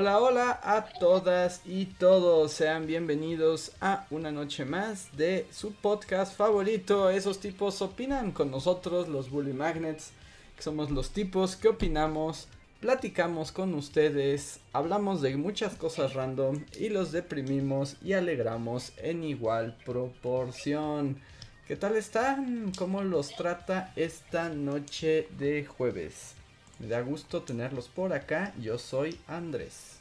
Hola, hola a todas y todos. Sean bienvenidos a una noche más de su podcast favorito. Esos tipos opinan con nosotros, los Bully Magnets, que somos los tipos que opinamos, platicamos con ustedes, hablamos de muchas cosas random y los deprimimos y alegramos en igual proporción. ¿Qué tal están? ¿Cómo los trata esta noche de jueves? Me da gusto tenerlos por acá. Yo soy Andrés.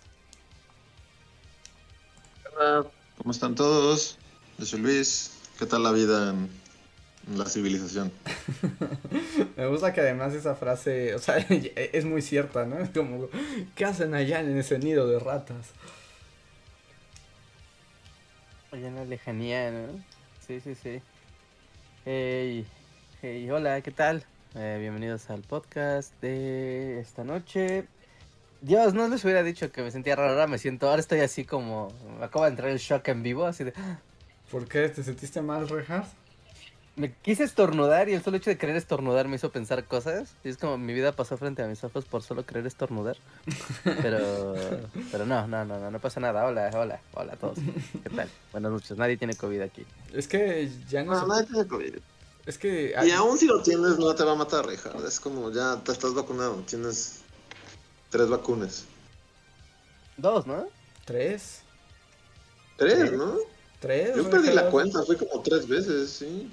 Hola, ¿cómo están todos? Yo soy Luis. ¿Qué tal la vida en, la civilización? Me gusta que además esa frase, o sea, es muy cierta, ¿no? Es como, ¿qué hacen allá en ese nido de ratas? Allá en la lejanía, ¿no? Sí, sí, sí. Hey, hey, hola, ¿qué tal? Eh, bienvenidos al podcast de esta noche. Dios, no les hubiera dicho que me sentía raro, ahora me siento, ahora estoy así como, me acaba de entrar el shock en vivo, así de... ¿Por qué? ¿Te sentiste mal, Rejas? Me quise estornudar y el solo hecho de querer estornudar me hizo pensar cosas. Y es como mi vida pasó frente a mis ojos por solo querer estornudar. Pero, pero no, no, no, no, no pasa nada. Hola, hola, hola a todos. ¿Qué tal? Buenas noches. Nadie tiene COVID aquí. Es que ya no, No, sé- nadie tiene COVID. Es que... Y aún si lo tienes, no te va a matar, Richard. Es como ya te estás vacunado. Tienes tres vacunas. Dos, ¿no? ¿Tres? Tres, ¿no? ¿Tres? Yo perdí la cuenta. Fui como tres veces, sí.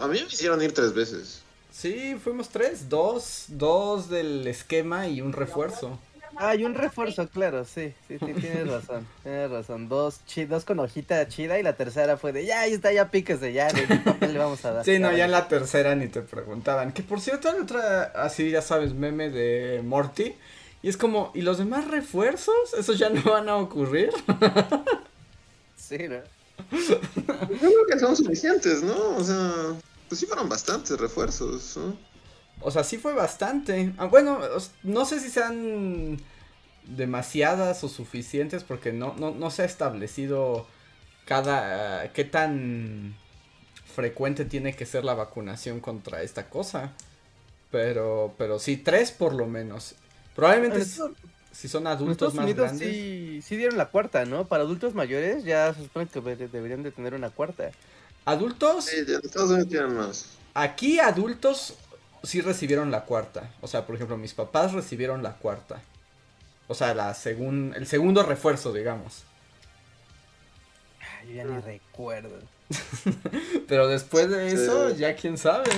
A mí me hicieron ir tres veces. Sí, fuimos tres. Dos, dos del esquema y un refuerzo. Ah, y un refuerzo, claro, sí, sí, sí, tienes razón, tienes razón. Dos, chi- dos con hojita chida y la tercera fue de, ya, ahí está, ya píquese, ya, papel le vamos a dar. Sí, no, ya en la tercera ni te preguntaban. Que por cierto, hay otra, así ya sabes, meme de Morty. Y es como, ¿y los demás refuerzos? ¿Esos ya no van a ocurrir? Sí, ¿no? Yo creo que son suficientes, ¿no? O sea, pues sí fueron bastantes refuerzos, ¿no? O sea, sí fue bastante. Ah, bueno, no sé si sean demasiadas o suficientes porque no, no, no se ha establecido cada... ah, qué tan frecuente tiene que ser la vacunación contra esta cosa. Pero, pero sí, tres por lo menos. Probablemente En si, son adultos más Unidos grandes. sí, sí dieron la cuarta, ¿no? Para adultos mayores ya se supone que de- deberían de tener una cuarta. Adultos, Sí, en Estados Unidos tienen más. aquí adultos sí recibieron la cuarta. O sea, por ejemplo, mis papás recibieron la cuarta. O sea, la segun, el segundo refuerzo, digamos. Yo ya ni recuerdo. Pero después de Sí. eso, ya quién sabe.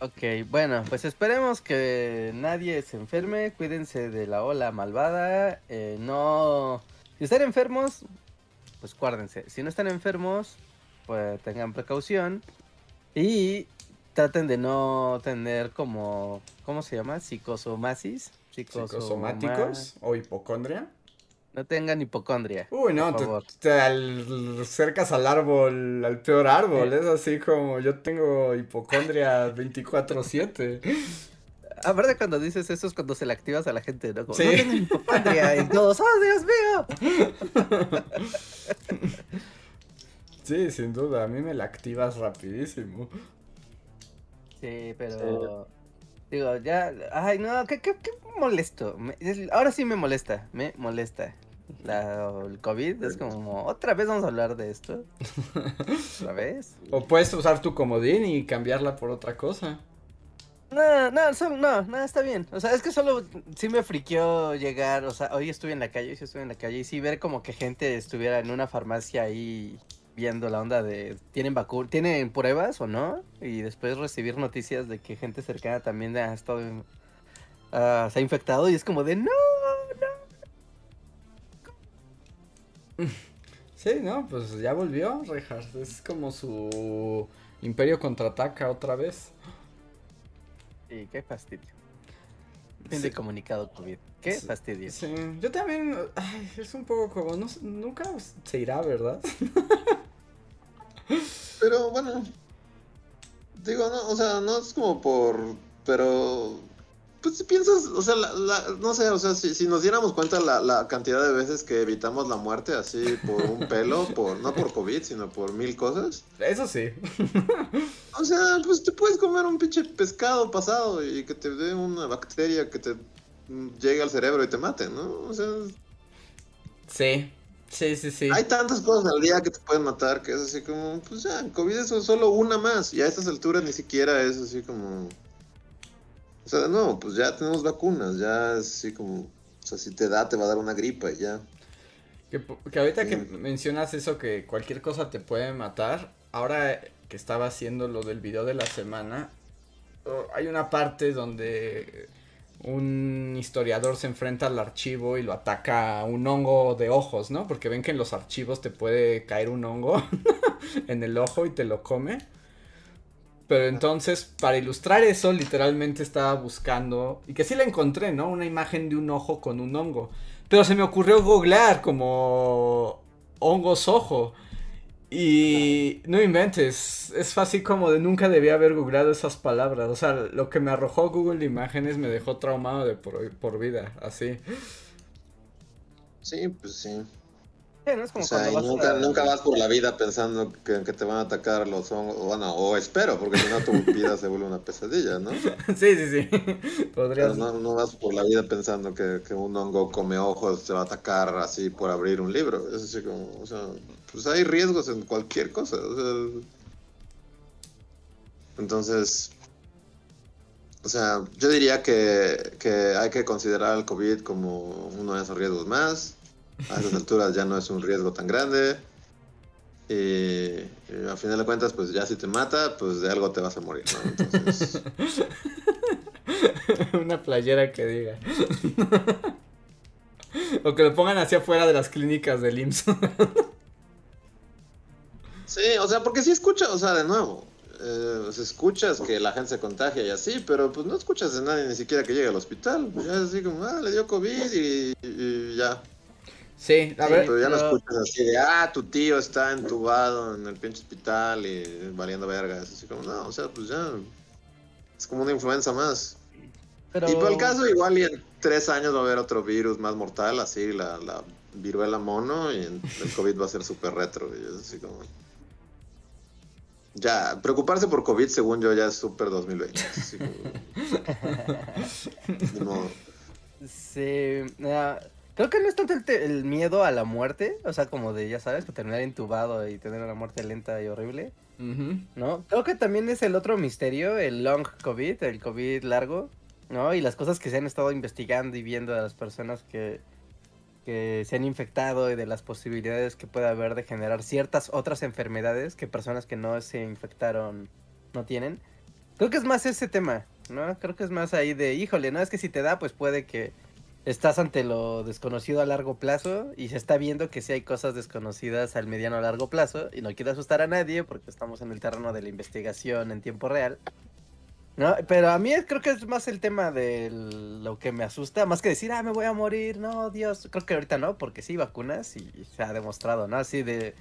Ok, bueno, pues esperemos que nadie se enferme, cuídense de la ola malvada, eh, no... Si están enfermos, pues guárdense. Si no están enfermos, pues tengan precaución y traten de no tener como, ¿cómo se llama? Psicosomasis. Psicosoma- Psicosomáticos o hipocondria. No tengan hipocondria. Uy, no, te, te al- acercas al árbol, al peor árbol. Es así como yo tengo hipocondria 24-7. Aparte cuando dices eso es cuando se le activas a la gente, ¿no? Como, Sí. no tengan hipocondria. Y todos, ¡oh, Dios mío! Sí, sin duda, a mí me la activas rapidísimo. Sí, pero. Digo, ya. Ay, no, qué, qué, qué molesto. Me- ahora sí me molesta. Me molesta. La, el COVID es como. Otra vez vamos a hablar de esto. ¿Otra vez? O puedes usar tu comodín y cambiarla por otra cosa. No, no, solo- no, no, está bien. O sea, es que solo sí me friqueó llegar. O sea, hoy estuve en la calle, sí estuve en la calle. Y sí ver como que gente estuviera en una farmacia ahí viendo la onda de. ¿Tienen vacu ¿Tienen pruebas o no? Y después recibir noticias de que gente cercana también ha estado. ah, se ha infectado. Y es como de no, no. Sí, no, pues ya volvió, Rejas. Es como su Imperio contraataca otra vez. Y qué fastidio. Fin Sí. de comunicado COVID. Qué Sí. fastidio. Sí, yo también, ay, es un poco como, no, nunca se irá, ¿verdad? pero bueno. Digo, no, o sea, no es como por. Pero. Pues si piensas, o sea, la, la- no sé, o sea, si, si nos diéramos cuenta la, la cantidad de veces que evitamos la muerte así por un pelo, por no por COVID, sino por mil cosas. Eso sí. O sea, pues te puedes comer un pinche pescado pasado y que te dé una bacteria que te llegue al cerebro y te mate, ¿no? O sea, Sí. Sí, sí, sí. hay tantas cosas al día que te pueden matar que es así como, pues ya, COVID es solo una más y a estas alturas ni siquiera es así como... O sea, no, pues ya tenemos vacunas, ya es así como... O sea, si te da, te va a dar una gripa y ya. Que, ahorita que mencionas eso que cualquier cosa te puede matar, ahora que estaba haciendo lo del video de la semana, oh, hay una parte donde un historiador se enfrenta al archivo y lo ataca un hongo de ojos, ¿no? Porque ven que en los archivos te puede caer un hongo en el ojo y te lo come. Pero entonces, para ilustrar eso, literalmente estaba buscando, y que sí la encontré, ¿no? Una imagen de un ojo con un hongo. Pero se me ocurrió googlear como hongos ojo. Y no inventes, es fácil como de nunca debía haber googleado esas palabras. O sea, lo que me arrojó Google de imágenes me dejó traumado de por, por vida, así. Sí, pues sí. Sí, ¿no? Es O como sea, y cuando vas nunca, a- nunca vas por la vida pensando que, que te van a atacar los hongos. Bueno, o espero, porque si no tu vida se vuelve una pesadilla, ¿no? Sí, sí, sí. Podría Pero no, no vas por la vida pensando que, que un hongo come ojos te va a atacar así por abrir un libro. Es así como, o sea, pues hay riesgos en cualquier cosa. o sea. entonces, o sea, yo diría que, que hay que considerar el COVID como uno de esos riesgos más. A esas alturas ya no es un riesgo tan grande. Y, y a final de cuentas, pues ya si te mata, pues de algo te vas a morir, ¿no? Entonces... Una playera que diga. o que lo pongan hacia afuera de las clínicas del IMSS. Sí, o sea, porque sí escucha, o sea, de nuevo, eh, escuchas que la gente se contagia y así, pero pues no escuchas de nadie ni siquiera que llegue al hospital. Ya es así como, ah, le dio COVID y, y ya. sí, a Sí, ver. pero ya no escuchas así de, ah, tu tío está entubado en el pinche hospital y valiendo verga. Es así como, no, o sea, pues ya. Es como una influenza más. Pero... Y por el caso, igual y en tres años va a haber otro virus más mortal, así, la, la viruela mono, y el COVID va a ser súper retro. Y es así como. Ya, preocuparse por COVID, según yo, ya es súper 2020. es así como- Ni modo. Sí, creo que no es tanto el, te- el miedo a la muerte, o sea, como de, ya sabes, que terminar intubado y tener una muerte lenta y horrible. ¿no? Creo que también es el otro misterio, el long COVID, el COVID largo, ¿no? Y las cosas que se han estado investigando y viendo de las personas que, que se han infectado y de las posibilidades que puede haber de generar ciertas otras enfermedades que personas que no se infectaron no tienen. Creo que es más ese tema, ¿no? Creo que es más ahí de, híjole, no es que si te da, pues puede que estás ante lo desconocido a largo plazo y se está viendo que sí hay cosas desconocidas al mediano a largo plazo y no quiero asustar a nadie porque estamos en el terreno de la investigación en tiempo real. No, pero a mí creo que es más el tema de lo que me asusta, más que decir, ah, me voy a morir, no, Dios. Creo que ahorita no, porque sí, vacunas y se ha demostrado, ¿no? Así de...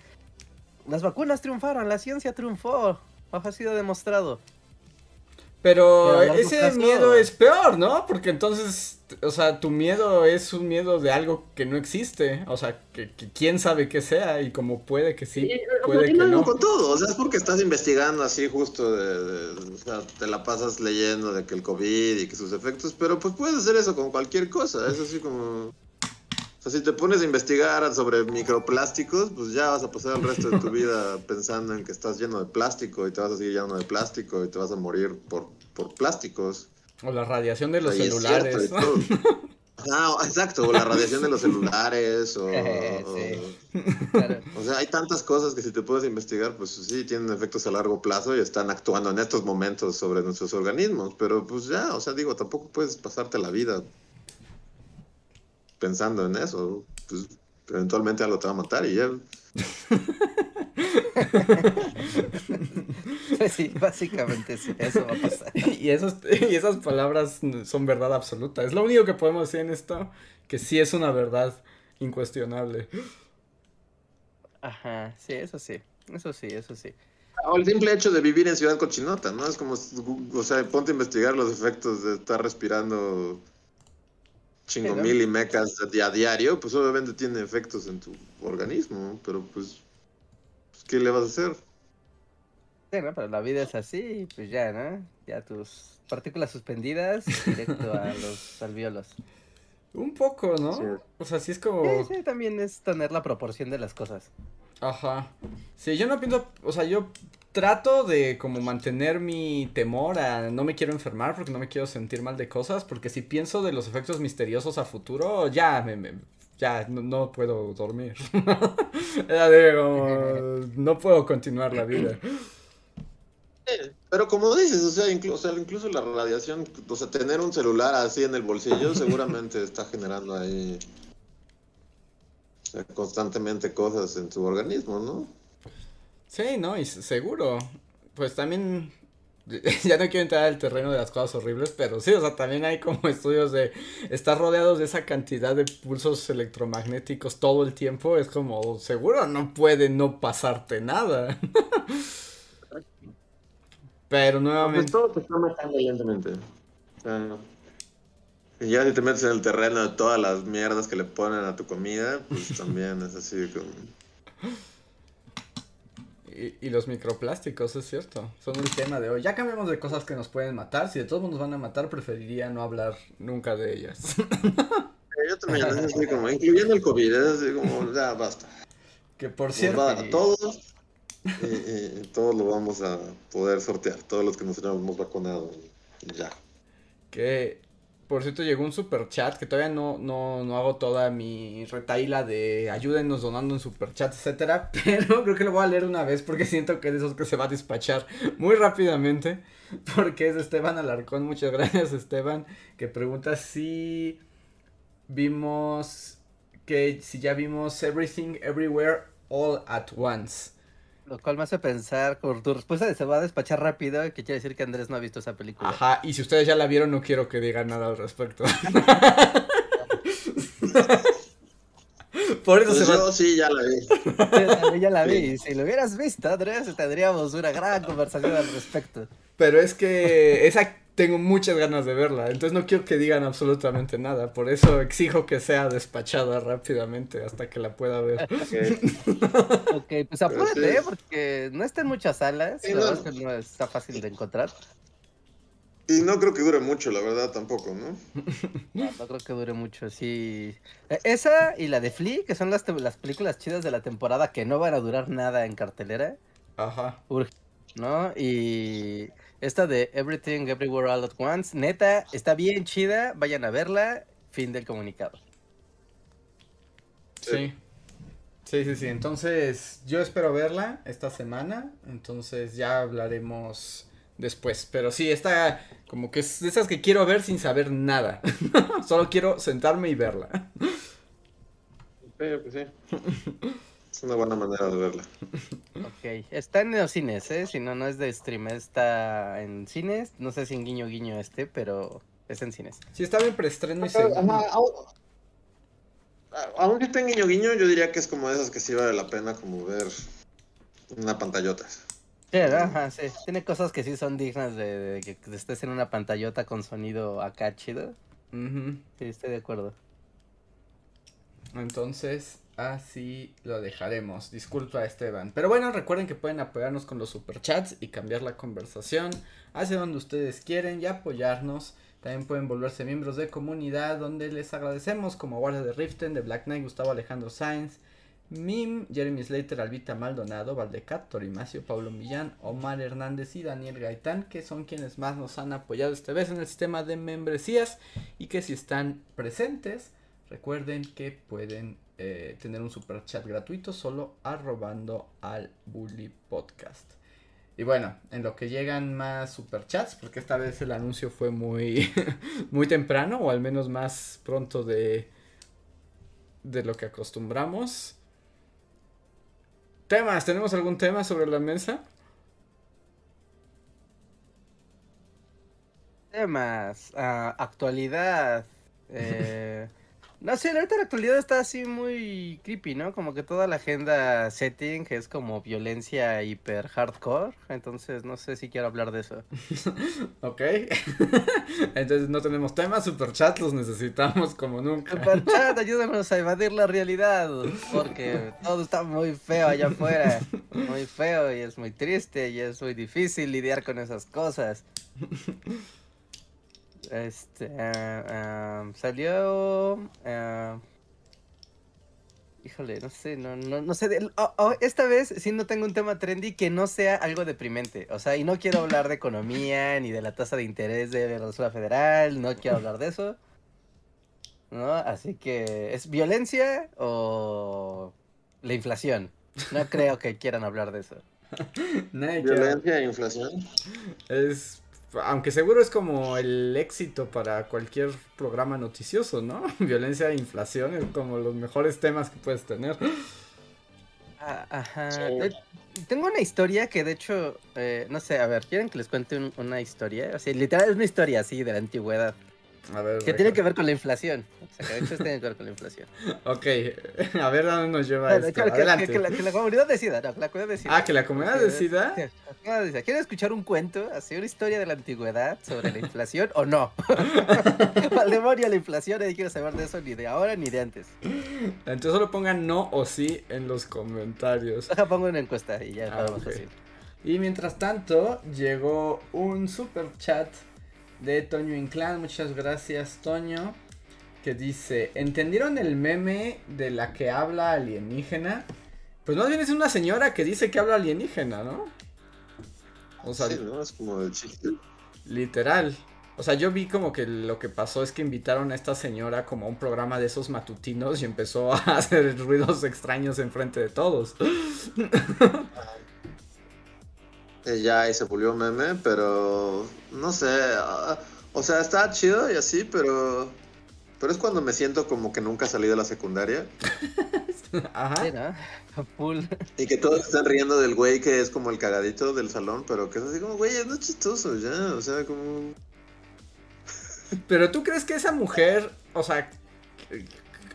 Las vacunas triunfaron, la ciencia triunfó, ha sido demostrado. Pero ese plazo- miedo es peor, ¿no? Porque entonces, o sea, tu miedo es un miedo de algo que no existe. O sea, que, que quién sabe qué sea y como puede que sí, puede que no. con todo, o sea, es porque estás investigando así justo, de, de- o sea, te la pasas leyendo de que el COVID y que sus efectos, pero pues puedes hacer eso con cualquier cosa, es así como... O sea, si te pones a investigar sobre microplásticos, pues ya vas a pasar el resto de tu vida pensando en que estás lleno de plástico y te vas a seguir lleno de plástico y te vas a morir por, por plásticos. O la radiación de los celulares. cierto. Ah, exacto, o la radiación de los celulares, o, Sí. Claro. o sea, hay tantas cosas que si te puedes investigar, pues sí, tienen efectos a largo plazo y están actuando en estos momentos sobre nuestros organismos, pero pues ya, o sea, digo, tampoco puedes pasarte la vida pensando en eso, pues eventualmente algo te va a matar y ya. Sí, básicamente sí, eso va a pasar. Y, esos, y esas palabras son verdad absoluta. Es lo único que podemos decir en esto, que sí es una verdad incuestionable. Ajá, sí, eso sí, eso sí, eso sí. o el simple hecho de vivir en Ciudad Cochinota, ¿no? Es como, o sea, ponte a investigar los efectos de estar respirando chingo Sí, ¿no? mil y mecas a diario, pues obviamente tiene efectos en tu organismo, pero pues, ¿qué le vas a hacer? Sí, ¿no? Pero la vida es así, pues ya, ¿no? Ya tus partículas suspendidas directo a los alvéolos. Un poco, ¿no? Sí. O sea, sí es como... Sí, sí, también es tener la proporción de las cosas. Ajá. Sí, yo no pienso, o sea, yo trato de como mantener mi temor a no me quiero enfermar porque no me quiero sentir mal de cosas, porque si pienso de los efectos misteriosos a futuro, ya me, me- ya no, no puedo dormir. Ya digo, no puedo continuar la vida. Pero como dices, o sea, inclu- o sea, incluso la radiación, o sea, tener un celular así en el bolsillo seguramente está generando ahí o sea, constantemente cosas en tu organismo, ¿no? Sí, no, y seguro. Pues también ya no quiero entrar al terreno de las cosas horribles, pero sí, o sea, también hay como estudios de estar rodeados de esa cantidad de pulsos electromagnéticos todo el tiempo, es como seguro no puede no pasarte nada. Pero Pues nuevamente, todo te está matando lentamente. O sea, y ya si te metes en el terreno de todas las mierdas que le ponen a tu comida, pues también es así como... y, y los microplásticos, es cierto, son el tema de hoy. Ya cambiamos de cosas que nos pueden matar, si de todos nos van a matar, preferiría no hablar nunca de ellas. Yo también, así como, incluyendo el COVID, es así como, ya basta. que por cierto... va a todos y, y- y todos lo vamos a poder sortear, todos los que nos hemos vacunado. Ya. Que, por cierto, llegó un super chat que todavía no, no, no hago toda mi retaíla de ayúdenos donando en super chat, etcétera. Pero creo que lo voy a leer una vez porque siento que es de esos que se va a despachar muy rápidamente. Porque es Esteban Alarcón. Muchas gracias, Esteban. Que pregunta si vimos que si ya vimos Everything Everywhere All at Once. Lo cual me hace pensar, por tu respuesta de se va a despachar rápido, que quiere decir que Andrés no ha visto esa película. Ajá, y si ustedes ya la vieron, no quiero que digan nada al respecto. Por eso Pues se va. yo sí, ya la vi. Yo ya la vi, si lo hubieras visto, Andrés, tendríamos una gran conversación al respecto. Pero es que esa tengo muchas ganas de verla, entonces no quiero que digan absolutamente nada, por eso exijo que sea despachada rápidamente hasta que la pueda ver. Ok. Ok, pues apúrate, sí. ¿eh? porque no está en muchas salas, la no. verdad es que no está fácil de encontrar. Y no creo que dure mucho, la verdad, tampoco, ¿no? No, no creo que dure mucho, sí. Eh, Esa y la de Flea, que son las, las películas chidas de la temporada que no van a durar nada en cartelera, Ajá. urge, ¿no? Y esta de Everything Everywhere All at Once, neta, está bien chida, vayan a verla, fin del comunicado. Sí. Sí, sí, sí. Entonces, yo espero verla esta semana. Entonces, ya hablaremos después. Pero sí, está como que es de esas que quiero ver sin saber nada. Solo quiero sentarme y verla. Sí, pues sí. Es una buena manera de verla. Ok, está en los cines, ¿eh? Si no, no es de stream, está en cines, no sé si en guiño guiño este, pero es en cines. Sí, estaba en preestreno y aún- Aunque esté en guiño guiño, yo diría que es como de esas que sí vale la pena como ver una pantallota. Sí, ajá, sí. Tiene cosas que sí son dignas de, de que estés en una pantallota con sonido acá chido. Ujú. Sí, estoy de acuerdo. Entonces, así lo dejaremos. Disculpa, Esteban. Pero bueno, recuerden que pueden apoyarnos con los superchats y cambiar la conversación hacia donde ustedes quieren y apoyarnos. También pueden volverse miembros de comunidad donde les agradecemos como Guardia de Riften, de Black Knight, Gustavo Alejandro Sainz, Mim, Jeremy Slater, Albita Maldonado, Valdecat, Torimacio, Pablo Millán, Omar Hernández y Daniel Gaitán, que son quienes más nos han apoyado esta vez en el sistema de membresías y que si están presentes, recuerden que pueden eh, tener un super chat gratuito solo arrobando al Bully Podcast. Y bueno, en lo que llegan más superchats, porque esta vez el anuncio fue muy, muy temprano, o al menos más pronto de, de lo que acostumbramos. Temas, ¿tenemos algún tema sobre la mesa? Temas, ah, actualidad. eh, No sé, ahorita la actualidad está así muy creepy, ¿no? Como que toda la agenda setting es como violencia hiper hardcore. Entonces no sé si quiero hablar de eso. ok. Entonces no tenemos temas, superchat los necesitamos como nunca. Superchat, ayúdanos a evadir la realidad. Porque todo está muy feo allá afuera. Muy feo y es muy triste y es muy difícil lidiar con esas cosas. Este, ah, ah, salió... ah, híjole, no sé, no, no, no sé. de- oh, oh, esta vez sí no tengo un tema trendy que no sea algo deprimente. O sea, y no quiero hablar de economía ni de la tasa de interés de la Reserva Federal. No quiero hablar de eso. ¿No? Así que, ¿es violencia o la inflación? No creo que quieran hablar de eso. Violencia e inflación. Es, aunque seguro es como el éxito para cualquier programa noticioso, ¿no? Violencia e inflación es como los mejores temas que puedes tener. Ah, ajá. Sí. Eh, Tengo una historia que de hecho, eh, no sé, a ver, ¿quieren que les cuente un- una historia? O sea, literal es una historia así de la antigüedad. A ver. Que tiene que ver con la inflación. O sea, que de hecho tiene que ver con la inflación. Ok, a ver a dónde nos lleva Bueno, esto. que, que- Adelante. que- que la, que la comunidad decida, no, que la comunidad decida. Ah, que la comunidad decida. ¿Quieren escuchar un cuento, así una historia de la antigüedad sobre la inflación o no? Al demonio la inflación, nadie quiere saber de eso ni de ahora ni de antes. Entonces solo pongan no o sí en los comentarios. Deja, pongo una encuesta y ya Ah, lo vamos ok. fácil. Y mientras tanto, llegó un super chat de Toño Inclán. Muchas gracias, Toño. Que dice: ¿Entendieron el meme de la que habla alienígena? Pues más bien es una señora que dice que habla alienígena, ¿no? O sea, Sí, ¿no? Es como de chiste. literal. O sea, yo vi como que lo que pasó es que invitaron a esta señora como a un programa de esos matutinos y empezó a hacer ruidos extraños enfrente de todos. Ya ahí se pulió meme, pero no sé. ah, o sea, está chido y así, pero. Pero es cuando me siento como que nunca salí de la secundaria. Ajá. Sí, ¿no? Full. Y que todos están riendo del güey que es como el cagadito del salón, pero que es así como, güey, no es chistoso ya. O sea, como. Pero tú crees que esa mujer, o sea,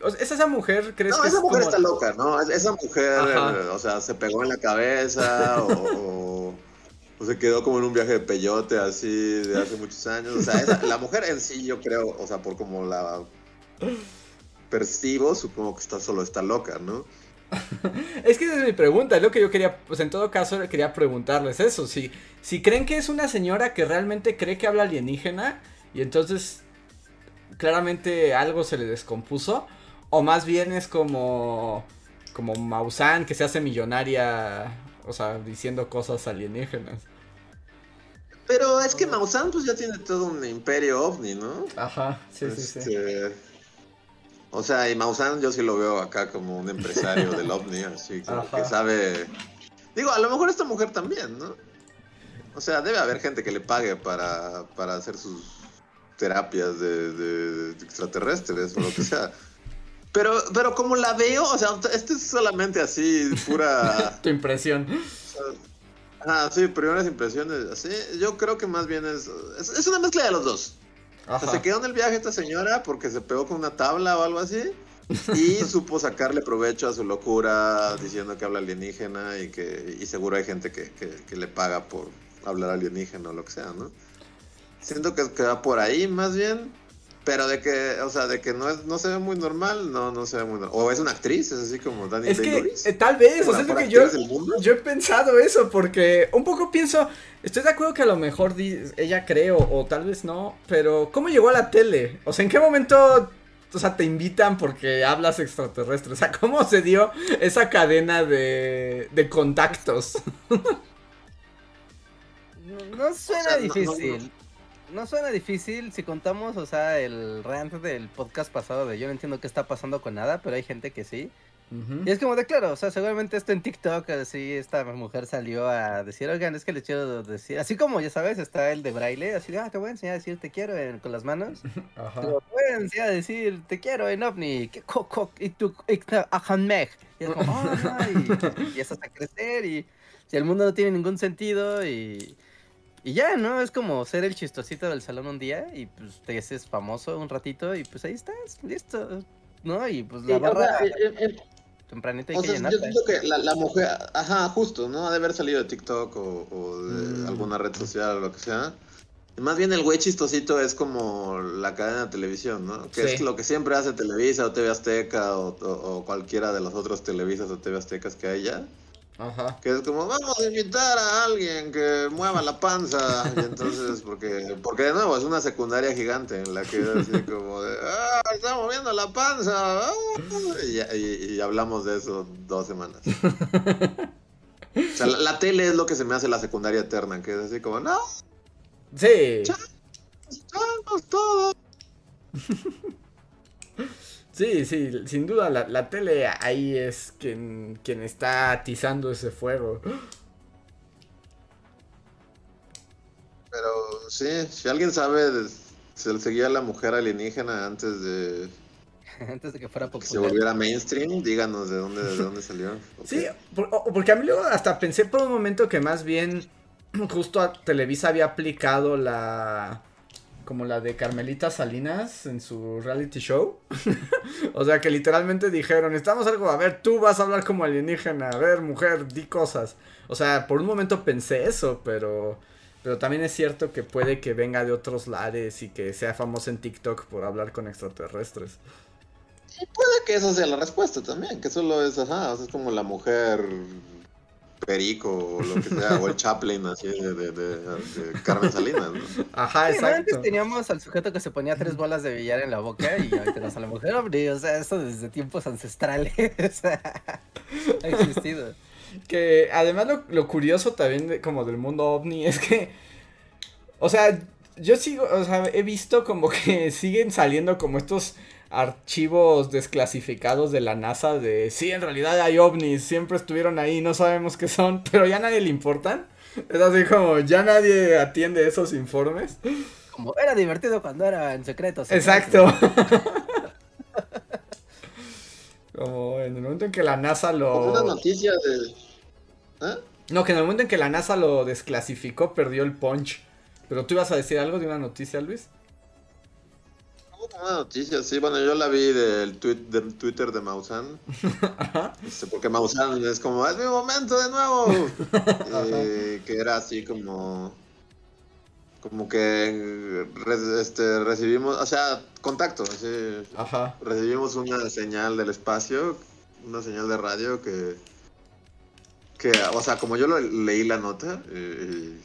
o sea, ¿es esa mujer crees No, que esa es mujer como- está loca, ¿no? Es- Esa mujer, Ajá. eh, o sea, se pegó en la cabeza o, o- o se quedó como en un viaje de peyote así de hace muchos años. O sea, la mujer en sí, yo creo, o sea, por como la percibo, supongo que está solo está loca, ¿no? Es que esa es mi pregunta, es lo que yo quería, pues en todo caso quería preguntarles eso, si, si creen que es una señora que realmente cree que habla alienígena y entonces claramente algo se le descompuso, o más bien es como, como Maussan que se hace millonaria, o sea, diciendo cosas alienígenas. Pero es que Maussan pues ya tiene todo un imperio ovni, ¿no? Ajá, sí, sí, sí. Este, O sea, y Maussan yo sí lo veo acá como un empresario del ovni, así como Ajá. que sabe... Digo, a lo mejor esta mujer también, ¿no? O sea, debe haber gente que le pague para, para hacer sus terapias de, de extraterrestres o lo que sea. Pero, pero como la veo, o sea, esto es solamente así, pura... Tu impresión. Ah, sí, primeras impresiones, así. Yo creo que más bien es, es, es una mezcla de los dos. O sea, se quedó en el viaje esta señora porque se pegó con una tabla o algo así. Y supo sacarle provecho a su locura diciendo que habla alienígena y que y seguro hay gente que, que, que le paga por hablar alienígena o lo que sea, ¿no? Siento que, que va por ahí más bien. Pero de que, o sea, de que no es, no se ve muy normal, no, no se ve muy normal. O es una actriz, es así como Dani Es que eh, tal vez, o sea, es lo que yo, yo he pensado eso, porque un poco pienso, estoy de acuerdo que a lo mejor di- ella cree o, tal vez no, pero ¿cómo llegó a la tele? O sea, ¿en qué momento, o sea, te invitan porque hablas extraterrestre? O sea, ¿cómo se dio esa cadena de, de contactos? No, no suena O sea, no- difícil. No, suena difícil si contamos, o sea, el rant del podcast pasado de yo no entiendo qué está pasando con nada, pero hay gente que sí. Y es como de claro, o sea, seguramente esto en TikTok, así esta mujer salió a decir, oigan, es que les quiero decir, así como ya sabes, está el de braille, así de, ah, te voy a enseñar a decir te quiero en- con las manos. Ajá. Te voy a enseñar a decir te quiero en ovni, que co- co- y tu y ajanmej. Y es como, oh, no", y empiezas a crecer y si el mundo no tiene ningún sentido y, y ya, ¿no? Es como ser el chistosito del salón un día y pues te haces famoso un ratito y pues ahí estás, listo. ¿no? Y pues la Sí, o barra sea, eh, eh, tempranito hay o que sea, yo siento que la, la mujer, ajá, justo, ¿no? Ha de haber salido de TikTok o, o de Mm. alguna red social o lo que sea. Y más bien el güey chistosito es como la cadena de televisión, ¿no? Que Sí. es lo que siempre hace Televisa o TV Azteca o, o- o cualquiera de los otros Televisas o TV Aztecas que hay ya. Ajá. Que es como, vamos a invitar a alguien que mueva la panza. Y entonces, porque, porque de nuevo, es una secundaria gigante en la que es así como de, ah, está moviendo la panza. ah", Y, y- y hablamos de eso dos semanas. O sea, la, la tele es lo que se me hace la secundaria eterna, que es así como, no, Sí. estamos todos. Sí, sí, sin duda la, la tele ahí es quien, quien está atizando ese fuego. Pero sí, si alguien sabe, de- se le seguía a la mujer alienígena antes de Antes de que fuera que se popular. volviera mainstream, díganos de dónde, de dónde salió. Sí, por- o- porque a mí luego hasta pensé por un momento que más bien justo a Televisa había aplicado la como la de Carmelita Salinas en su reality show. o sea que literalmente dijeron, estamos algo, a ver, tú vas a hablar como alienígena, a ver, mujer, di cosas. O sea, por un momento pensé eso, pero pero también es cierto que puede que venga de otros lares y que sea famoso en TikTok por hablar con extraterrestres. Y puede que esa sea la respuesta también, que solo es, ajá, es como la mujer perico o lo que sea, o el Chaplin así de, de, de- de Carmen Salinas, ¿no? Ajá, Sí, ¿no? Antes exacto. teníamos al sujeto que se ponía tres bolas de billar en la boca y ahorita tenemos a la mujer, hombre, o sea, eso desde tiempos ancestrales ha existido. Que además lo, lo curioso también de- como del mundo ovni es que, o sea, yo sigo, o sea, he visto como que siguen saliendo como estos archivos desclasificados de la NASA de, sí, en realidad hay ovnis, siempre estuvieron ahí, no sabemos qué son, pero ya a nadie le importan. Es así como, ya nadie atiende esos informes. Como era divertido cuando era en secreto. secreto. Exacto. como en el momento en que la NASA Como una lo... noticia de... ¿eh? No, que en el momento en que la NASA lo desclasificó, perdió el punch. Pero tú ibas a decir algo de una noticia, Luis. Una noticia, sí, bueno, yo la vi del, tweet, del Twitter de Maussan. Este, porque Maussan es como, es mi momento de nuevo. Y que era así como... Como que este, recibimos, o sea, contacto, así, Ajá. recibimos una señal del espacio, una señal de radio que, que o sea, como yo lo leí la nota, eh,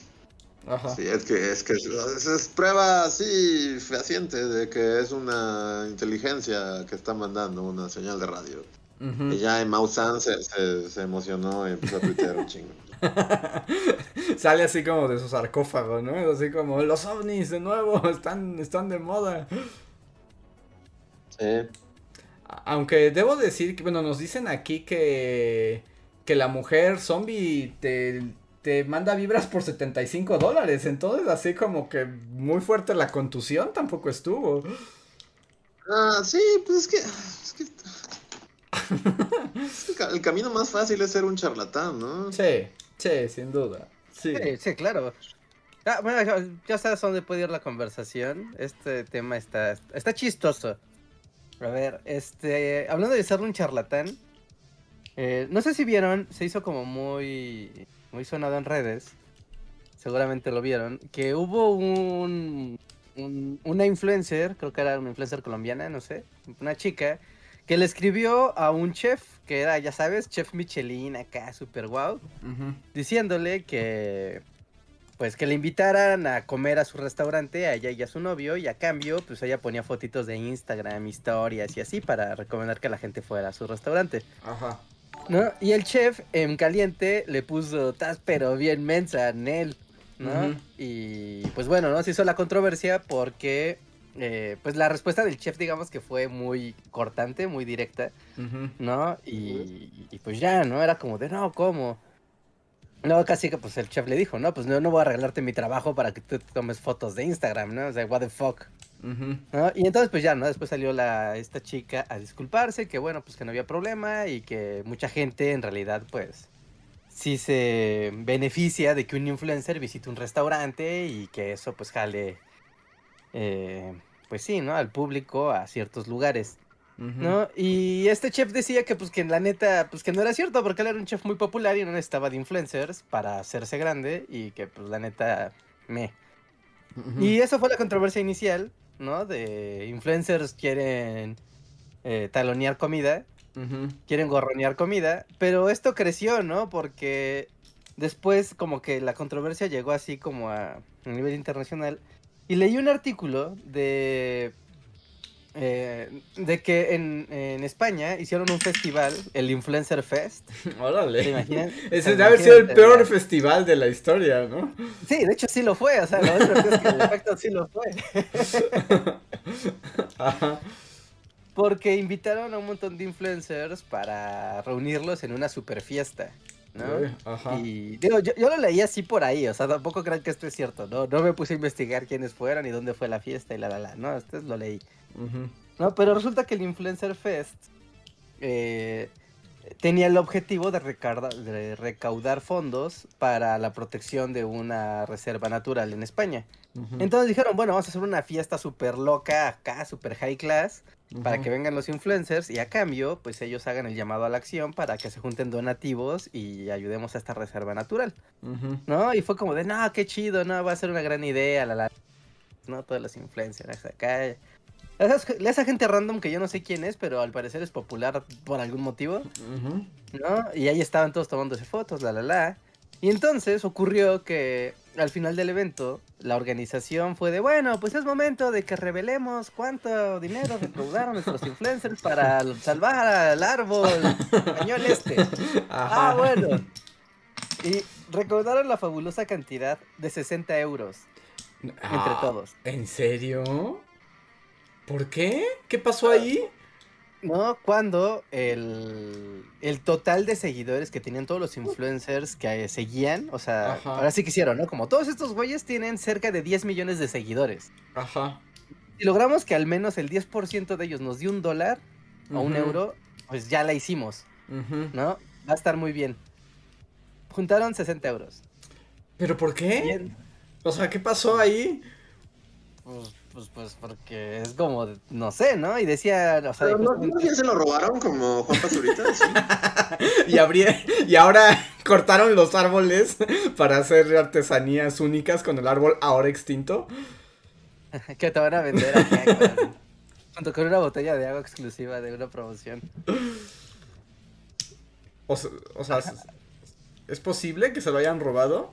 Ajá. sí, es que es que es, es prueba así fehaciente de que es una inteligencia que está mandando una señal de radio. Y ya en Mausan se, se, se emocionó y empezó a tuitear un chingo. Sale así como de su sarcófago, ¿no? Así como, los ovnis de nuevo, están, están de moda. Sí. Aunque debo decir que, bueno, nos dicen aquí que, que la mujer zombie te, te manda vibras por 75 dólares. Entonces, así como que muy fuerte la contusión tampoco estuvo. Ah, sí, pues es que. Es el ca- el camino más fácil es ser un charlatán, ¿no? Sí, sí, sin duda. Sí. Sí, sí, claro. Ah, bueno, ya- sabes a dónde puede ir la conversación. Este tema está, está chistoso. A ver, este, hablando de ser un charlatán, eh, no sé si vieron, se hizo como muy, muy sonado en redes. Seguramente lo vieron, que hubo un, un- una influencer, creo que era una influencer colombiana, no sé, una chica, que le escribió a un chef, que era, ya sabes, chef Michelin acá, super guau diciéndole que pues que le invitaran a comer a su restaurante a ella y a su novio y a cambio pues ella ponía fotitos de Instagram, historias y así para recomendar que la gente fuera a su restaurante, Ajá. ¿No? Y el chef en caliente le puso tas pero bien mensa en él, ¿no? Y pues bueno, ¿no? Se hizo la controversia porque eh, pues la respuesta del chef digamos que fue muy cortante, muy directa. ¿no? Y, y pues ya, ¿no? Era como de, no, ¿cómo? No, casi que pues el chef le dijo, no, pues no, no voy a regalarte mi trabajo para que tú tomes fotos de Instagram, ¿no? O sea, what the fuck. ¿no? Y entonces pues ya, ¿no? Después salió la, esta chica a disculparse, que bueno, pues que no había problema y que mucha gente en realidad pues sí se beneficia de que un influencer visite un restaurante y que eso pues jale, eh, pues sí, ¿no? Al público a ciertos lugares. ¿No? Y este chef decía que pues que la neta, pues que no era cierto, porque él era un chef muy popular y no necesitaba de influencers para hacerse grande y que pues la neta, me. Y eso fue la controversia inicial, ¿no? De influencers quieren eh, talonear comida, quieren gorronear comida, pero esto creció, ¿no? Porque después como que la controversia llegó así como a, a nivel internacional. Y leí un artículo de... eh, de que en, en España hicieron un festival, el Influencer Fest. Órale. ¿Te imaginas? Ese debe haber sido el peor festival de la historia, ¿no? Sí, de hecho sí lo fue, o sea, lo otro es que el efecto sí lo fue. Ajá. Porque invitaron a un montón de influencers para reunirlos en una super fiesta, ¿no? Uy, Ajá. Y digo, yo, yo lo leí así por ahí, o sea, tampoco crean que esto es cierto, ¿no? No me puse a investigar quiénes fueron y dónde fue la fiesta y la la la, no, esto es- lo leí. No, pero resulta que el Influencer Fest eh, tenía el objetivo de, recarda- de recaudar fondos para la protección de una reserva natural en España. Entonces dijeron, bueno, vamos a hacer una fiesta súper loca acá, súper high class, para que vengan los influencers y a cambio, pues ellos hagan el llamado a la acción para que se junten donativos y ayudemos a esta reserva natural. ¿no? Y fue como de, no, qué chido, no, va a ser una gran idea, la, la, ¿no? Todos los influencers acá. Esa, gente random que yo no sé quién es, pero al parecer es popular por algún motivo, Ujú. ¿no? Y ahí estaban todos tomándose fotos, la, la, la. Y entonces ocurrió que al final del evento, la organización fue de, bueno, pues es momento de que revelemos cuánto dinero recaudaron nuestros influencers para salvar al árbol español este. Ajá. Ah, bueno. Y recaudaron la fabulosa cantidad de 60 euros entre Ah, todos. ¿En serio? ¿Por qué? ¿Qué pasó ahí? ¿No? Cuando el, el total de seguidores que tenían todos los influencers que eh, seguían, o sea, Ajá. ahora sí que hicieron, ¿no? Como todos estos güeyes tienen cerca de 10 millones de seguidores. Ajá. Si logramos que al menos el 10% de ellos nos dio un dólar o un euro, pues ya la hicimos. ¿no? Va a estar muy bien. Juntaron 60 euros. ¿Pero por qué? Bien. O sea, ¿qué pasó ahí? Pues, pues, pues porque es como, no sé, ¿no? Y decía, o sea, Pero no, ¿no ya se lo robaron como Juan Pazurita? Sí. Y, abrí- y ahora cortaron los árboles para hacer artesanías únicas con el árbol ahora extinto. que te van a vender acá con- junto con una botella de agua exclusiva de una promoción. O, o sea, ¿es- ¿es posible que se lo hayan robado?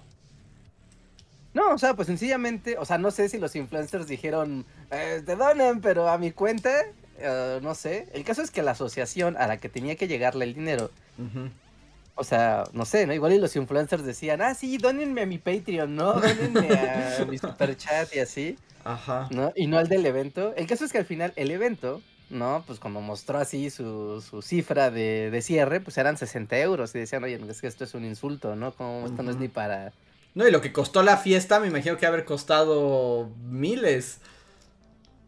No, o sea, pues sencillamente, o sea, no sé si los influencers dijeron, eh, te donan, pero a mi cuenta, eh, no sé. El caso es que la asociación a la que tenía que llegarle el dinero, o sea, no sé, ¿no? Igual y los influencers decían, ah, sí, dónenme a mi Patreon, ¿no? Dónenme a mi superchat y así, Ajá. ¿no? Y no al del evento. El caso es que al final el evento, ¿no? Pues cuando mostró así su, su cifra de, de cierre, pues eran 60 euros. Y decían, oye, es que esto es un insulto, ¿no? Como esto no es ni para... No, y lo que costó la fiesta, me imagino que haber costado miles.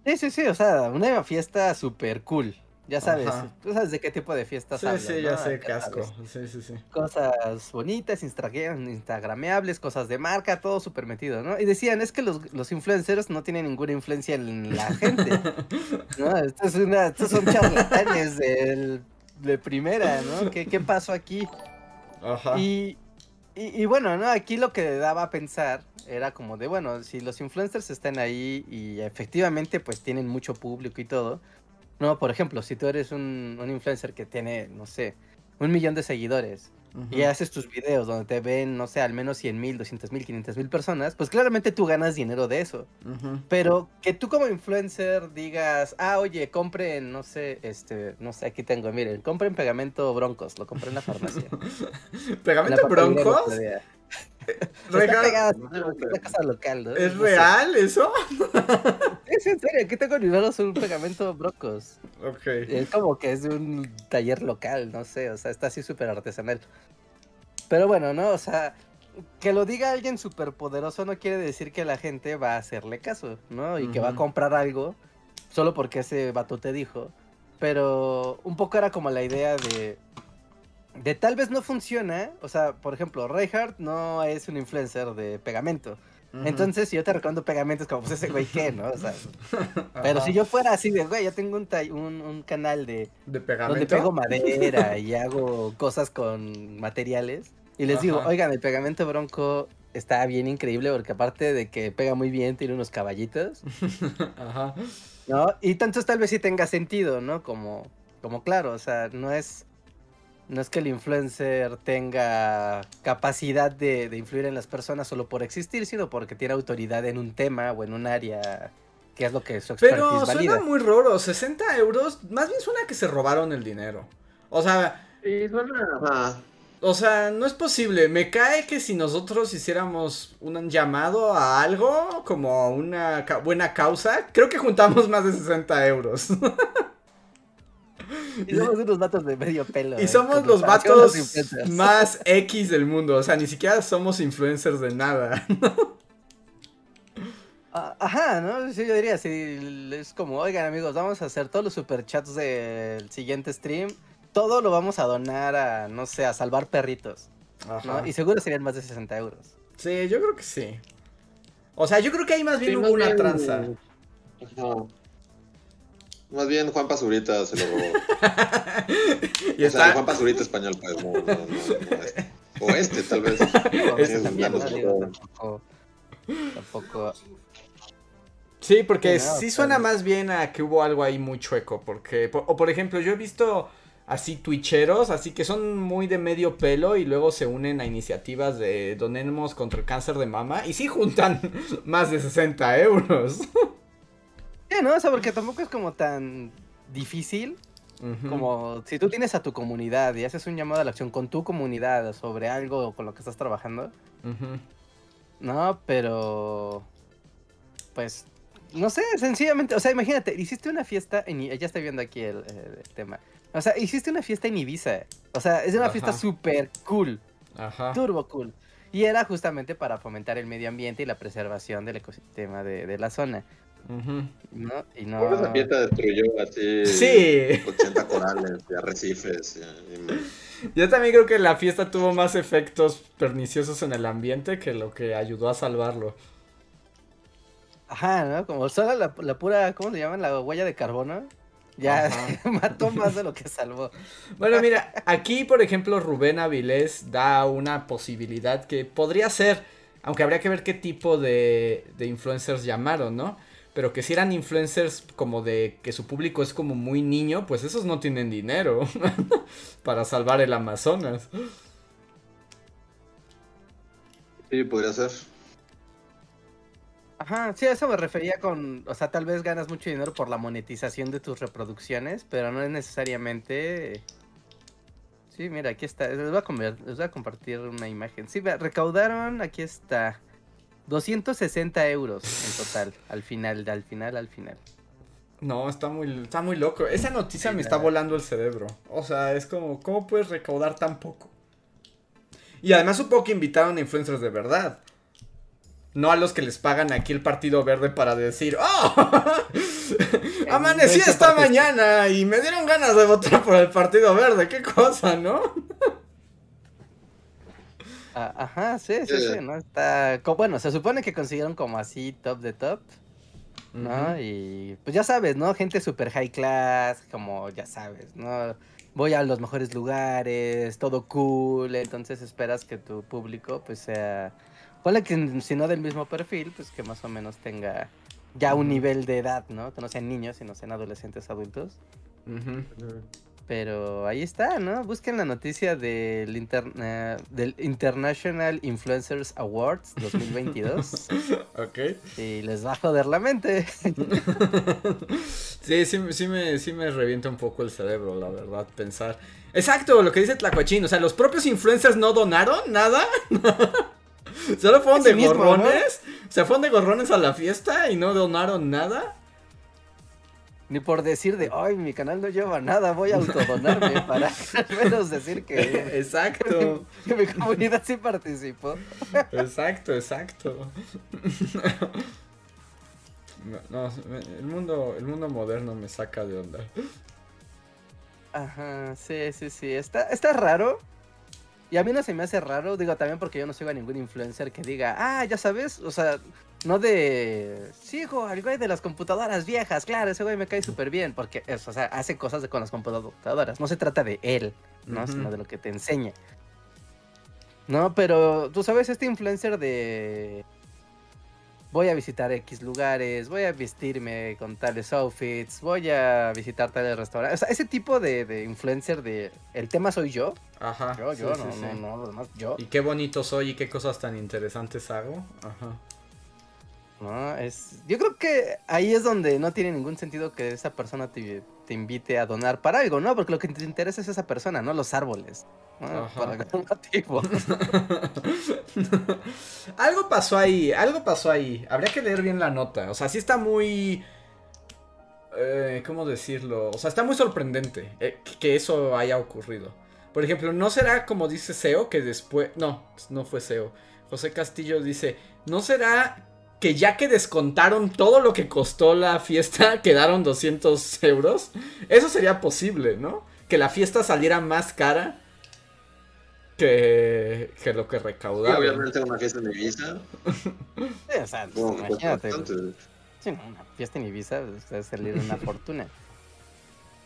Sí, sí, sí, o sea, una fiesta súper cool. Ya sabes, Ajá. tú sabes de qué tipo de fiestas Sí, sí, ya ¿no? sé, casco. sabes. Sí, sí, sí. Cosas bonitas, instagram, instagrameables, cosas de marca, todo súper metido, ¿no? Y decían, es que los, los influencers no tienen ninguna influencia en la gente, ¿no? Esto es una, estos son charlatanes de primera, ¿no? ¿Qué, qué pasó aquí? Ajá. Y, y, y bueno, ¿no? Aquí lo que daba a pensar era como de, bueno, si los influencers están ahí y efectivamente pues tienen mucho público y todo, ¿no? Por ejemplo, si tú eres un, un influencer que tiene, no sé, un millón de seguidores y haces tus videos donde te ven, no sé, al menos 100 mil, 200 mil, 500 mil personas, pues claramente tú ganas dinero de eso. Pero que tú como influencer digas, ah, oye, compren, no sé, este, no sé, aquí tengo, miren, compren pegamento broncos, lo compré en la farmacia. ¿Pegamento broncos? es una cosa local, ¿no? ¿Es No sé. real eso? Es en serio, aquí tengo en mis un pegamento broncos. Ok. Es como que es de un taller local, no sé, o sea, está así súper artesanal. Pero bueno, ¿no? O sea, que lo diga alguien súper poderoso no quiere decir que la gente va a hacerle caso, ¿no? Y que va a comprar algo solo porque ese vato te dijo. Pero un poco era como la idea de... De tal vez no funciona, o sea, por ejemplo, Reinhardt no es un influencer de pegamento. Entonces, si yo te recomiendo pegamentos, como pues ese güey, ¿qué, no? O sea, pero si yo fuera así de, güey, yo tengo un, ta- un, un canal de De donde pegamento. pego madera y hago cosas con materiales. Y les digo, oigan, el pegamento bronco está bien increíble porque aparte de que pega muy bien, tiene unos caballitos, Ajá. ¿no? Y entonces tal vez sí tenga sentido, ¿no? Como, como claro, o sea, no es, no es que el influencer tenga capacidad de, de influir en las personas solo por existir, sino porque tiene autoridad en un tema o en un área que es lo que su expertise Pero valida. suena muy raro, 60 euros, más bien suena que se robaron el dinero. O sea, Sí, suena. O sea, no es posible. Me cae que si nosotros hiciéramos un llamado a algo, como una ca- buena causa, creo que juntamos más de 60 euros. Y somos unos vatos de medio pelo. Y eh, somos los vatos más X del mundo. O sea, ni siquiera somos influencers de nada. Ah, Ajá, ¿no? Sí, yo diría, sí, es como, oigan amigos, vamos a hacer todos los superchats del siguiente stream. Todo lo vamos a donar a, no sé, a salvar perritos. ¿no? Ajá. Y seguro serían más de 60 euros. Sí, yo creo que sí. O sea, yo creo que hay más bien Sí, hubo más una bien- tranza. Ajá. Más bien Juan Pazurita se lo robó. Y O sea, Juan Pazurita español, pues, no, no, no, no este. O este, tal vez. Tocó. tampoco, tampoco. Sí, porque Sí, no, sí o suena más bien a que hubo algo ahí muy chueco, porque, por- o por ejemplo, yo he visto así twitcheros, así que son muy de medio pelo y luego se unen a iniciativas de donemos contra el cáncer de mama y sí juntan más de 60 euros. Sí, ¿no? O sea, porque tampoco es como tan difícil como si tú tienes a tu comunidad y haces un llamado a la acción con tu comunidad sobre algo con lo que estás trabajando. No, pero. Pues. No sé, sencillamente. O sea, imagínate, hiciste una fiesta en. Ya estoy viendo aquí el, el tema. O sea, hiciste una fiesta en Ibiza. O sea, es una fiesta súper cool. Ajá. Turbo cool. Y era justamente para fomentar el medio ambiente y la preservación del ecosistema de, de la zona. Ujú. ¿No? Y no. Por esa fiesta destruyó así Sí, 80 corales y arrecifes. y- yo también creo que la fiesta tuvo más efectos perniciosos en el ambiente que lo que ayudó a salvarlo. Ajá, ¿no? Como solo la, la pura. ¿Cómo se llaman? La huella de carbono. Ya Ajá. mató más de lo que salvó. Bueno, mira, aquí por ejemplo Rubén Avilés da una posibilidad que podría ser, aunque habría que ver qué tipo de, de influencers llamaron, ¿no? Pero que si eran influencers como de que su público es como muy niño, pues esos no tienen dinero para salvar el Amazonas. Sí, podría ser. Ajá, sí, a eso me refería con, o sea, tal vez ganas mucho dinero por la monetización de tus reproducciones, pero no es necesariamente... Sí, mira, aquí está, les voy a, conver- les voy a compartir una imagen. Sí, recaudaron, aquí está, 260 euros en total, al final, al final, al final. No, está muy, está muy loco. Esa noticia Sí, me está volando el cerebro. O sea, es como, ¿cómo puedes recaudar tan poco? Y además supongo que invitaron a influencers de verdad. No a los que les pagan aquí el Partido Verde para decir, ¡Oh! Amanecí esta mañana y me dieron ganas de votar por el Partido Verde. ¡Qué cosa, ¿no? Ah, ajá, sí, sí, Eh. sí, ¿no? Está, co- bueno, se supone que consiguieron como así top de top, ¿no? Y pues ya sabes, ¿no? Gente super high class, como ya sabes, ¿no? Voy a los mejores lugares, todo cool, entonces esperas que tu público pues sea, ponle que si no del mismo perfil, pues que más o menos tenga ya un nivel de edad, ¿no? Que no sean niños, sino sean adolescentes adultos. Pero ahí está, ¿no? Busquen la noticia del, inter- eh, del International Influencers Awards 2022 Ok. y les va a joder la mente. Sí, sí, sí me, sí me revienta un poco el cerebro, la verdad, pensar. Exacto, lo que dice Tlacuachín, o sea, los propios influencers no donaron nada. Solo fueron de mismo, ¿no? gorrones. O sea, fueron de gorrones a la fiesta y no donaron nada. Ni por decir de, ay, mi canal no lleva nada, voy a autodonarme para al menos decir que, Exacto, que mi comunidad sí participó. exacto, exacto. No, no, el mundo, el mundo moderno me saca de onda. Ajá, sí, sí, sí. Está, está raro. Y a mí no se me hace raro, digo también porque yo no sigo a ningún influencer que diga, ah, ya sabes, o sea, no de, sigo al güey de las computadoras viejas, claro, ese güey me cae súper bien, porque eso, o sea, hace cosas de, con las computadoras, no se trata de él, ¿no? Sino de lo que te enseña. No, pero tú sabes, este influencer de... Voy a visitar X lugares, voy a vestirme con tales outfits, voy a visitar tales restaurantes. O sea, ese tipo de, de influencer de... El tema soy yo. Ajá. Yo, yo, sí, no, sí, no, no, lo demás, yo. Y qué bonito soy y qué cosas tan interesantes hago. Ajá. No, es... Yo creo que ahí es donde no tiene ningún sentido que esa persona te, te invite a donar para algo, ¿no? Porque lo que te interesa es esa persona, no los árboles. ¿no? Por algún motivo. algo pasó ahí, algo pasó ahí. Habría que leer bien la nota. O sea, sí está muy... eh, ¿Cómo decirlo? O sea, está muy sorprendente eh, que eso haya ocurrido. Por ejemplo, ¿no será como dice SEO que después... No, no fue SEO. José Castillo dice, ¿no será que ya que descontaron todo lo que costó la fiesta, quedaron 200 euros? Eso sería posible, ¿no? Que la fiesta saliera más cara que, que lo que Sí, recaudaron. obviamente una fiesta en Ibiza. Sí, o sea, cuesta imagínate. Sí, no, una fiesta en Ibiza debe salir una fortuna.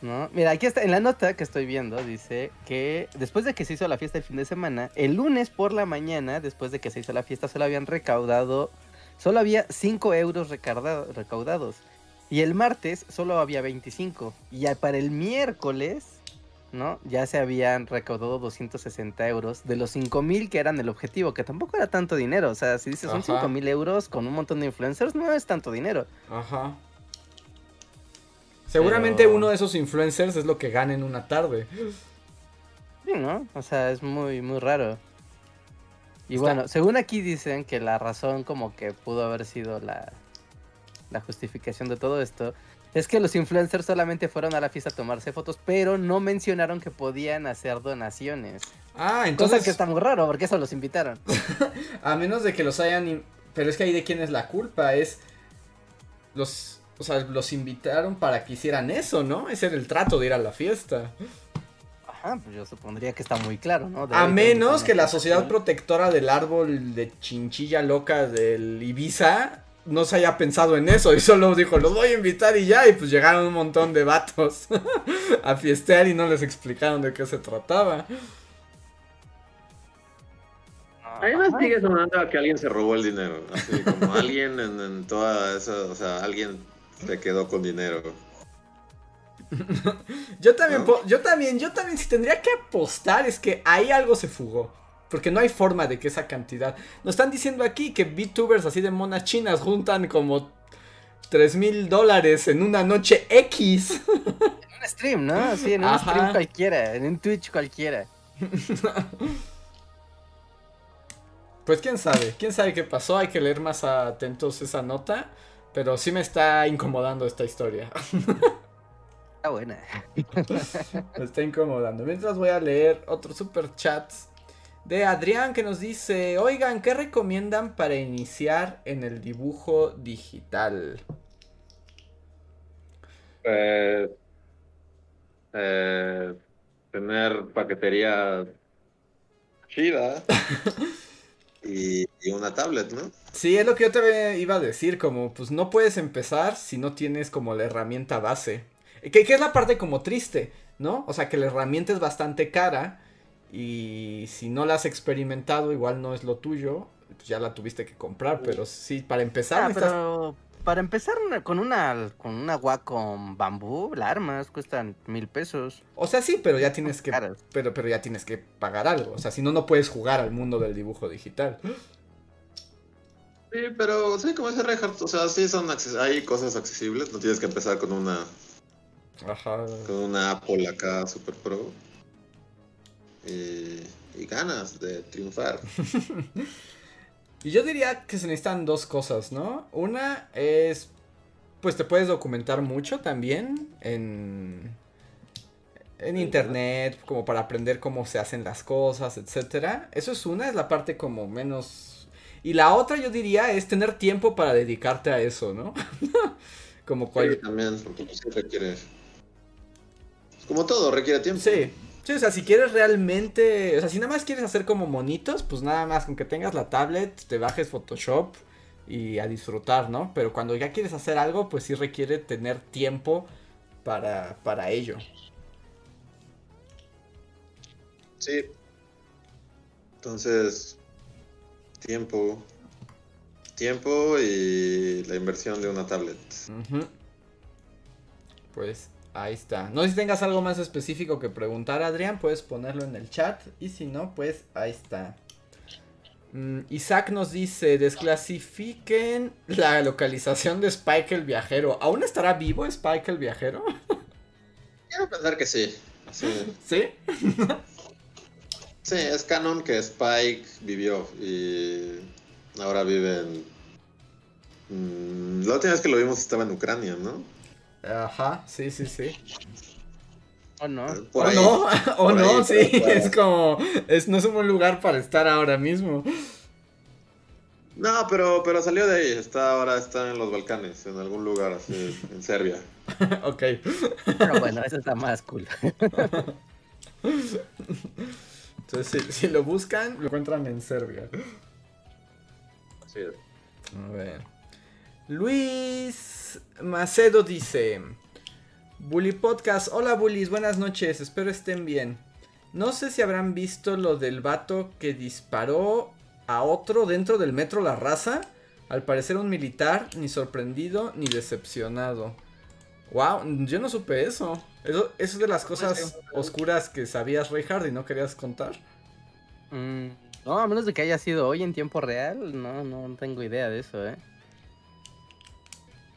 ¿No? Mira, aquí está, en la nota que estoy viendo, dice que después de que se hizo la fiesta el fin de semana, el lunes por la mañana, después de que se hizo la fiesta, solo habían recaudado, solo había 5 euros recaudados. Y el martes solo había 25. Y para el miércoles, ¿no? Ya se habían recaudado 260 euros de los 5 mil que eran el objetivo, que tampoco era tanto dinero. O sea, si dices son Ajá. 5 mil euros con un montón de influencers, no es tanto dinero. Ajá. Seguramente Pero- uno de esos influencers es lo que gana en una tarde. Sí, ¿no? O sea, es muy, muy raro. Y Está- bueno, según aquí dicen que la razón como que pudo haber sido la, la justificación de todo esto, es que los influencers solamente fueron a la fiesta a tomarse fotos, pero no mencionaron que podían hacer donaciones. Ah, Cosa entonces, que está muy raro, porque eso los invitaron. a menos de que los hayan... Pero es que ahí de quién es la culpa, es... Los... O sea, los invitaron para que hicieran eso, ¿no? Ese era el trato de ir a la fiesta. Ajá, pues yo supondría que está muy claro, ¿no? De A menos que la sociedad protectora del árbol de chinchilla loca del Ibiza no se haya pensado en eso y solo dijo, los voy a invitar y ya, y pues llegaron un montón de vatos a fiestear y no les explicaron de qué se trataba. A mí me Ajá. sigue sonando a que alguien se robó el dinero. Así como alguien en, en toda esa. O sea, alguien se quedó con dinero. Yo también, yo también, yo también, si tendría que apostar es que ahí algo se fugó. Porque no hay forma de que esa cantidad. Nos están diciendo aquí que VTubers así de monas chinas juntan como 3 mil dólares en una noche X. En un stream, ¿no? Sí, en un Ajá. stream cualquiera, en un Twitch cualquiera. Pues quién sabe, quién sabe qué pasó. Hay que leer más atentos esa nota. Pero sí me está incomodando esta historia. Está buena. Me está incomodando. Mientras voy a leer otros super chats de Adrián que nos dice, oigan, ¿qué recomiendan para iniciar en el dibujo digital? Eh, eh, tener paquetería chida y, y una tablet, ¿no? Sí, es lo que yo te iba a decir, como pues no puedes empezar si no tienes como la herramienta base. Que, que es la parte como triste, ¿no? O sea, que la herramienta es bastante cara y si no la has experimentado igual no es lo tuyo, pues ya la tuviste que comprar, pero sí, para empezar Ah, necesitas- pero para empezar con una con una Wacom bambú, las armas cuestan mil pesos. O sea, sí, pero ya tienes que Caras. pero pero ya tienes que pagar algo, o sea, si no no puedes jugar al mundo del dibujo digital. Sí, pero sí, como dice Reinhardt, o sea, sí son hay cosas accesibles, no tienes que empezar con una Ajá. con una Apple acá Super Pro y, y ganas de triunfar. Y yo diría que se necesitan dos cosas, ¿no? Una es, pues te puedes documentar mucho también en, en internet, como para aprender cómo se hacen las cosas, etcétera. Eso es una, es la parte como menos... Y la otra yo diría es tener tiempo para dedicarte a eso, ¿no? como Sí, cual... también, porque pues, sí requiere. Como todo, requiere tiempo. Sí, Sí, o sea, si quieres realmente, o sea, si nada más quieres hacer como monitos, pues nada más con que tengas la tablet, te bajes Photoshop y a disfrutar, ¿no? Pero cuando ya quieres hacer algo, pues sí requiere tener tiempo para, para ello. Sí. Entonces, tiempo. Tiempo y la inversión de una tablet. Pues ahí está. No sé si tengas algo más específico que preguntar, Adrián, puedes ponerlo en el chat. Y si no, pues ahí está. Mm, Isaac nos dice, desclasifiquen la localización de Spike el viajero. ¿Aún estará vivo Spike el viajero? Quiero pensar que sí. Sí, ¿Sí? sí, es canon que Spike vivió y ahora vive en... Mm, la última vez que lo vimos estaba en Ucrania, ¿no? Ajá, sí, sí, sí. ¿O no? Por o ahí. no, o Por no, ahí, sí, es como, es, no es un buen lugar para estar ahora mismo. No, pero, pero salió de ahí. Está ahora está en los Balcanes, en algún lugar así, en Serbia. ok. Pero bueno, eso está más cool. Entonces, si, si lo buscan, lo encuentran en Serbia. Así es. A ver. Luis Macedo dice: Bully Podcast, hola Bullies, buenas noches, espero estén bien. No sé si habrán visto lo del vato que disparó a otro dentro del metro La Raza. Al parecer un militar, ni sorprendido ni decepcionado. Wow, yo no supe eso. Eso, eso es de las cosas oscuras que sabías, Reinhard, y no querías contar. Mm, no, a menos de que haya sido hoy en tiempo real, no, no tengo idea de eso, ¿eh?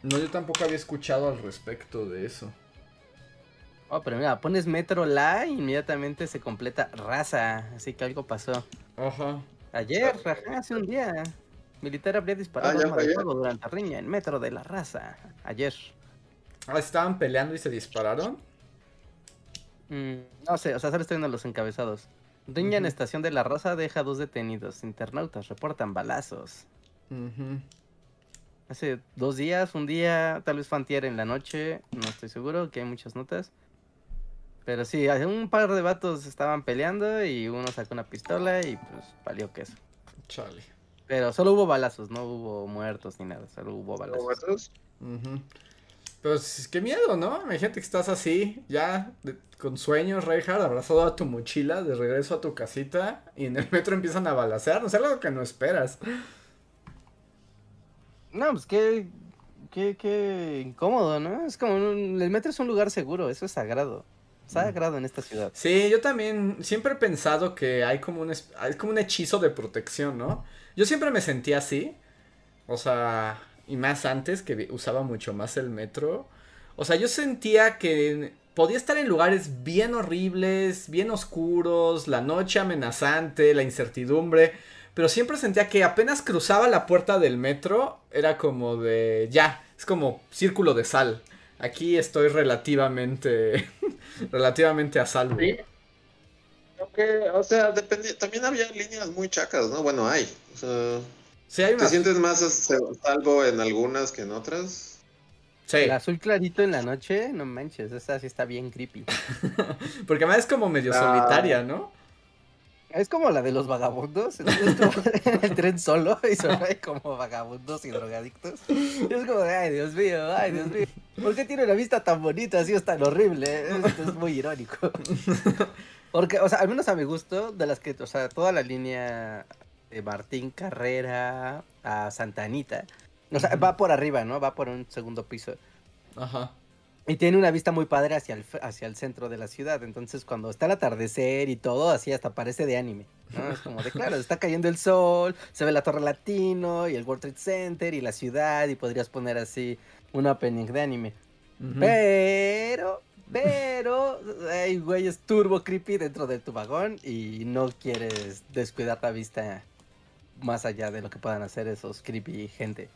No, yo tampoco había escuchado al respecto de eso. Oh, pero mira, pones Metro La y inmediatamente se completa raza, así que algo pasó. Ajá. Ayer, ajá, hace un día, militar habría disparado Ah, ¿ya arma de fuego durante riña en Metro de la Raza. Ayer. Ah, estaban peleando y se dispararon. Mm, no sé, o sea, solo estoy viendo los encabezados. Riña en estación de la Raza deja dos detenidos. Internautas reportan balazos. Ujú. Hace dos días, un día, tal vez fantier en la noche, no estoy seguro, que hay muchas notas. Pero sí, hace un par de vatos estaban peleando y uno sacó una pistola y pues valió queso. Chale. Pero solo hubo balazos, no hubo muertos ni nada, solo hubo balazos. ¿Cómo estás? Ujú. Pero es- qué miedo, ¿no? Imagínate que estás así, ya de- con sueños, Reinhard, abrazado a tu mochila, de regreso a tu casita, y en el metro empiezan a balacear. No es algo que no esperas. No, pues qué, qué, qué incómodo, ¿no? Es como, un- el metro es un lugar seguro, eso es sagrado. Sagrado en esta ciudad. Sí, yo también siempre he pensado que hay como un, es- como un hechizo de protección, ¿no? Yo siempre me sentía así. O sea, y más antes que usaba mucho más el metro. O sea, yo sentía que podía estar en lugares bien horribles, bien oscuros, la noche amenazante, la incertidumbre. Pero siempre sentía que apenas cruzaba la puerta del metro, era como de ya, es como círculo de sal. Aquí estoy relativamente, relativamente a salvo. Sí. Aunque, o sea, depende, también había líneas muy chacas, ¿no? Bueno, hay. O sea, Sí, hay ¿te sientes más a salvo en algunas que en otras? Sí, El azul clarito en la noche, no manches, esa sí está bien creepy. porque además es como medio Ah. solitaria, ¿no? Es como la de los vagabundos, es como el tren solo y solo hay como vagabundos y drogadictos. Y es como de, ay Dios mío, ay Dios mío, ¿por qué tiene una vista tan bonita así es tan horrible? Esto es muy irónico. Porque, o sea, al menos a mi gusto, de las que, o sea, toda la línea de Martín Carrera a Santa Anita, o sea, va por arriba, ¿no? Va por un segundo piso. Ajá. Y tiene una vista muy padre hacia el, hacia el centro de la ciudad. Entonces, cuando está el atardecer y todo, así hasta parece de anime. ¿no? Es como de, claro, está cayendo el sol, se ve la Torre Latino y el World Trade Center y la ciudad. Y podrías poner así un opening de anime. Ujú. Pero, pero, hay güeyes turbo creepy dentro de tu vagón y no quieres descuidar la vista más allá de lo que puedan hacer esos creepy gente.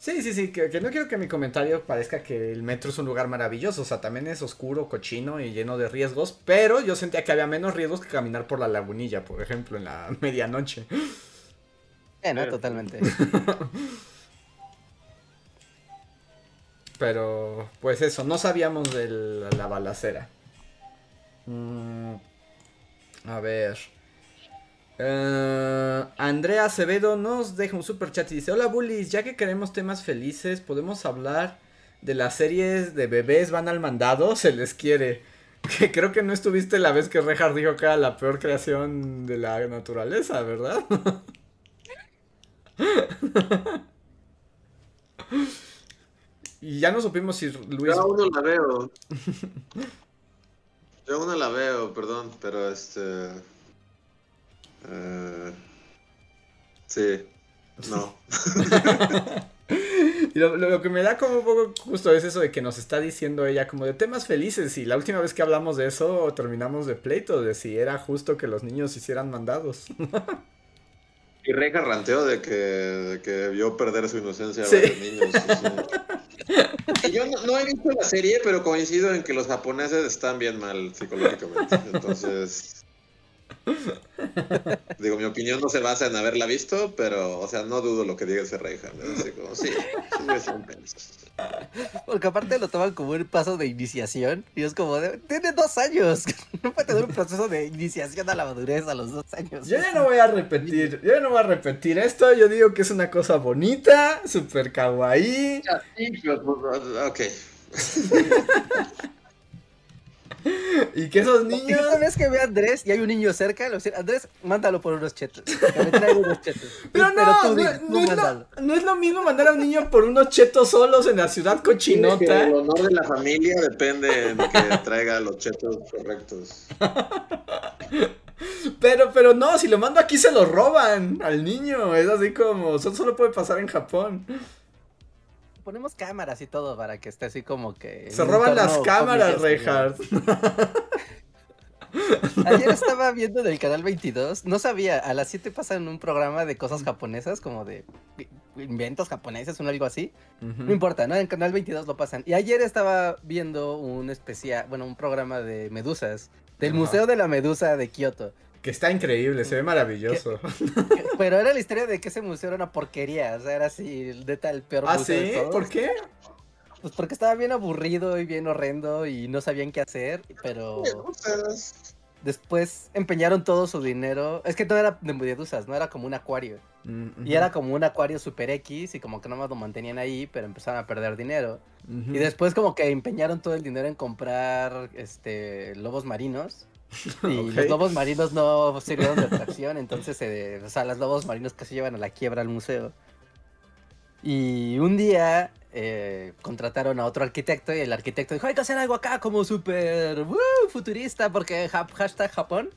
Sí, sí, sí, que, que no quiero que mi comentario parezca que el metro es un lugar maravilloso, o sea, también es oscuro, cochino y lleno de riesgos, pero yo sentía que había menos riesgos que caminar por la lagunilla, por ejemplo, en la medianoche. Eh, no, totalmente. Pero, pues eso, no sabíamos de la, la balacera. Mm, A ver. Eh, Andrea Acevedo nos deja un super chat y dice: Hola bullies, ya que queremos temas felices, podemos hablar de las series de bebés van al mandado, se les quiere. Que creo que no estuviste la vez que Rehard dijo que era la peor creación de la naturaleza, ¿verdad? y ya no supimos si Luis. Yo aún no la veo. Yo aún no la veo, perdón, pero este. Eh, sí. No. Y lo, que me da como un poco justo es eso de que nos está diciendo ella como de temas felices y la última vez que hablamos de eso terminamos de pleito de si era justo que los niños hicieran mandados. Y Reja ranteó de que, de que vio perder su inocencia a varios niños. sí. Y yo no, no he visto la serie, pero coincido en que los japoneses están bien mal psicológicamente. Entonces. Digo, mi opinión no se basa en haberla visto, pero, o sea, no dudo lo que diga ese Reja. Es así como, sí, sí. Porque aparte lo toman como un paso de iniciación. Y es como, de, tiene dos años. No puede tener un proceso de iniciación a la madurez a los dos años. Yo ya no voy a repetir, yo ya no voy a repetir esto, yo digo que es una cosa bonita, super kawaii. Pues, ok. Y que esos Y niños... cada vez que ve a Andrés y hay un niño cerca, le voy a decir, Andrés, mándalo por unos chetos. Que unos chetos. Pero no, tú no, es lo, no es lo mismo mandar a un niño por unos chetos solos en la ciudad Que cochinota. el honor de la familia depende en que traiga los chetos correctos. Pero, pero no, si lo mando aquí se lo roban al niño. Es así como, eso solo puede pasar en Japón. Ponemos cámaras y todo para que esté así como que. Se roban las cámaras, Reinhardt. Ayer estaba viendo del canal 22, no sabía, a las 7 pasan un programa de cosas japonesas, como de inventos japoneses o algo así. No importa, ¿no? En canal 22 lo pasan. Y ayer estaba viendo un especial, bueno, un programa de medusas, del. Museo de la Medusa de Kioto. Que está increíble, se ve maravilloso. Que- Pero era la historia de que ese museo era una porquería, o sea, era así, de tal peor ¿Ah, museo de sí? todos. ¿Por qué? Pues porque estaba bien aburrido y bien horrendo y no sabían qué hacer, pero después empeñaron todo su dinero. Es que no era de medusas, no era como un acuario. Y era como un acuario super X y como que nomás lo mantenían ahí, pero empezaron a perder dinero. Y después como que empeñaron todo el dinero en comprar este lobos marinos. Y los lobos marinos no sirvieron de atracción, entonces eh, o sea, los lobos marinos casi llevan a la quiebra al museo. Y un día eh, contrataron a otro arquitecto y el arquitecto dijo, hay que hacer algo acá como súper futurista porque ha- hashtag Japón.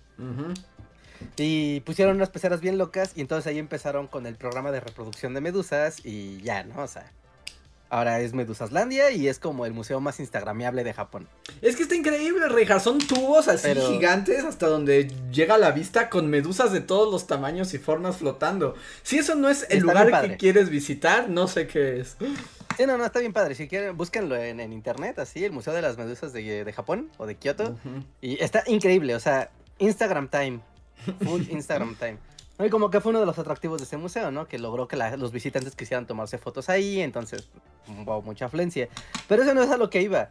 Y pusieron unas peceras bien locas y entonces ahí empezaron con el programa de reproducción de medusas y ya, ¿no? O sea, ahora es Medusaslandia y es como el museo más instagramiable de Japón. Es que está increíble, Reinhardt. Son tubos así Pero- gigantes hasta donde llega la vista con medusas de todos los tamaños y formas flotando. Si eso no es el Está lugar que quieres visitar, no sé qué es. Sí, no, no, está bien padre. Si quieren, búsquenlo en, en internet, así, el Museo de las Medusas de, de Japón o de Kioto. Y está increíble, o sea, Instagram Time. Full Instagram Time. Y como que fue uno de los atractivos de ese museo, ¿no? Que logró que la- los visitantes quisieran tomarse fotos ahí, entonces hubo mucha afluencia. Pero eso no es a lo que iba.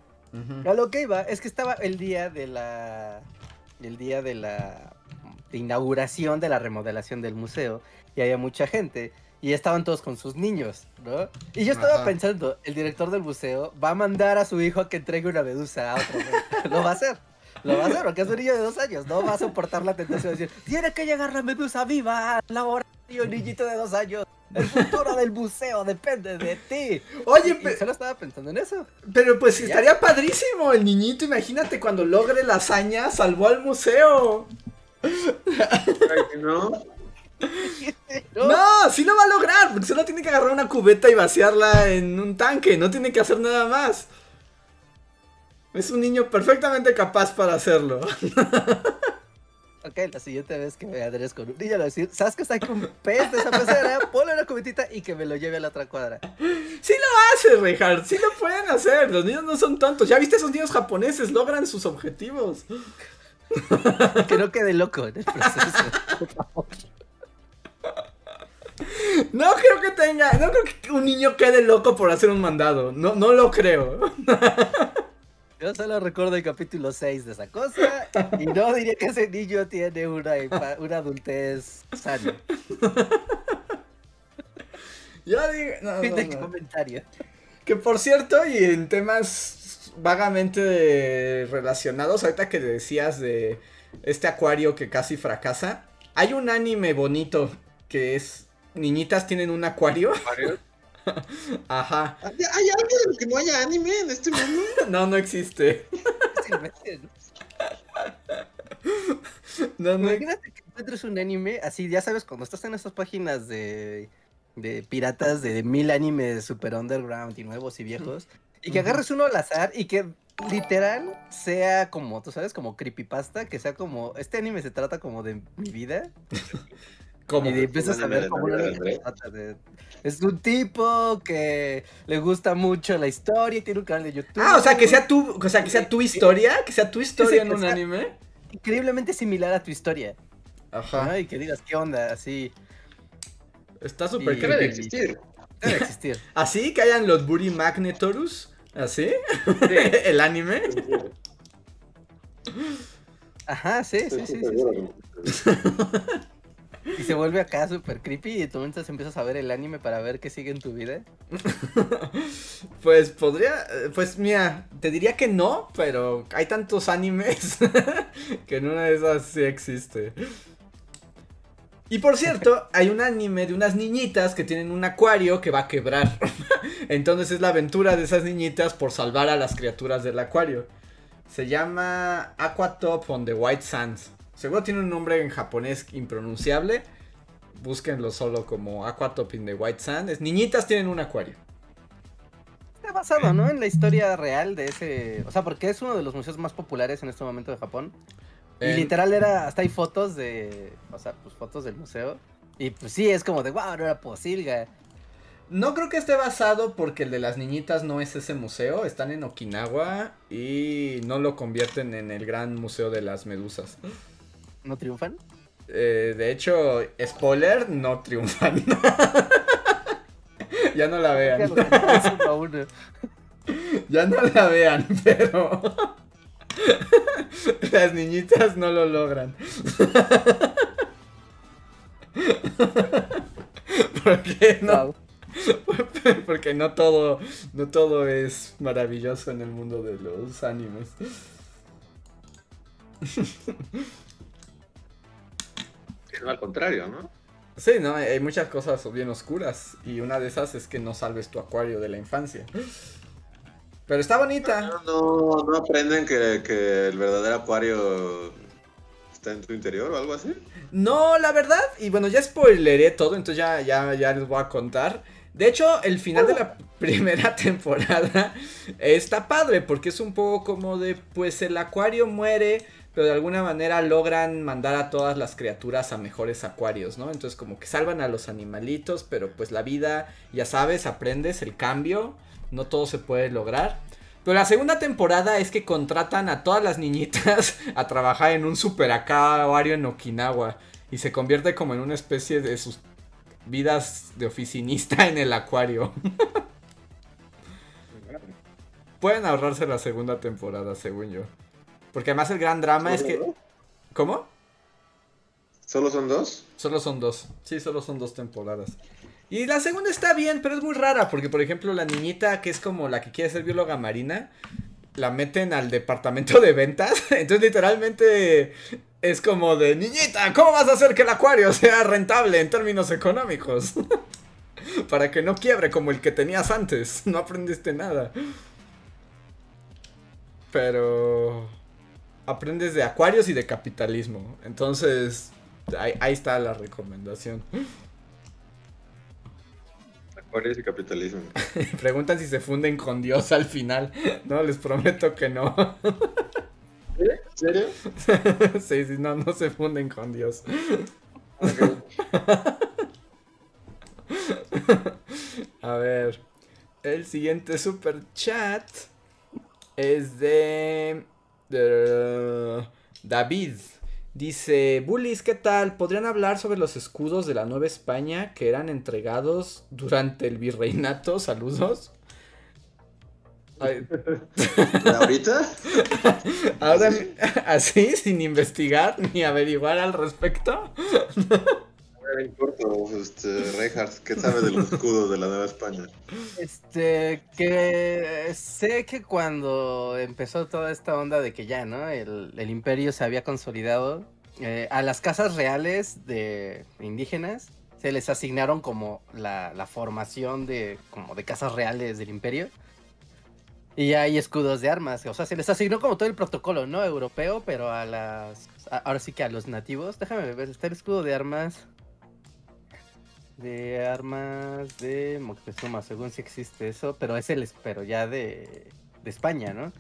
A lo que iba es que estaba el día de la. El día de la inauguración de la remodelación del museo. Y había mucha gente. Y estaban todos con sus niños, ¿no? Y yo estaba Ajá. pensando, el director del museo va a mandar a su hijo a que entregue una medusa a otro. Lo va a hacer. Lo va a hacer, porque es un niño de dos años. No va a soportar la tentación de decir, tiene que llegar la medusa viva al laboratorio, niñito de dos años. El futuro del museo depende de ti. Oye, Y pe- solo estaba pensando en eso. pero pues ¿Ya? estaría padrísimo el niñito. Imagínate cuando logre la hazaña, salvó al museo. ¿No? No, sí lo va a lograr, porque solo tiene que agarrar una cubeta y vaciarla en un tanque, no tiene que hacer nada más. Es un niño perfectamente capaz para hacerlo. Ok, la siguiente vez que me Andrés con un niño, le voy a decir, ¿sabes que saque un pez de esa pecera? Ponle una cubetita y que me lo lleve a la otra cuadra. Sí lo hace, Reinhardt, sí lo pueden hacer. Los niños no son tontos. ¿Ya viste esos niños japoneses? Logran sus objetivos. Que no quede loco en el proceso. No creo que tenga, no creo que un niño quede loco por hacer un mandado. No, no lo creo. Yo solo recuerdo el capítulo 6 de esa cosa y no diría que ese niño tiene una, una adultez sana. Ya digo, no, Fin no, de no. comentario. Que por cierto, y en temas vagamente relacionados, ahorita que decías de este acuario que casi fracasa, hay un anime bonito que es niñitas tienen un acuario. Ajá. ¿Hay hay algo de lo que no haya anime en este mundo? No, no existe. No, no. Imagínate que encuentres un anime así, ya sabes, cuando estás en estas páginas de, de piratas de mil animes super underground y nuevos y viejos, y que agarres uno al azar y que literal sea como, tú sabes, como creepypasta, que sea como, este anime se trata como de mi vida, ¿Cómo? y empiezas a ver de de de- Es un tipo que le gusta mucho la historia y tiene un canal de YouTube. Ah, o sea, que sea tu, o sea, que sea tu historia, que sea tu historia en un anime. Increíblemente similar a tu historia. Ajá. Y que digas, ¿qué onda? Así, Está súper Y- ¿Qué debe existir? debe existir. Así que hayan los Buri Magnetorus. Así. El anime. Ajá, sí, sí, sí, sí, sí. Y se vuelve acá súper creepy y tú entonces empiezas a ver el anime para ver qué sigue en tu vida. Pues podría, eh, pues mira, te diría que no, pero hay tantos animes que en una de esas sí existe. Y por cierto, hay un anime de unas niñitas que tienen un acuario que va a quebrar. Entonces es la aventura de esas niñitas por salvar a las criaturas del acuario. Se llama Aquatop on the White Sands. Seguro tiene un nombre en japonés impronunciable. Búsquenlo solo como Aquatop in the White Sands. Niñitas tienen un acuario. Está basado, ¿no? En la historia real de ese... O sea, porque es uno de los museos más populares en este momento de Japón. Y literal era... Hasta hay fotos de... O sea, pues fotos del museo. Y pues sí, es como de, wow, no era posible. No creo que esté basado porque el de las niñitas no es ese museo. Están en Okinawa y no lo convierten en el gran museo de las medusas. ¿No triunfan? Eh, de hecho, spoiler, no triunfan. ya no la vean. Ya no la vean, pero... las niñitas no lo logran. Porque no. Porque no todo, no todo es maravilloso en el mundo de los animes. No, al contrario, ¿no? Sí, no, hay muchas cosas bien oscuras y una de esas es que no salves tu acuario de la infancia. Pero está bonita. No, no aprenden que, que el verdadero acuario está en tu interior o algo así. No, la verdad, y bueno, ya spoileré todo, entonces ya, ya, ya les voy a contar. De hecho, el final de la primera temporada está padre, porque es un poco como de, pues el acuario muere, pero de alguna manera logran mandar a todas las criaturas a mejores acuarios, ¿no? Entonces como que salvan a los animalitos, pero pues la vida, ya sabes, aprendes el cambio, no todo se puede lograr. Pero la segunda temporada es que contratan a todas las niñitas a trabajar en un super acuario en Okinawa. Y se convierte como en una especie de sus vidas de oficinista en el acuario. Pueden ahorrarse la segunda temporada, según yo. Porque además el gran drama es que... ¿Cómo? ¿Solo son dos? Solo son dos. Sí, solo son dos temporadas. Y la segunda está bien, pero es muy rara. Porque, por ejemplo, la niñita que es como la que quiere ser bióloga marina, la meten al departamento de ventas. Entonces, literalmente, es como de niñita, ¿cómo vas a hacer que el acuario sea rentable en términos económicos? Para que no quiebre como el que tenías antes. No aprendiste nada. Pero aprendes de acuarios y de capitalismo. Entonces, ahí, ahí está la recomendación. Acuarios y capitalismo. Preguntan si se funden con Dios al final. No, les prometo que no. ¿En serio? sí, sí, no, no se funden con Dios. A ver. El siguiente super chat es de David. Dice, Bullies, ¿qué tal? ¿Podrían hablar sobre los escudos de la Nueva España que eran entregados durante el virreinato? Saludos. Ay, ¿Ahorita? Ahora, así, sin investigar ni averiguar al respecto. No me importa, este, Reinhardt, ¿qué sabe del escudo de la Nueva España? Este, que sé que cuando empezó toda esta onda de que ya, ¿no? El, el imperio se había consolidado, eh, a las casas reales de indígenas se les asignaron como la, la formación de, como de casas reales del imperio. Y hay escudos de armas, o sea, se les asignó como todo el protocolo, ¿no? Europeo, pero a las... a- ahora sí que a los nativos. Déjame ver, está el escudo de armas. De armas de Moctezuma, según si existe eso, pero es el, pero ya de, de España, ¿no?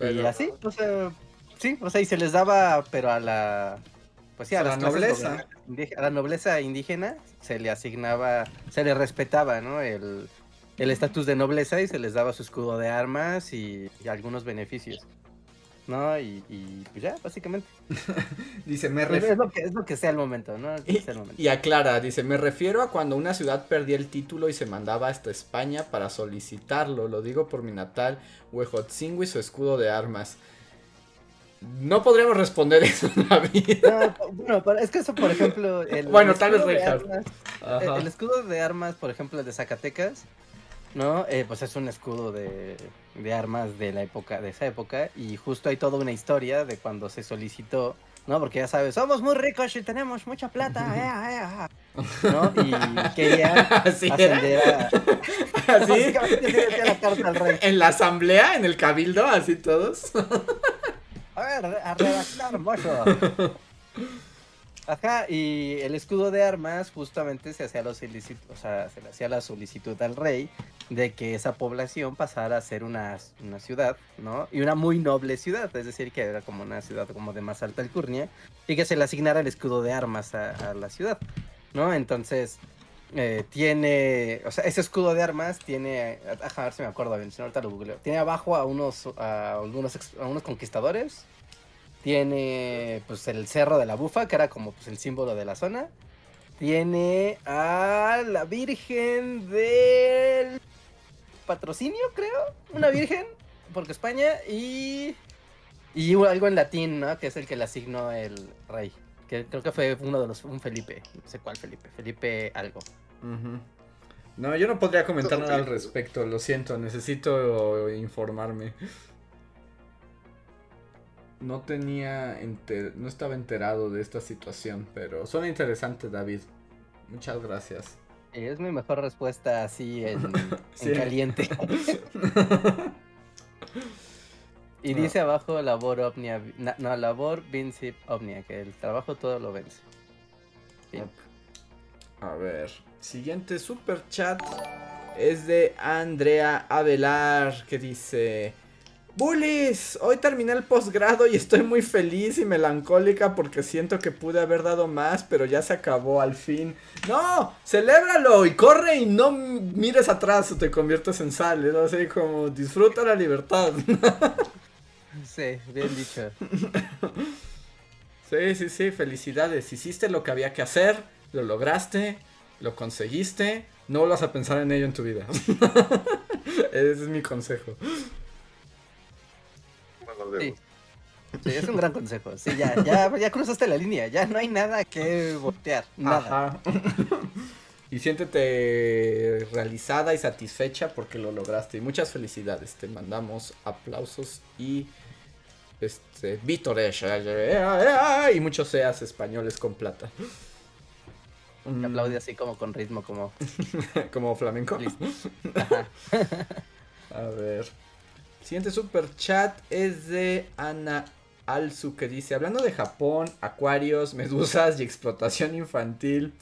Y así, o sea, sí, o sea, y se les daba, pero a la, pues sí, a, A la nobleza. a la nobleza indígena se le asignaba, se le respetaba, ¿no? El el estatus de nobleza y se les daba su escudo de armas y, y algunos beneficios, ¿no? Y, y, pues ya, básicamente. Dice, me Es, refiero. es lo que, es lo que sea el momento, ¿no? Es Y, sea el momento. y aclara, dice, me refiero a cuando una ciudad perdía el título y se mandaba hasta España para solicitarlo. Lo digo por mi natal Huejotzingo y su escudo de armas. No podríamos responder eso, David. No, bueno, pero es que eso, por ejemplo, el, Bueno, el tal vez armas-. El, el escudo de armas, por ejemplo, el de Zacatecas, ¿no? Eh, pues es un escudo de, de armas de la época, de esa época, y justo hay toda una historia de cuando se solicitó, ¿no? Porque ya sabes, somos muy ricos y tenemos mucha plata, eh, eh, eh", ¿no? Y querían Así era. ascender a... Así. La carta al rey. En la asamblea, en el cabildo, así todos. A ver, a redactar, mocho. Ajá, y el escudo de armas justamente se hacía, los ilícit- o sea, se le hacía la solicitud al rey de que esa población pasara a ser una, una ciudad, ¿no? Y una muy noble ciudad, es decir, que era como una ciudad como de más alta alcurnia, y que se le asignara el escudo de armas a, la ciudad, ¿no? Entonces, eh, tiene, o sea, ese escudo de armas tiene, ajá, a ver si me acuerdo bien, si no ahorita lo googleo, tiene abajo a unos, a algunos, a unos conquistadores, tiene pues el cerro de la bufa, que era como pues el símbolo de la zona. Tiene a la Virgen del Patrocinio, creo. Una virgen, porque España. Y, y algo en latín, ¿no? Que es el que le asignó el rey. Que creo que fue uno de los, un Felipe. No sé cuál Felipe. Felipe algo. No, yo no podría comentar nada al respecto, lo siento, necesito informarme. No tenía, enter- no estaba enterado de esta situación, pero suena interesante, David. Muchas gracias. Es mi mejor respuesta así en, caliente. Y dice abajo labor omnia, no, labor vincit omnia, que el trabajo todo lo vence. Fin. A ver, siguiente super chat es de Andrea Avelar que dice: Bullies, hoy terminé el posgrado y estoy muy feliz y melancólica porque siento que pude haber dado más, pero ya se acabó al fin. No, celébralo y corre y no mires atrás o te conviertes en sal. Es así como disfruta la libertad. Sí, bien dicho. Sí, sí, sí, felicidades. Hiciste lo que había que hacer, lo lograste, lo conseguiste. No vuelvas a pensar en ello en tu vida. Ese es mi consejo. Sí. Sí, es un gran consejo. Sí, ya, ya, ya cruzaste la línea, ya no hay nada que voltear, nada. Ajá. y siéntete realizada y satisfecha porque lo lograste. Y muchas felicidades. Te mandamos aplausos y este vítores y muchos seas españoles con plata. Me aplaude así como con ritmo, como Como flamenco. Ajá. A ver. Siguiente super chat es de Ana Alzu que dice, hablando de Japón, acuarios, medusas y explotación infantil.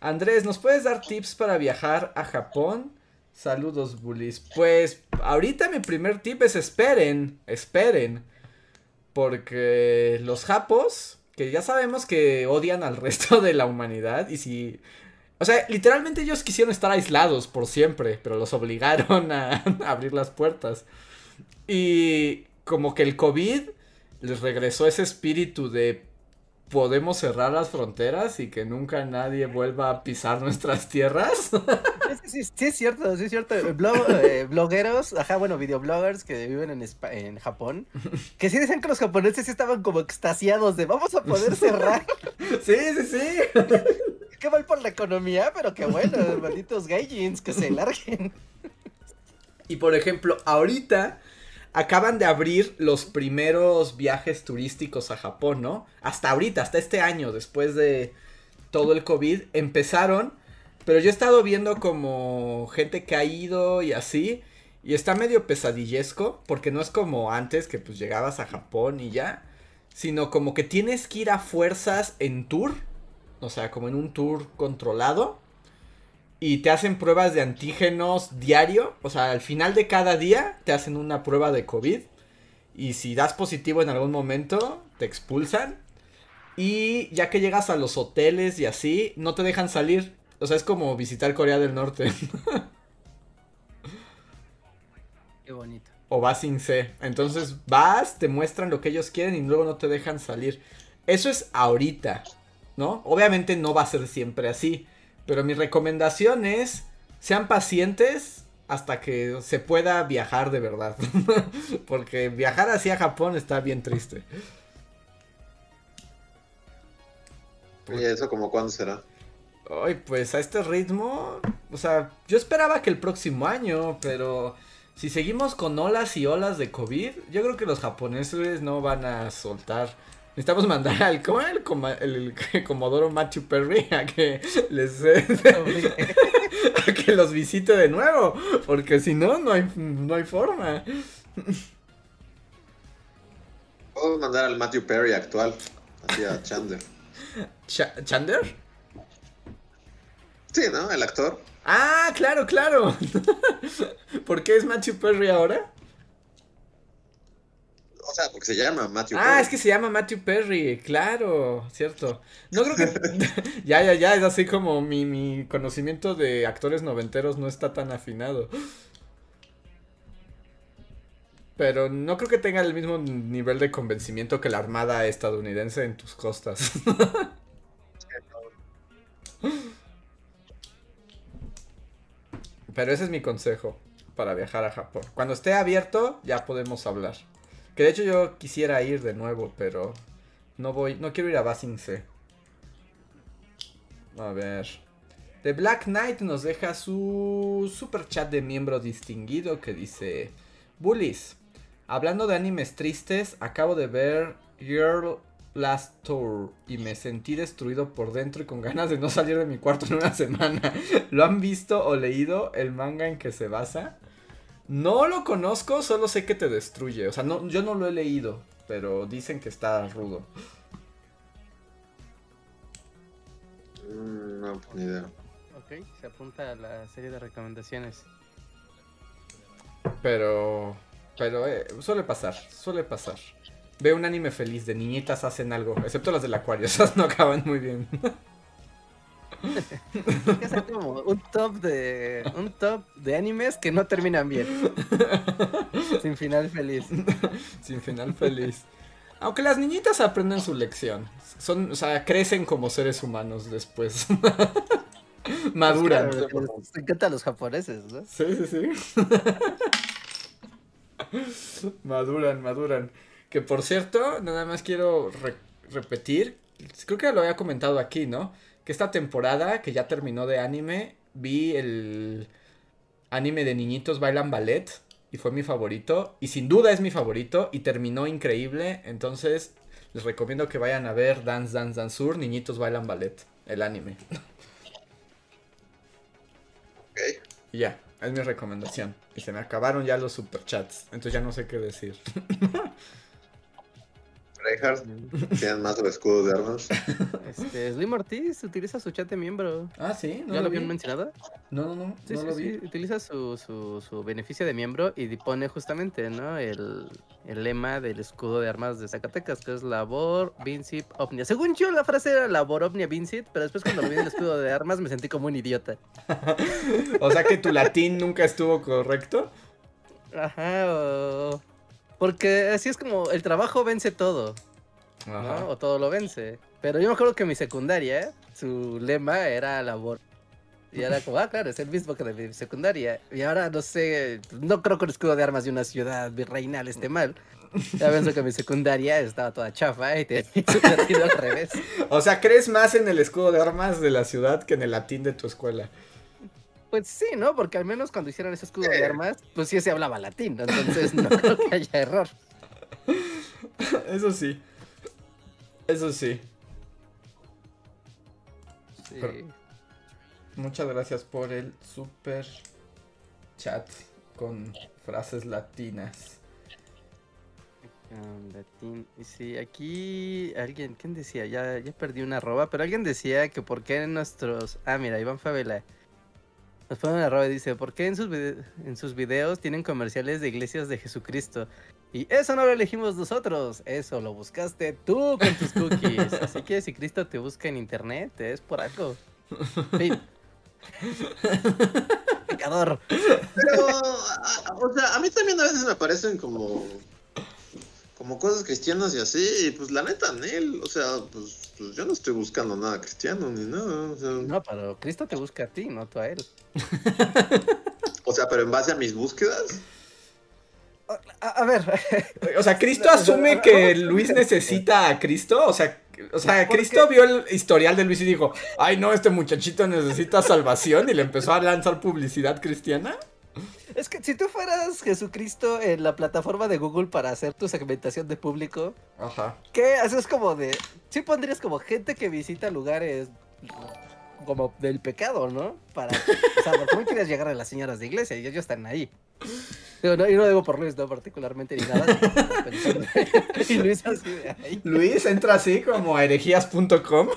Andrés, ¿nos puedes dar tips para viajar a Japón? Saludos, bullies. Pues ahorita mi primer tip es esperen, esperen. Porque los japos, que ya sabemos que odian al resto de la humanidad y si... O sea, literalmente ellos quisieron estar aislados por siempre, pero los obligaron a, a abrir las puertas. Y como que el COVID les regresó ese espíritu de podemos cerrar las fronteras y que nunca nadie vuelva a pisar nuestras tierras. Sí, sí, sí es cierto, sí es cierto. Blog- eh, blogueros, ajá, bueno, videobloggers que viven en, en Japón, que sí dicen que los japoneses sí estaban como extasiados de vamos a poder cerrar. sí, sí, sí. Qué mal por la economía, pero qué bueno, malditos gaijins, que se larguen. Y por ejemplo, ahorita acaban de abrir los primeros viajes turísticos a Japón, ¿no? Hasta ahorita, hasta este año, después de todo el COVID, empezaron. Pero yo he estado viendo como gente que ha ido y así. Y está medio pesadillesco, porque no es como antes que pues llegabas a Japón y ya. Sino como que tienes que ir a fuerzas en tour. O sea, como en un tour controlado y te hacen pruebas de antígenos diario. O sea, al final de cada día te hacen una prueba de COVID. Y si das positivo en algún momento, te expulsan. Y ya que llegas a los hoteles y así, no te dejan salir. O sea, es como visitar Corea del Norte. Qué bonito. o vas sin C. Entonces vas, te muestran lo que ellos quieren y luego no te dejan salir. Eso es ahorita, ¿no? Obviamente no va a ser siempre así. Pero mi recomendación es, sean pacientes hasta que se pueda viajar de verdad. Porque viajar así a Japón está bien triste. ¿Y eso como cuándo será? Ay, pues a este ritmo, o sea, yo esperaba que el próximo año, pero si seguimos con olas y olas de COVID, yo creo que los japoneses no van a soltar. Necesitamos mandar al ¿cómo el, el- el Comodoro Matthew Perry a que les a que los visite de nuevo, porque si no no hay no hay forma. Puedo mandar al Matthew Perry actual, así a Chandler. Cha- ¿Chander? Sí, ¿no? El actor. Ah, claro, claro. ¿Por qué es Matthew Perry ahora? O sea, porque se llama Matthew Ah, Perry. es que se llama Matthew Perry, claro, cierto. No creo que... ya, ya, ya, es así como mi, mi conocimiento de actores noventeros no está tan afinado. Pero no creo que tenga el mismo nivel de convencimiento que la armada estadounidense en tus costas. Pero ese es mi consejo para viajar a Japón. Cuando esté abierto, ya podemos hablar. Que de hecho yo quisiera ir de nuevo, pero no voy, no quiero ir a Basing C. A ver. The Black Knight nos deja su super chat de miembro distinguido que dice: Bullies, hablando de animes tristes, acabo de ver Girl Last Tour y me sentí destruido por dentro y con ganas de no salir de mi cuarto en una semana. ¿Lo han visto o leído el manga en que se basa? No lo conozco, solo sé que te destruye. O sea, no, yo no lo he leído, pero dicen que está rudo. Mm, no, pues, ni idea. Ok, se apunta a la serie de recomendaciones. Pero, pero eh, suele pasar, suele pasar. Veo un anime feliz, de niñitas hacen algo, excepto las del acuario, esas no acaban muy bien. Hacer como un top de un top de animes que no terminan bien. Sin final feliz. Sin final feliz. Aunque las niñitas aprenden su lección. Son, o sea, crecen como seres humanos después. Maduran. Claro, les encantan los japoneses, ¿no? Sí, sí, sí. maduran, maduran. Que por cierto, nada más quiero re- repetir. Creo que lo había comentado aquí, ¿no? Que esta temporada que ya terminó de anime, vi el anime de niñitos bailan ballet y fue mi favorito. Y sin duda es mi favorito y terminó increíble. Entonces les recomiendo que vayan a ver Dance Dance Dance Sur, Niñitos bailan ballet, el anime. Ok. Y ya, es mi recomendación. Y se me acabaron ya los superchats. Entonces ya no sé qué decir. Reinhardt, ¿tienen más escudos de armas? Este, Slim Ortiz utiliza su chat de miembro. Ah, sí, no ¿Ya lo habían mencionado? No, no, no, Sí, no sí, lo sí, vi. utiliza su, su, su beneficio de miembro y pone justamente, ¿no? El, el lema del escudo de armas de Zacatecas, que es Labor, Vincit, Omnia. Según yo, la frase era Labor, Omnia, Vincit, pero después cuando vi el escudo de armas me sentí como un idiota. O sea que tu latín nunca estuvo correcto. Ajá, o... Porque así es como el trabajo vence todo, ¿no? Ajá. O todo lo vence. Pero yo me acuerdo que mi secundaria, su lema era labor. Y era como, ah, claro, es el mismo que de mi secundaria. Y ahora no sé, no creo que el escudo de armas de una ciudad virreinal esté mal. Ya pienso que mi secundaria estaba toda chafa y te al revés. O sea, ¿crees más en el escudo de armas de la ciudad que en el latín de tu escuela? Pues sí, ¿no? Porque al menos cuando hicieron ese escudo de armas, pues sí se hablaba latín, entonces no creo que haya error. Eso sí. Eso sí. Sí. Pero- Muchas gracias por el super chat con frases latinas. Um, latín. Y sí, aquí alguien, ¿quién decía? Ya, ya perdí una arroba, pero alguien decía que por qué en nuestros... Ah, mira, Iván Favela. Nos pone una arroba y dice, ¿por qué en sus, en sus videos tienen comerciales de iglesias de Jesucristo? Y eso no lo elegimos nosotros, eso lo buscaste tú con tus cookies. Así que si Cristo te busca en internet, es por algo. Fin. Pecador. Pero, o sea, a mí también a veces me parecen como como cosas cristianas y así, y pues la neta, Nel, o sea, pues, pues yo no estoy buscando nada cristiano ni nada, o sea, No, pero Cristo te busca a ti, no tú a él. o sea, pero en base a mis búsquedas, A, a ver, O sea, ¿Cristo asume que Luis necesita a Cristo? O sea, o sea, ¿Por Cristo vio el historial de Luis y dijo, ay no, este muchachito necesita salvación y le empezó a lanzar publicidad cristiana. Es que si tú fueras Jesucristo en la plataforma de Google para hacer tu segmentación de público, Ajá. ¿qué haces como de... Sí pondrías como gente que visita lugares como del pecado, ¿no? Para... O sea, no quieres llegar a las señoras de iglesia y ellos están ahí. Digo, no, y no digo por Luis, no particularmente ni nada. y Luis así de ahí, Luis entra así como a herejías.com.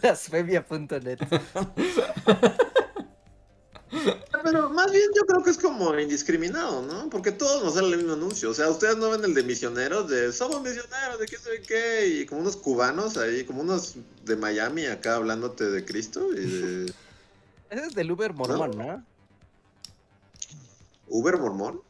blasfemia.net. pero más bien yo creo que es como indiscriminado, ¿no? Porque todos nos sale el mismo anuncio, o sea, ustedes no ven el de misioneros, de somos misioneros, de qué sé qué, y como unos cubanos ahí, como unos de Miami acá hablándote de Cristo y de Ese es del Uber mormón, ¿no? Uber Mormón.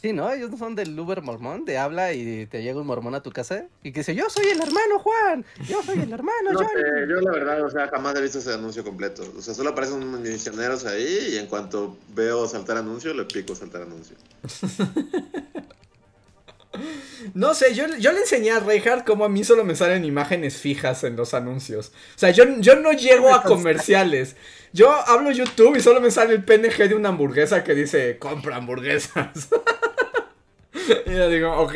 Sí, ¿no? Ellos no son del Uber mormón, de habla y te llega un mormón a tu casa y que dice, yo soy el hermano Juan, yo soy el hermano No yo la verdad, o sea, jamás he visto ese anuncio completo. O sea, solo aparecen unos misioneros ahí y en cuanto veo saltar anuncio, le pico saltar anuncio. No sé, yo, yo le enseñé a Reinhardt cómo a mí solo me salen imágenes fijas en los anuncios. O sea, yo, yo no llego a comerciales. Yo hablo YouTube y solo me sale el PNG de una hamburguesa que dice, compra hamburguesas. y yo digo, ok.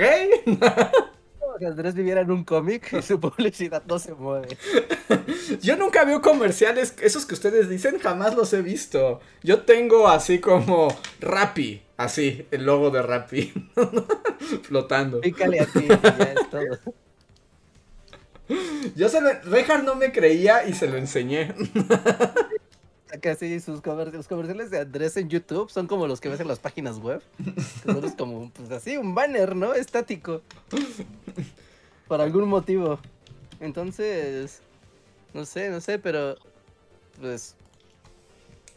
Que Andrés viviera en un cómic y su publicidad no se mueve. Yo nunca veo comerciales, esos que ustedes dicen, jamás los he visto. Yo tengo así como Rappi, así, el logo de Rappi, flotando. Pícale a ti, y ya es todo. Yo se lo, Reinhardt no me creía y se lo enseñé. Casi sus comer- los comerciales de Andrés en YouTube son como los que ves en las páginas web. Es como, pues así, un banner, ¿no? Estático. Por algún motivo. Entonces, no sé, no sé, pero pues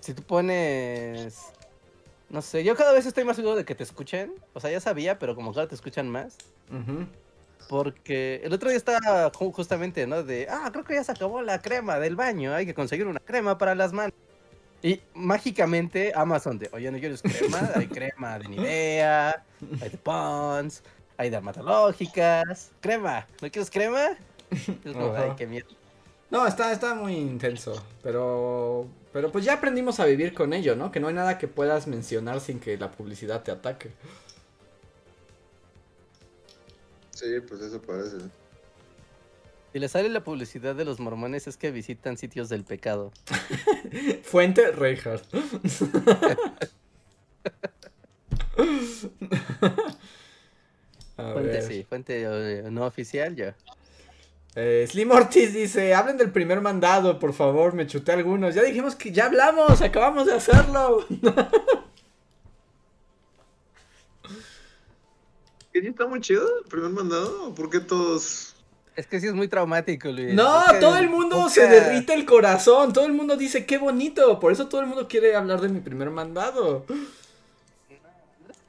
si tú pones no sé, yo cada vez estoy más seguro de que te escuchen. O sea, ya sabía, pero como ahora te escuchan más. Porque el otro día estaba ju- justamente, ¿no? De, ah, creo que ya se acabó la crema del baño, hay que conseguir una crema para las manos. Y mágicamente Amazon de, oye, no quieres crema, hay crema de Nivea, hay de Pons, hay dermatológicas, crema, ¿no quieres crema? Es como, Ajá. ay, qué miedo. No, está, está muy intenso, pero, pero pues ya aprendimos a vivir con ello, ¿no? Que no hay nada que puedas mencionar sin que la publicidad te ataque. Sí, pues eso parece. Si le sale la publicidad de los mormones es que visitan sitios del pecado. Fuente Reinhardt. A Fuente ver. sí, fuente eh, no oficial ya. Eh, Slim Ortiz dice, hablen del primer mandado, por favor, me chuté algunos. Ya dijimos que ya hablamos, acabamos de hacerlo. ¿Y sí está muy chido el primer mandado? ¿O ¿Por qué todos...? Es que sí es muy traumático, Luis. No, Es que todo el mundo se derrite el corazón, todo el mundo dice, qué bonito, por eso todo el mundo quiere hablar de mi primer mandado.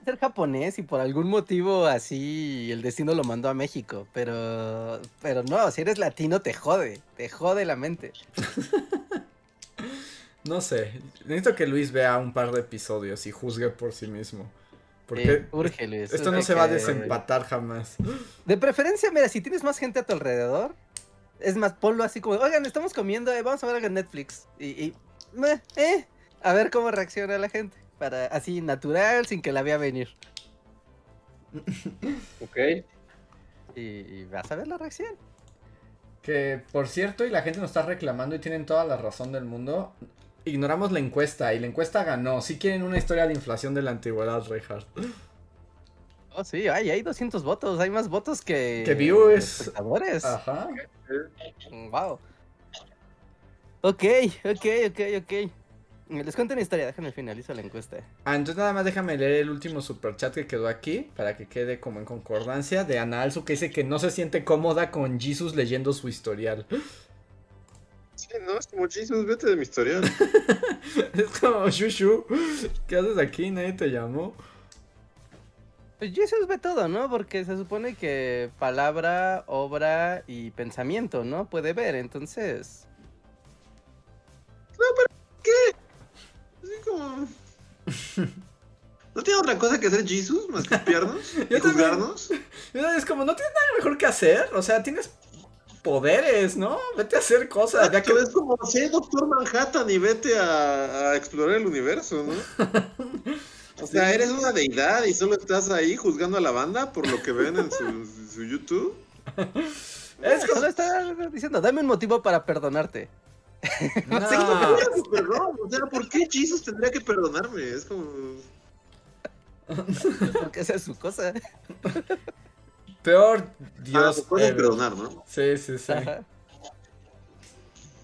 Ser japonés y por algún motivo así el destino lo mandó a México, pero pero no, si eres latino te jode, te jode la mente. No sé, necesito que Luis vea un par de episodios y juzgue por sí mismo. Porque Eh, urge, Luis, esto no se va a desempatar jamás. De preferencia, mira, si tienes más gente a tu alrededor, es más, ponlo así como, oigan, estamos comiendo, eh, vamos a ver algo en Netflix. Y, eh, a ver cómo reacciona la gente. Para así natural, sin que la vea venir. Ok. Y, y vas a ver la reacción. Que por cierto, y la gente nos está reclamando y tienen toda la razón del mundo. Ignoramos la encuesta y la encuesta ganó. Si quieren una historia de inflación de la antigüedad, Reinhardt. Oh, sí, ay, hay 200 votos, hay más votos que... Que viewers. espectadores. Ajá. Wow. Ok, ok, ok, ok. Les cuento una historia, déjenme finalizo la encuesta. Ah, entonces nada más déjame leer el último superchat que quedó aquí para que quede como en concordancia de Ana Alzu que dice que no se siente cómoda con Jesus leyendo su historial. Sí, no, es como Jesus, vete de mi historial. Es como, Shushu, ¿qué haces aquí? Nadie te llamó. Pues Jesús ve todo, ¿no? Porque se supone que palabra, obra y pensamiento, ¿no? Puede ver, entonces... Así como. ¿No tiene otra cosa que hacer Jesus más que espiarnos? ¿Y también. juzgarnos? Es como, no tienes nada mejor que hacer. O sea, tienes poderes, ¿no? Vete a hacer cosas. Ya que... Es como, sé Doctor Manhattan y vete a, a explorar el universo, ¿no? O sea, eres una deidad y solo estás ahí juzgando a la banda por lo que ven en su, su YouTube. Es como... Solo está diciendo, dame un motivo para perdonarte. No. Sí, no su perdón. O sea, ¿por qué Jesus tendría que perdonarme? Es como. Porque esa es su cosa. Peor Ah, Dios. su cosa es ever. perdonar, ¿no? Sí, sí, sí. Ajá.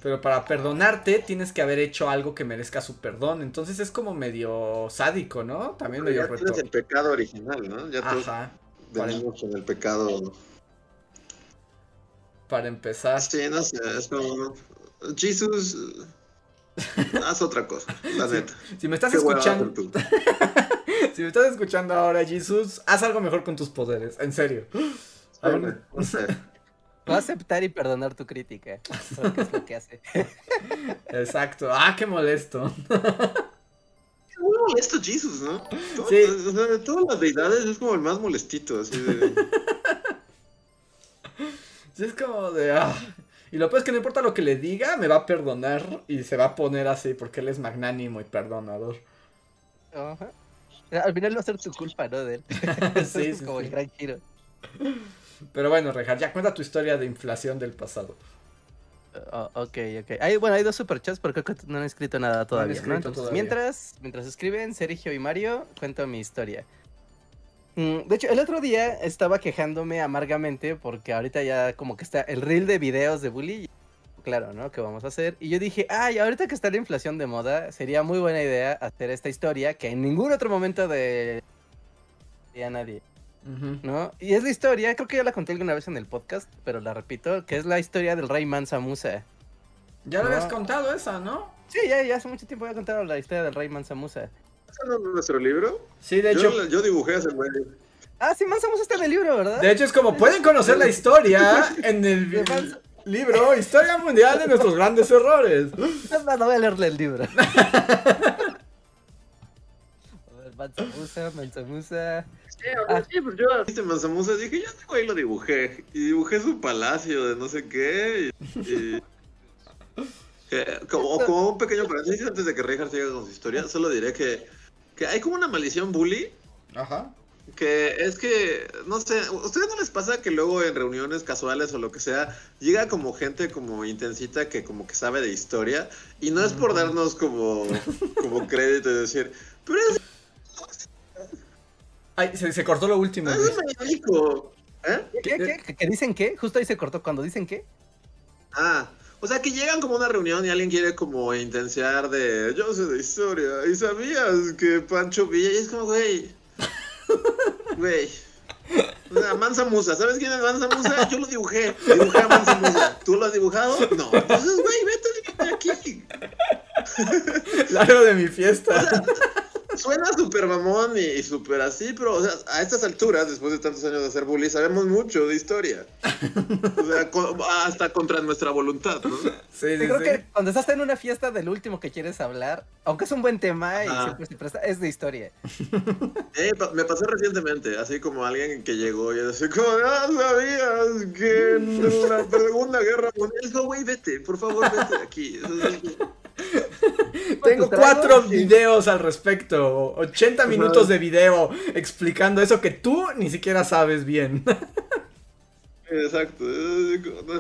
Pero para perdonarte tienes que haber hecho algo que merezca su perdón. Entonces es como medio sádico, ¿no? También medio Ya reto. tienes el pecado original, ¿no? Ya todos Ajá. venimos con el pecado. Para empezar. Sí, no sé, es como. Jesus. Haz otra cosa, la Sí. neta. Si me estás Qué escuchando, si me estás escuchando ahora, Jesus, haz algo mejor con tus poderes, en serio. No sé. Va a aceptar y perdonar tu crítica. Es lo que hace. Exacto. Ah, qué molesto. Qué muy molesto Jesus, ¿no? Todo- Sí. o sea, de todas las deidades es como el más molestito, así de. Sí, es como de. ah. Y lo peor es que no importa lo que le diga, me va a perdonar y se va a poner así porque él es magnánimo y perdonador. Ajá. Al final va a ser tu culpa, ¿no? De él. Sí, es sí, como sí. el gran giro. Pero bueno, Rejar, ya cuenta tu historia de inflación del pasado. Oh, ok, ok. Hay, bueno, hay dos superchats, pero creo que no han escrito nada todavía, ¿no? escrito Entonces, todavía. mientras, mientras escriben Sergio y Mario, cuento mi historia. Mm, De hecho, el otro día estaba quejándome amargamente porque ahorita ya como que está el reel de videos de Bully. Claro, ¿no? ¿Qué vamos a hacer? Y yo dije, ay, ahorita que está la inflación de moda, sería muy buena idea hacer esta historia que en ningún otro momento de... a nadie. ¿no? Y es la historia, creo que ya la conté alguna vez en el podcast, pero la repito, que es la historia del rey Mansa Musa. Ya No. habías contado esa, ¿no? Sí, ya, ya hace mucho tiempo ya contaron la historia del rey Mansa Musa. ¿Ese no es nuestro libro? Sí, de hecho. Yo, yo dibujé ese güey. Ah, sí, Mansa Musa está en el libro, ¿verdad? De hecho, es como pueden conocer la historia en el libro Historia Mundial de nuestros grandes errores. No, voy a leerle el libro. A ver, Mansa Musa, Mansa Musa. Sí, sí, pues yo viste Manzamusa dije, ya este güey lo dibujé. Y dibujé su palacio de no sé qué. Y, y- que- como, como un pequeño paréntesis antes de que Reinhardt siga con su historia, solo diré que, que hay como una maldición bully. Ajá. Que es que, no sé, ¿a ustedes no les pasa que luego en reuniones casuales o lo que sea, llega como gente como intensita que como que sabe de historia? Y no es por darnos como, como crédito y decir, pero es, Ay, se, se cortó lo último. Luis. ¿Eh? ¿Qué, qué, qué, qué dicen qué? Justo ahí se cortó cuando dicen qué. Ah, o sea que llegan como a una reunión y alguien quiere como intensear de yo sé de historia y sabías que Pancho Villa y es como güey, güey, o sea, Mansa Musa, ¿sabes quién es Mansa Musa? Yo lo dibujé, dibujé a Mansa Musa, ¿tú lo has dibujado? No, entonces güey, vete de aquí. Largo de mi fiesta. Suena súper mamón y, y súper así, pero o sea, a estas alturas, después de tantos años de hacer bully, sabemos mucho de historia. O sea, co- hasta contra nuestra voluntad, ¿no? Sí, Sí, sí, creo sí. que cuando estás en una fiesta del último que quieres hablar, aunque es un buen tema y siempre se presta, es de historia. Eh, pa- me pasó recientemente, así como alguien que llegó y así como, ah, sabías que en la Segunda Guerra Mundial, dijo, güey, vete, por favor, vete de aquí. Tengo cuatro videos al respecto, 80 minutos de video explicando eso que tú ni siquiera sabes bien. Exacto.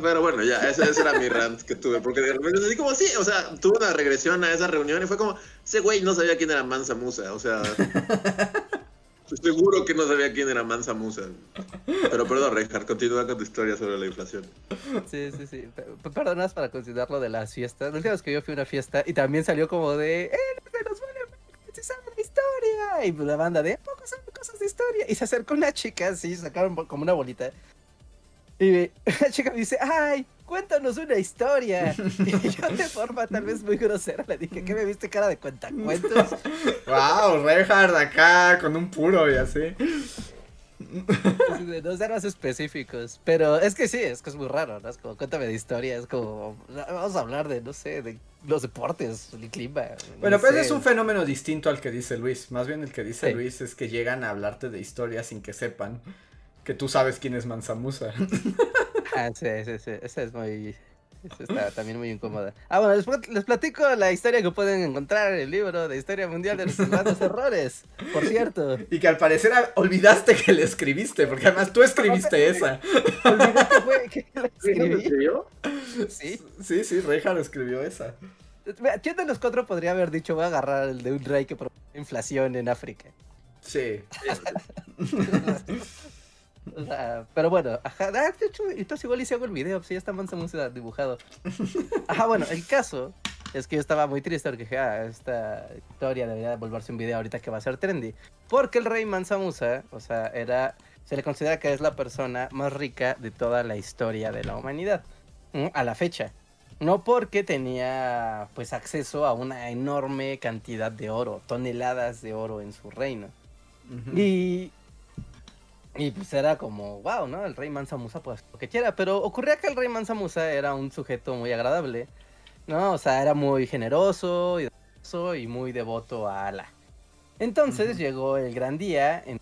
Pero bueno, ya, ese, ese era mi rant que tuve, porque de repente así como, sí, o sea, tuve una regresión a esa reunión y fue como, ese güey no sabía quién era Mansa Musa, o sea, seguro que no sabía quién era Mansa Musa. Pero perdón, Reinhardt, continúa con tu historia sobre la inflación. Sí, sí, sí. P- Perdonas para considerarlo de las fiestas. La última vez que yo fui a una fiesta y también salió como de, ¡eh, no historia! Y pues la banda de, ¿a poco saben cosas de historia? Y se acercó una chica, así, sacaron como una bolita. Y la chica me dice, ¡ay, cuéntanos una historia! Y yo de forma tal vez muy grosera le dije, ¿qué me viste cara de cuentacuentos? wow, Reinhard acá con un puro y así. No ser más específicos. Pero es que sí, es que es muy raro, ¿no? Es como, cuéntame de historia, es como, vamos a hablar de, no sé, de los deportes, el clima. Bueno, no pero sé. ese es un fenómeno distinto al que dice Luis. Más bien el que dice Sí. Luis es que llegan a hablarte de historia sin que sepan que tú sabes quién es Mansa Musa. Ah, sí, sí, sí, esa es muy... está también muy incómoda. Ah, bueno, les, plat- les platico la historia que pueden encontrar en el libro de Historia Mundial de los grandes errores, por cierto. y que al parecer olvidaste que le escribiste, porque además tú escribiste esa. Olvidé que fue que la escribí. escribió? Sí. Sí, sí, Reinhard escribió esa. ¿Quién de los cuatro podría haber dicho voy a agarrar el de un rey que provocó inflación en África? Sí. O sea, pero bueno, ajá, ah, de hecho, entonces igual si hago el video, pues ya está Mansa Musa dibujado. Ajá, bueno, el caso es que yo estaba muy triste porque dije, ah, esta historia debería volverse un video ahorita que va a ser trendy. Porque el rey Mansa Musa, o sea, era, se le considera que es la persona más rica de toda la historia de la humanidad, a la fecha. No porque tenía, pues, acceso a una enorme cantidad de oro, toneladas de oro en su reino. Ujú. Y, y pues era como, wow, ¿no? El rey Mansa Musa, pues lo que quiera. Pero ocurría que el rey Mansa Musa era un sujeto muy agradable, ¿no? O sea, era muy generoso y, muy devoto a Alá. Entonces llegó el gran día, en-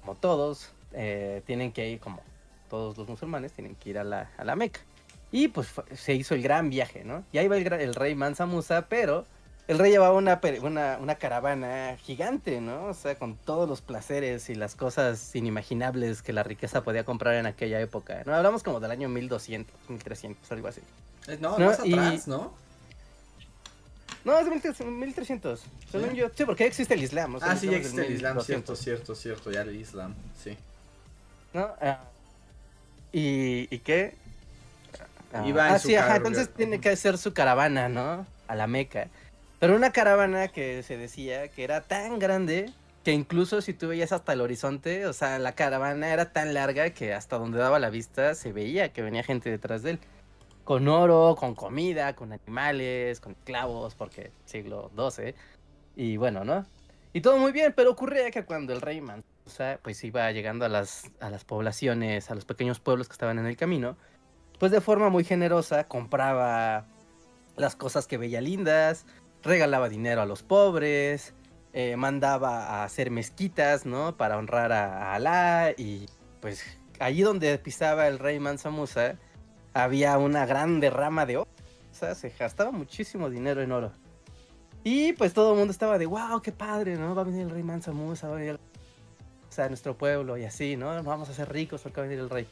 como todos, eh, tienen que ir, como todos los musulmanes, tienen que ir a la, a la Meca. Y pues fue- se hizo el gran viaje, ¿no? Y ahí va el, el rey Mansa Musa, pero el rey llevaba una, una, una caravana gigante, ¿no? O sea, con todos los placeres y las cosas inimaginables que la riqueza podía comprar en aquella época, ¿no? Hablamos como del año 1200, 1300, algo así. Eh, No, No, más y- atrás, ¿no? No, es de 1300, 1300, según ¿Sí? yo. Sí, porque existe el Islam. o sea, Ah, sí, en existe el Islam, 1200, cierto, cierto, cierto, ya el Islam, sí. ¿no? Ah, ¿Y, ¿Y qué? Iba en ah, su sí, ajá, entonces tiene que hacer su caravana, ¿no? A la Meca. Pero una caravana que se decía que era tan grande que incluso si tú veías hasta el horizonte, o sea, la caravana era tan larga que hasta donde daba la vista se veía que venía gente detrás de él. Con oro, con comida, con animales, con esclavos, porque siglo XII. Y bueno, ¿no? Y todo muy bien, pero ocurría que cuando el rey Mansa pues iba llegando a las, a las poblaciones, a los pequeños pueblos que estaban en el camino, pues de forma muy generosa compraba las cosas que veía lindas, regalaba dinero a los pobres, eh, mandaba a hacer mezquitas, ¿no? Para honrar a, Alá y pues allí donde pisaba el rey Mansa Musa había una gran derrama de oro. O sea, se gastaba muchísimo dinero en oro. Y pues todo el mundo estaba de, wow, qué padre, ¿no? Va a venir el rey Mansa Musa, va a venir el- o sea, nuestro pueblo y así, ¿no? Vamos a hacer ricos porque va a venir el rey.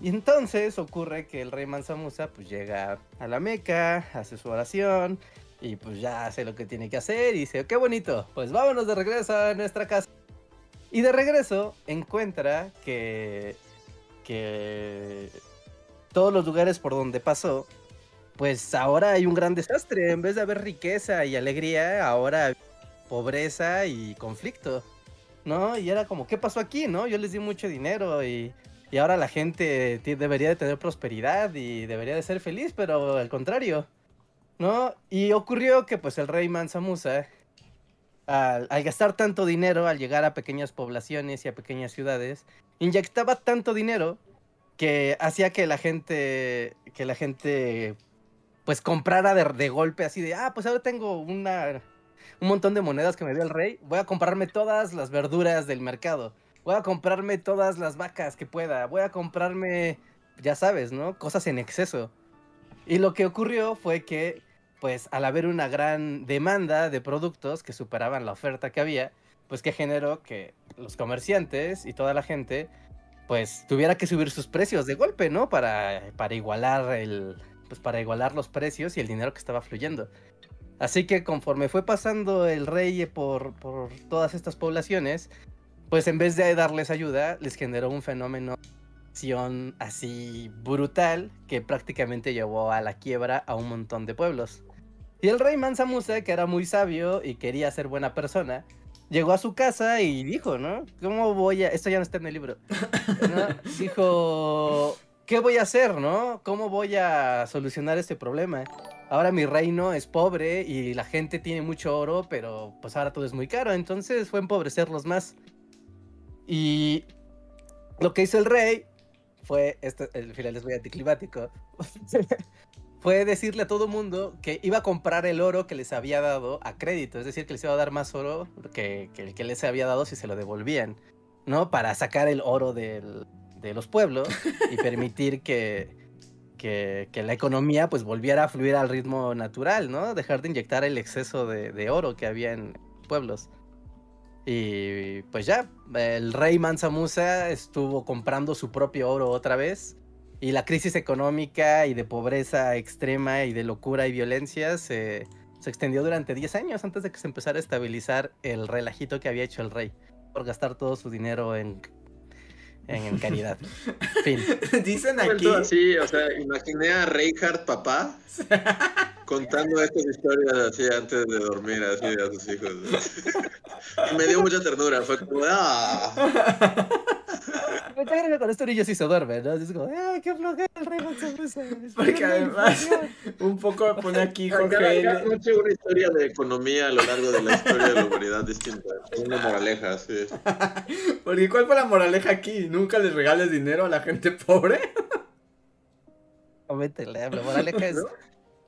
Y entonces ocurre que el rey Mansa Musa pues llega a la Meca, hace su oración y pues ya hace lo que tiene que hacer y dice, qué bonito, pues vámonos de regreso a nuestra casa. Y de regreso encuentra que, que todos los lugares por donde pasó, pues ahora hay un gran desastre. En vez de haber riqueza y alegría, ahora hay pobreza y conflicto. ¿No? Y era como, ¿qué pasó aquí? ¿No? Yo les di mucho dinero y, y ahora la gente debería de tener prosperidad y debería de ser feliz, pero al contrario. ¿No? Y ocurrió que pues el rey Mansa Musa al, gastar tanto dinero, al llegar a pequeñas poblaciones y a pequeñas ciudades, inyectaba tanto dinero que hacía que la gente, que la gente, pues comprara de, de golpe así de, ah, pues ahora tengo una, un montón de monedas que me dio el rey, voy a comprarme todas las verduras del mercado, voy a comprarme todas las vacas que pueda, voy a comprarme, ya sabes, ¿no? Cosas en exceso. Y lo que ocurrió fue que, pues al haber una gran demanda de productos que superaban la oferta que había, pues que generó que los comerciantes y toda la gente pues tuviera que subir sus precios de golpe, ¿no? Para, para igualar el pues para igualar los precios y el dinero que estaba fluyendo. Así que conforme fue pasando el rey por, por todas estas poblaciones, pues en vez de darles ayuda, les generó un fenómeno así brutal que prácticamente llevó a la quiebra a un montón de pueblos. Y el rey Mansa Musa, que era muy sabio y quería ser buena persona, llegó a su casa y dijo, ¿no? ¿Cómo voy a...? Esto ya no está en el libro. ¿no? Dijo, ¿qué voy a hacer, no? ¿Cómo voy a solucionar este problema? Ahora mi reino es pobre y la gente tiene mucho oro, pero pues ahora todo es muy caro, entonces fue empobrecerlos más. Y lo que hizo el rey fue, este, el final es muy anticlimático, fue decirle a todo mundo que iba a comprar el oro que les había dado a crédito, es decir, que les iba a dar más oro que, que el que les había dado si se lo devolvían, ¿no? Para sacar el oro del, de los pueblos y permitir que, que, que, la economía pues volviera a fluir al ritmo natural, ¿no? Dejar de inyectar el exceso de, de oro que había en pueblos. Y pues ya, el rey Mansa Musa estuvo comprando su propio oro otra vez. Y la crisis económica y de pobreza extrema y de locura y violencia se, se extendió durante 10 años antes de que se empezara a estabilizar el relajito que había hecho el rey por gastar todo su dinero en, en, en caridad. fin. Dicen aquí. Así, o sea, imaginé a Reinhardt papá contando estas historias así antes de dormir, así a sus hijos. Y me dio mucha ternura, fue como, ¡ah! Gracia con esto niño sí se duerme, ¿no? Es como, ¡ay, qué flojera el rey Mansa Porque además, un poco pone aquí Jorge. Cada, cada noche una historia de economía a lo largo de la historia de la humanidad distinta. Una moraleja, sí. Porque ¿cuál fue la moraleja aquí? ¿Nunca les regales dinero a la gente pobre? Coméntele, la moraleja es no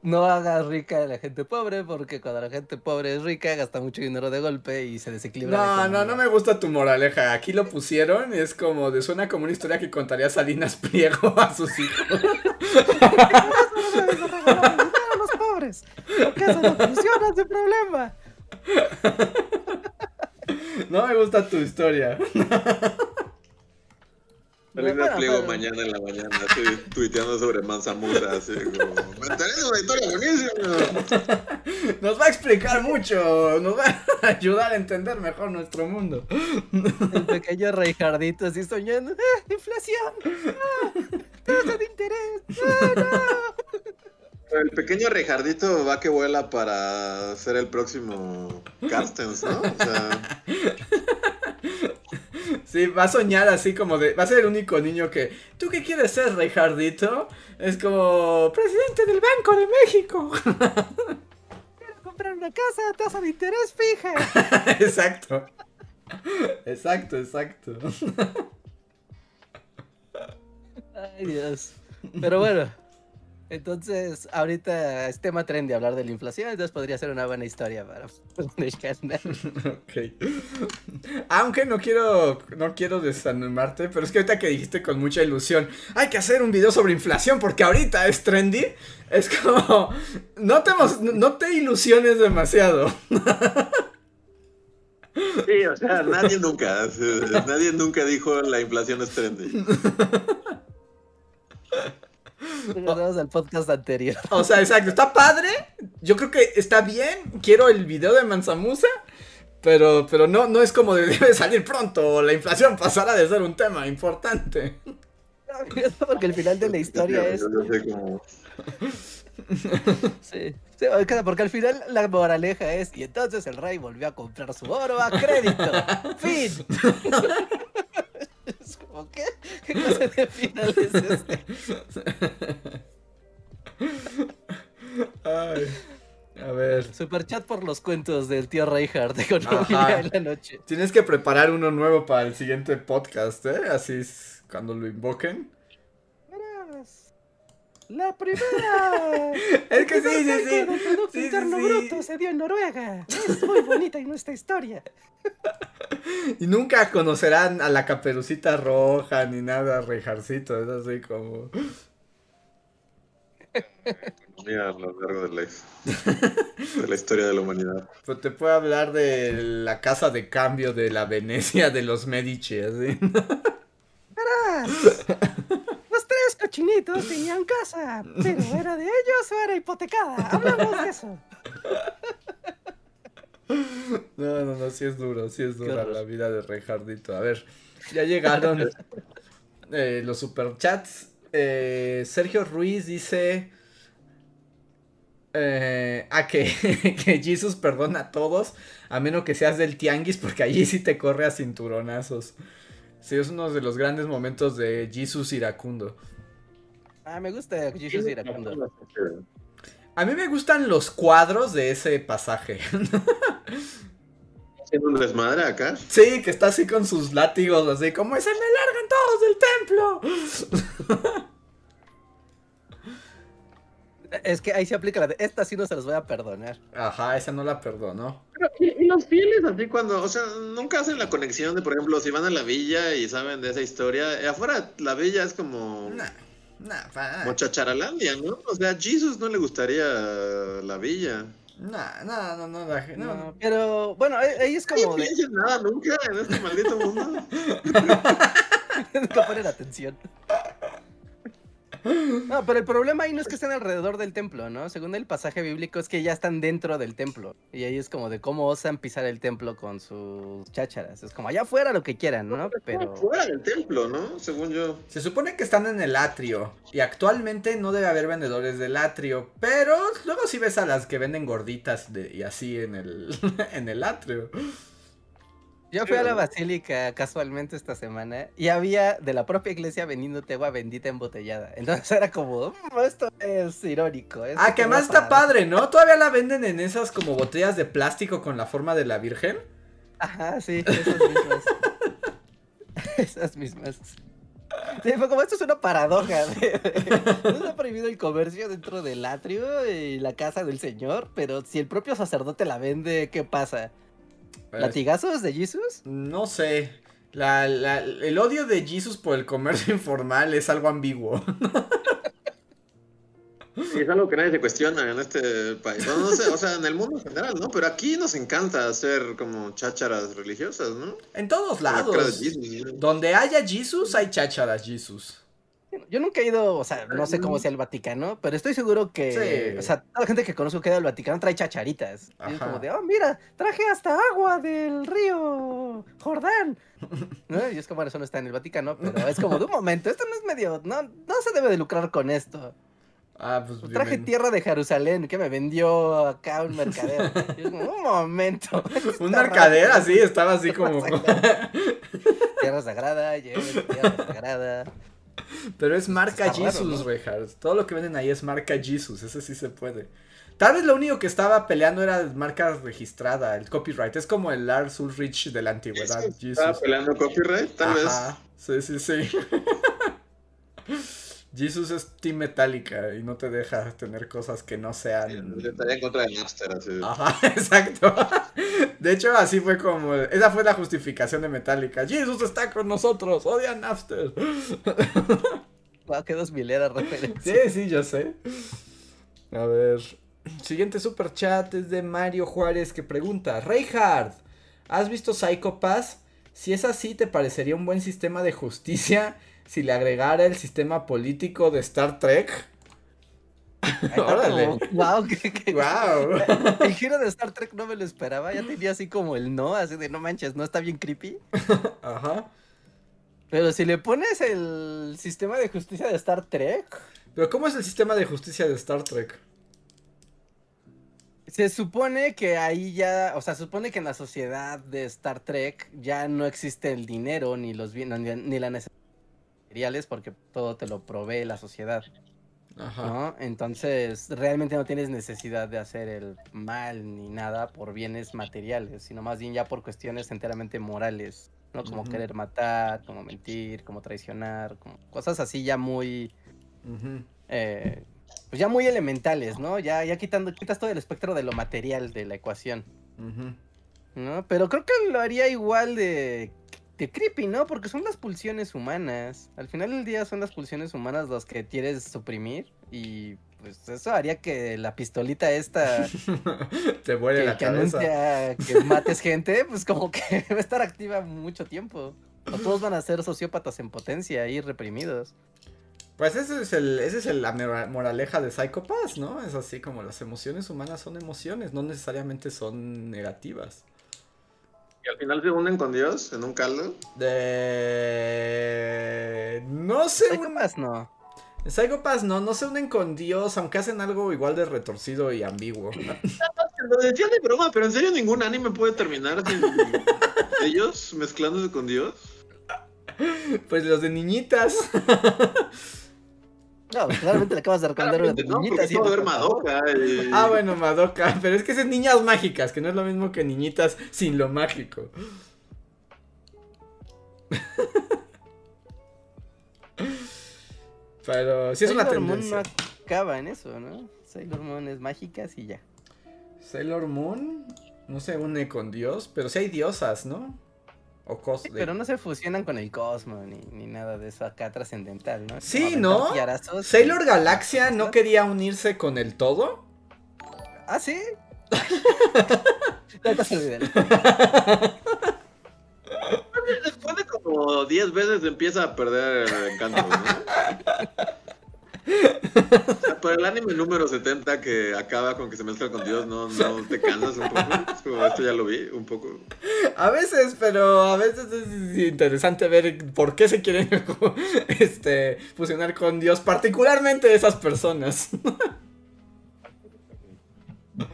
hagas rica a la gente pobre, porque cuando la gente pobre es rica, gasta mucho dinero de golpe y se desequilibra. No, no, no me gusta tu moraleja. Aquí lo pusieron y es como, de, suena como una historia que contaría Salinas Pliego a sus hijos. a los pobres, porque eso no funciona ese problema. No me gusta tu historia. Salinas Pliego mañana en la mañana, así, tuiteando sobre Mansa Musa, así como, me interesa una historia buenísima. Nos va a explicar mucho, nos va a ayudar a entender mejor nuestro mundo. El pequeño Reijardito así soñando, ¡ah, inflación! ¡Ah, tasa de interés! ¡Ah, no! El pequeño Reijardito va que vuela para ser el próximo Carstens, ¿no? O sea... Sí, va a soñar así como de. Va a ser el único niño que. ¿Tú qué quieres ser, Reijardito? Es como. Presidente del Banco de México. Quiero comprar una casa a tasa de interés fija. exacto. Exacto, exacto. Ay, Dios. Pero bueno. Entonces, ahorita es tema trendy hablar de la inflación, entonces podría ser una buena historia para Ok. Aunque no quiero, no quiero desanimarte, pero es que ahorita que dijiste con mucha ilusión, hay que hacer un video sobre inflación porque ahorita es trendy, es como, no te, no te ilusiones demasiado. Sí, o sea, nadie nunca, nadie nunca dijo la inflación es trendy. Regresamos al podcast anterior. O sea, exacto, está padre. Yo creo que está bien. Quiero el video de Manzamusa. Pero, pero no, no es como de debe salir pronto. La inflación pasará de ser un tema importante. Porque el final de la historia es. Sí. sí, porque al final la moraleja es, y entonces el rey volvió a comprar su oro a crédito. fin. Como, ¿qué? ¿Qué clase de final es este? Ay, A ver. Super chat por los cuentos del tío Reinhardt de. Economía en la noche. Tienes que preparar uno nuevo para el siguiente podcast, ¿eh? Así es cuando lo invoquen. La primera. Es que sí, sí, sí. del Producto Sí, Interno sí. Bruto se dio en Noruega. Es muy bonita y nuestra historia. Y nunca conocerán a la caperucita roja ni nada, Rejarcito. Es así como. Mira, a lo largo de la, de la historia de la humanidad. Pues te puedo hablar de la casa de cambio de la Venecia de los Medici, así. Los cochinitos tenían casa, pero ¿era de ellos o era hipotecada? Hablamos de eso. No, no, no, sí es duro, sí es dura la vida de Reinhardito. A ver, ya llegaron eh, los superchats. Eh, Sergio Ruiz dice. Eh, ah, que, que Jesus perdona a todos, a menos que seas del tianguis, porque allí sí te corre a cinturonazos. Sí, es uno de los grandes momentos de Jesus iracundo. Ah, me gusta Jesus Iracundo. A mí me gustan los cuadros de ese pasaje. Haciendo un desmadre acá. Sí, que está así con sus látigos, así como ¡Se me largan todos del templo! Es que ahí se aplica la de esta sí no se los voy a perdonar. Ajá, esa no la perdonó. Pero, y, y los fieles así cuando, o sea, nunca hacen la conexión de, por ejemplo, si van a la villa y saben de esa historia, afuera la villa es como, Nah, nah, pa- como chacharalandia, ¿no? O sea, a Jesus no le gustaría la villa. nah, nah, no, no, la- no. No, pero bueno, ahí es como de piensa en nada nunca en este maldito mundo. nunca poner atención. No, pero el problema ahí no es que estén alrededor del templo, ¿no? Según el pasaje bíblico es que ya están dentro del templo. Y ahí es como de cómo osan pisar el templo con sus chácharas. Es como allá afuera lo que quieran, ¿no? Pero... Fuera del templo, ¿no? Según yo. Se supone que están en el atrio. Y actualmente no debe haber vendedores del atrio. Pero luego sí ves a las que venden gorditas de- y así en el, en el atrio. Yo fui a la basílica casualmente esta semana y había de la propia iglesia vendiéndote agua bendita embotellada. Entonces era como, "Mm, esto es irónico. esto Ah, que además está padre, ¿no? Todavía la venden en esas como botellas de plástico con la forma de la Virgen. Ajá, sí, esas mismas. esas mismas. Sí, fue como esto es una paradoja. No está prohibido el comercio dentro del atrio y la casa del señor, pero si el propio sacerdote la vende, ¿qué pasa? ¿Latigazos de Jesus? No sé. La, la- el odio de Jesus por el comercio informal es algo ambiguo. Sí, es algo que nadie se cuestiona en este país. No, no sé, o sea, en el mundo en general, ¿no? Pero aquí nos encanta hacer como chácharas religiosas, ¿no? En todos lados. Jesus, ¿no? Donde haya Jesus, hay chácharas Jesus. Yo nunca he ido, o sea, no sé cómo sea el Vaticano, pero estoy seguro que, Sí. o sea, toda la gente que conozco que ha ido al Vaticano trae chacharitas. Y es como de, oh, mira, traje hasta agua del río Jordán. ¿No? Y es como, bueno, eso no está en el Vaticano, pero es como de un momento, esto no es medio, no, no se debe de lucrar con esto. Ah, pues Traje bien. tierra de Jerusalén que me vendió acá un mercader. Y es como, un momento. Un mercader raro". así, estaba así como. Tierra sagrada, tierra sagrada. Pero es marca Está Jesus, ¿no? Reinhardt. Todo lo que venden ahí es marca Jesus. Ese sí se puede. Tal vez lo único que estaba peleando era marca registrada, el copyright. Es como el Lars Ulrich de la antigüedad, Estaba Jesus. peleando copyright, tal vez. Ajá. Sí, sí, sí. Jesus es Team Metallica y no te deja tener cosas que no sean. Estaría en contra de Napster, así. Ajá, exacto. De hecho, así fue como. Esa fue la justificación de Metallica. Jesus está con nosotros, odian Napster. Wow, qué dos mileras referencia. Sí, sí, yo sé. A ver. Siguiente super chat es de Mario Juárez que pregunta: Reinhard, ¿has visto Psycho Pass? Si es así, ¿te parecería un buen sistema de justicia si le agregara el sistema político de Star Trek? Órale. Wow, Wow. El giro de Star Trek no me lo esperaba. Ya tenía así como el no, así de no manches, no está bien creepy. Ajá. Pero si le pones el sistema de justicia de Star Trek, Pero ¿cómo es el sistema de justicia de Star Trek? se supone que ahí ya, o sea, se supone que en la sociedad de Star Trek ya no existe el dinero ni los bienes ni, la necesidad materiales porque todo te lo provee la sociedad. Ajá. ¿no? Entonces, realmente no tienes necesidad de hacer el mal ni nada por bienes materiales, sino más bien ya por cuestiones enteramente morales, ¿no? Como querer matar, como mentir, como traicionar, como cosas así ya muy, eh, pues ya muy elementales, ¿no? Ya, ya quitando, quitas todo el espectro de lo material de la ecuación, Ujú. ¿no? Pero creo que lo haría igual de, de creepy, ¿no? Porque son las pulsiones humanas. Al final del día son las pulsiones humanas las que quieres suprimir y pues eso haría que la pistolita esta Te vuele que, la que cabeza. anuncia que mates gente, pues como que va a estar activa mucho tiempo. O todos van a ser sociópatas en potencia y reprimidos. Pues ese es el, ese es el- la mora- moraleja de Psycho Pass, ¿no? Es así como las emociones humanas son emociones, no necesariamente son negativas. Al final se unen con Dios en un caldo. De... No sé, Psycho un- Pass no. en Psycho Pass no, no se unen con Dios, aunque hacen algo igual de retorcido y ambiguo. Lo decía de broma, pero en serio ningún anime puede terminar sin ellos mezclándose con Dios. Pues los de niñitas. No, claramente le acabas de recomendar una no, niñita ver. Madoka. y- Ah, bueno, Madoka. Pero es que es niñas mágicas, que no es lo mismo que niñitas sin lo mágico. Pero sí es una Sailor Moon tendencia. no acaba en eso, ¿no? Sailor Moon es mágicas y ya. Sailor Moon no se une con Dios, pero sí hay diosas, ¿no? O. Pero no se fusionan con el cosmos ni, ni nada de eso acá trascendental, ¿no? Sí, ¿no? y- Sailor Galaxia no quería unirse con el todo. Ah, sí. Después de como 10 veces empieza a perder el encanto, ¿no? Pero el anime número 70 que acaba con que se mezcla con Dios, ¿no, no te cansas un poco? Es como, esto ya lo vi, un poco. A veces, pero a veces es interesante ver por qué se quieren este, fusionar con Dios, particularmente esas personas.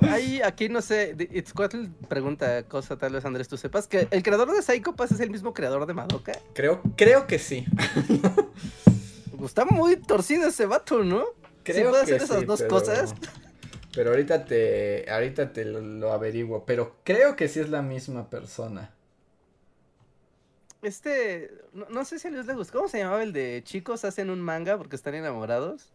Ahí, aquí no sé, Itzcoatl pregunta cosa, tal vez Andrés tú sepas, que el creador de Psycho Pass es el mismo creador de Madoka. Creo, creo que sí. Pues Está muy torcido ese vato, ¿no? Creo puede que hacer esas sí, dos pero- cosas. Pero ahorita te, ahorita te lo, lo averiguo. Pero creo que sí es la misma persona. Este, no, no sé si a Luis le gustó, ¿cómo se llamaba el de chicos hacen un manga porque están enamorados?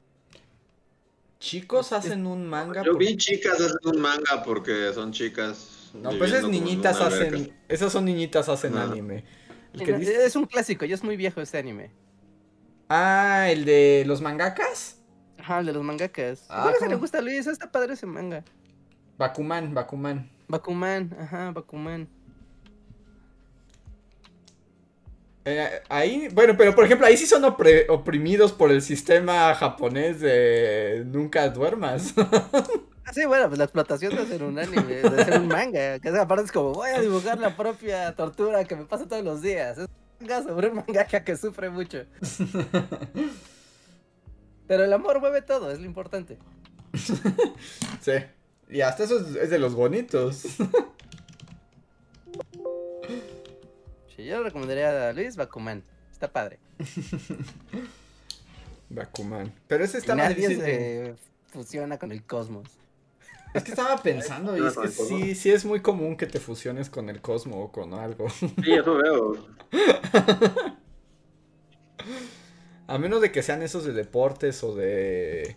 Chicos hacen un manga. Yo por- vi chicas hacer un manga porque son chicas. No, pues es niñitas hacen. Esas son niñitas hacen anime. El que Mira, dice- Es un clásico, ya es muy viejo este anime. Ah, el de los mangakas. Ajá, el de los mangakas. Ah, ¿Cuál se le ¿cómo? gusta a Luis? Está padre ese manga. Bakuman, Bakuman. Bakuman, ajá, Bakuman. Eh, ahí, bueno, pero por ejemplo, ahí sí son opre- oprimidos por el sistema japonés de nunca duermas. Ah, sí, bueno, pues la explotación de hacer un anime, de hacer un manga. Que esa parte es como, voy a dibujar la propia tortura que me pasa todos los días. Es manga sobre un mangaka que sufre mucho. Pero el amor mueve todo, es lo importante. sí. Y hasta eso es, es de los bonitos. Sí, yo le recomendaría a Luis Bakuman. Está padre. Bakuman. Pero ese Y está más nadie difícil. de- se fusiona con el cosmos. Es que estaba pensando, y es que sí, sí es muy común que te fusiones con el cosmo o con algo. Sí, eso veo. A menos de que sean esos de deportes o de.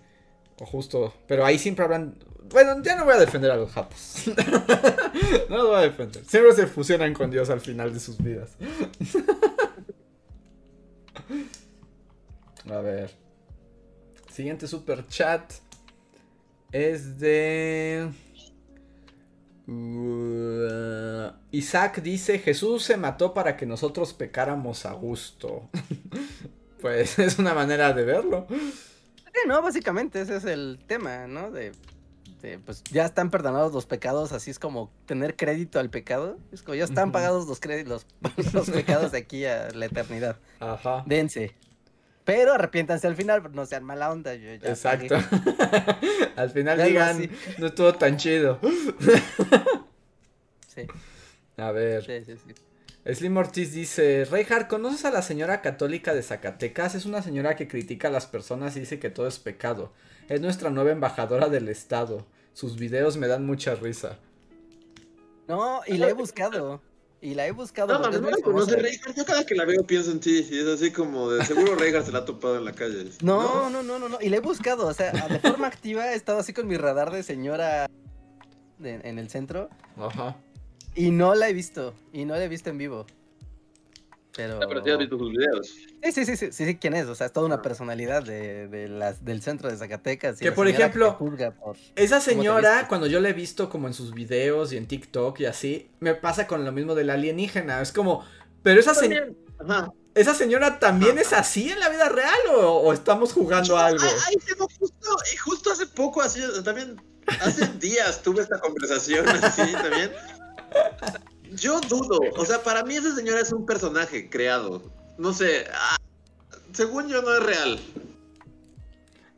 O justo. Pero ahí siempre hablan. Bueno, ya no voy a defender a los japos. no los voy a defender. Siempre se fusionan con Dios al final de sus vidas. a ver. Siguiente super chat. Es de. Uh, Isaac dice: Jesús se mató para que nosotros pecáramos a gusto. pues es una manera de verlo. Sí, no, básicamente ese es el tema, ¿no? De, de, pues ya están perdonados los pecados, así es como tener crédito al pecado. Es como ya están pagados los, créditos, los, los pecados de aquí a la eternidad. Ajá. Dense. Pero arrepiéntanse al final, no sean mala onda. Yo ya Exacto. Al final digan, no estuvo tan chido. Sí, A ver. sí, sí, sí. Slim Ortiz dice, Reinhardt, ¿conoces a la señora católica de Zacatecas? Es una señora que critica a las personas y dice que todo es pecado. Es nuestra nueva embajadora del estado. Sus videos me dan mucha risa. No, y la he buscado. Y la he buscado. No, no la conoce. Reinhardt. Yo cada que la veo pienso en ti. Y es así como de seguro Reinhardt se la ha topado en la calle. No, no, no, no, no. Y la he buscado. O sea, de forma activa he estado así con mi radar de señora de- en el centro. Ajá. Y no la he visto. Y no la he visto en vivo. Pero. Ah, Pero sí has visto sus videos. Sí, sí, sí, sí, quién es. O sea, es toda una personalidad de, de las, del centro de Zacatecas. y Que, la por señora ejemplo, Esa señora, cuando yo la he visto como en sus videos y en TikTok y así, me pasa con lo mismo del alienígena. Es como, pero esa, se- También, Ajá. esa señora también es así en la vida real o, o estamos jugando a algo. Ay, ay, tengo justo, y justo hace poco, así, también, hace días tuve esta conversación así también. Yo dudo, o sea, para mí esa señora es un personaje creado. No sé, ah, según yo no es real.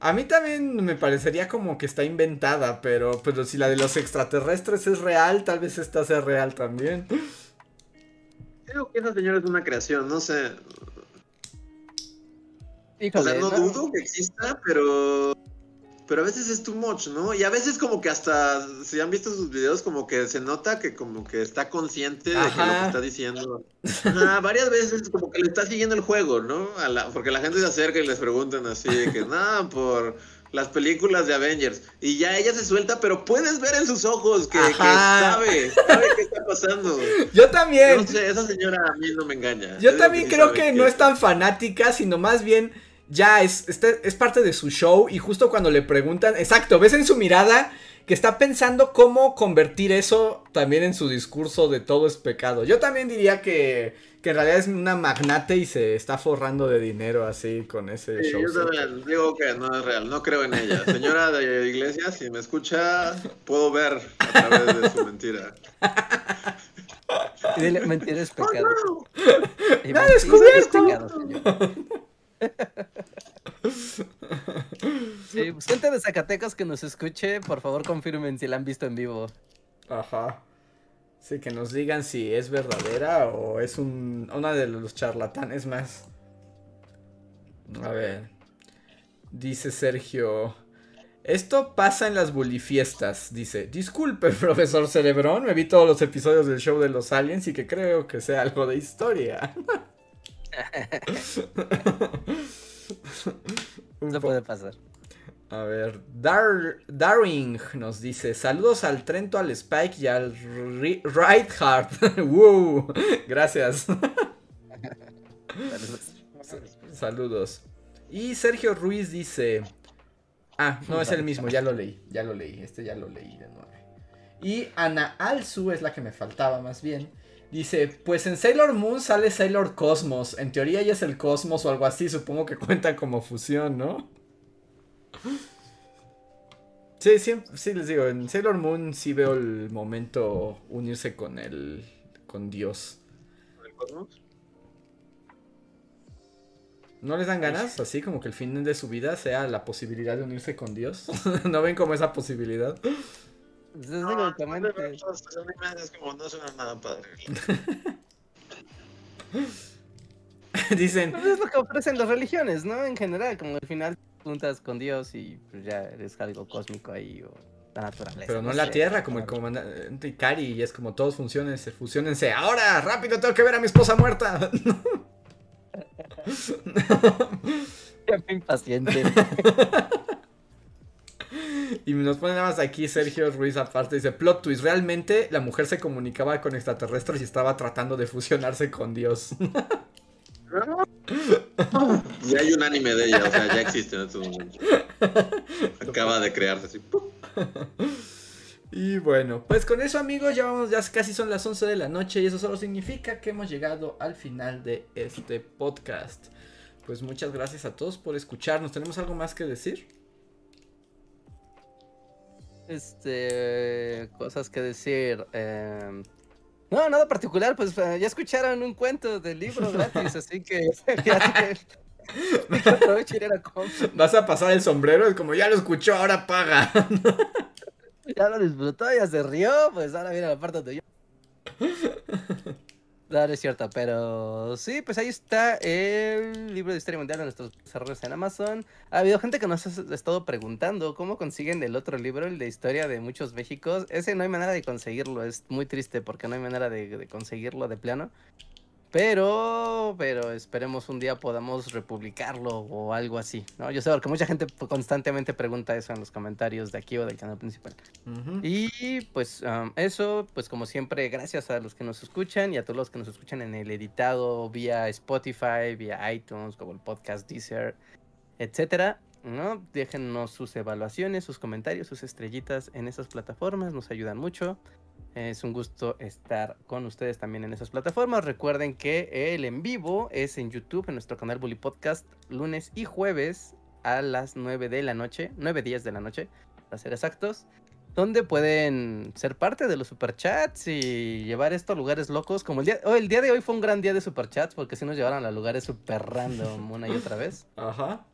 A mí también me parecería como que está inventada, pero, pero si la de los extraterrestres es real, tal vez esta sea real también. Creo que esa señora es una creación, no sé. O sea, no no- dudo que exista, pero. Pero a veces es too much, ¿no? Y a veces como que hasta, si han visto sus videos, como que se nota que como que está consciente de que lo que Ajá. está diciendo. Ajá, varias veces como que le está siguiendo el juego, ¿no? A la- porque la gente se acerca y les preguntan así, que nada, por las películas de Avengers. Y ya ella se suelta, pero puedes ver en sus ojos que, que Ajá. sabe, sabe qué está pasando. Yo también. No sé, esa señora a mí no me engaña. Yo Es también sí creo sabe que no es tan fanática, sino más bien ya es, este- es parte de su show y justo cuando le preguntan, exacto, ves en su mirada que está pensando cómo convertir eso también en su discurso de todo es pecado. Yo también diría que, que en realidad es una magnate y se está forrando de dinero así con ese Sí, show. yo también digo que no es real, no creo en ella. Señora de iglesia, si me escucha, puedo ver a través de su mentira. y dile, mentir es pecado. Y ¡Me ha mentir es descubierto! pecado, señor. Sí, pues, gente de Zacatecas que nos escuche, por favor confirmen si la han visto en vivo. Ajá. Sí, que nos digan si es verdadera o es un, una de los charlatanes más. A ver. Dice Sergio. Esto pasa en las bulifiestas. Dice, disculpe, profesor Cerebrón, me vi todos los episodios del show de los aliens y que creo que sea algo de historia. Po- puede pasar. a ver, Dar Darwin nos dice: Saludos al Trento, al Spike y al Reinhardt. ¡Wow! Gracias. Saludos. Y Sergio Ruiz dice: Ah, no es el mismo, ya lo leí, ya lo leí. Este ya lo leí de nuevo. Y Ana Alzu es la que me faltaba más bien. Dice, pues en Sailor Moon sale Sailor Cosmos. En teoría ella es el cosmos o algo así. Supongo que cuenta como fusión, ¿no? Sí, sí, sí les digo, en Sailor Moon sí veo el momento unirse con el con Dios. ¿El cosmos? ¿No les dan ganas? Así como que el fin de su vida sea la posibilidad de unirse con Dios. ¿No ven como esa posibilidad? Es No, no, no, como no suena nada padre. Dicen, Pues es lo que ofrecen las religiones, ¿no? En general, como al final juntas con Dios y pues ya eres algo cósmico ahí o la naturaleza. pero no no en la sé. Tierra, como el comandante Ikari, y es como todos funcionense, fusionense. Ahora, rápido, tengo que ver a mi esposa muerta. Ya me impaciente. Y nos pone nada más aquí Sergio Ruiz aparte, dice, plot twist, realmente la mujer se comunicaba con extraterrestres y estaba tratando de fusionarse con Dios. Y hay un anime de ella, o sea, ya existe en estos momentos. Acaba de crearse así. ¡pum! Y bueno, pues con eso amigos, ya vamos, ya casi son las 11 de la noche y eso solo significa que hemos llegado al final de este podcast. Pues muchas gracias a todos por escucharnos. ¿Tenemos algo más que decir? Este, cosas que decir. em, no, nada particular, pues eh, ya escucharon un cuento del libro gratis, así que ya que- que aprovechen y la compra. ¿Vas a pasar el sombrero? Es como ya lo escuchó, ahora paga. Ya lo disfrutó, ya se rió, pues ahora viene la parte donde yo. No, es cierto, pero sí, pues ahí está el libro de historia mundial de nuestros desarrollos en Amazon. Ha habido gente que nos ha estado preguntando cómo consiguen el otro libro, el de historia de muchos Méxicos. Ese no hay manera de conseguirlo, es muy triste porque no hay manera de conseguirlo de plano. Pero, pero esperemos un día podamos republicarlo o algo así, ¿no? Yo sé porque mucha gente constantemente pregunta eso en los comentarios de aquí o del canal principal. Y pues um, eso, pues como siempre, gracias a los que nos escuchan y a todos los que nos escuchan en el editado vía Spotify, vía iTunes, como el podcast Deezer, etcétera. ¿no? Déjennos sus evaluaciones, sus comentarios, sus estrellitas en esas plataformas, nos ayudan mucho. Es un gusto estar con ustedes también en esas plataformas. Recuerden que el en vivo es en YouTube, en nuestro canal Bully Podcast, lunes y jueves a las 9 de la noche, 9 días de la noche, para ser exactos, donde pueden ser parte de los superchats y llevar esto a lugares locos. Como el día, oh, el día de hoy fue un gran día de superchats porque sí nos llevaron a lugares super random una y otra vez. Ajá.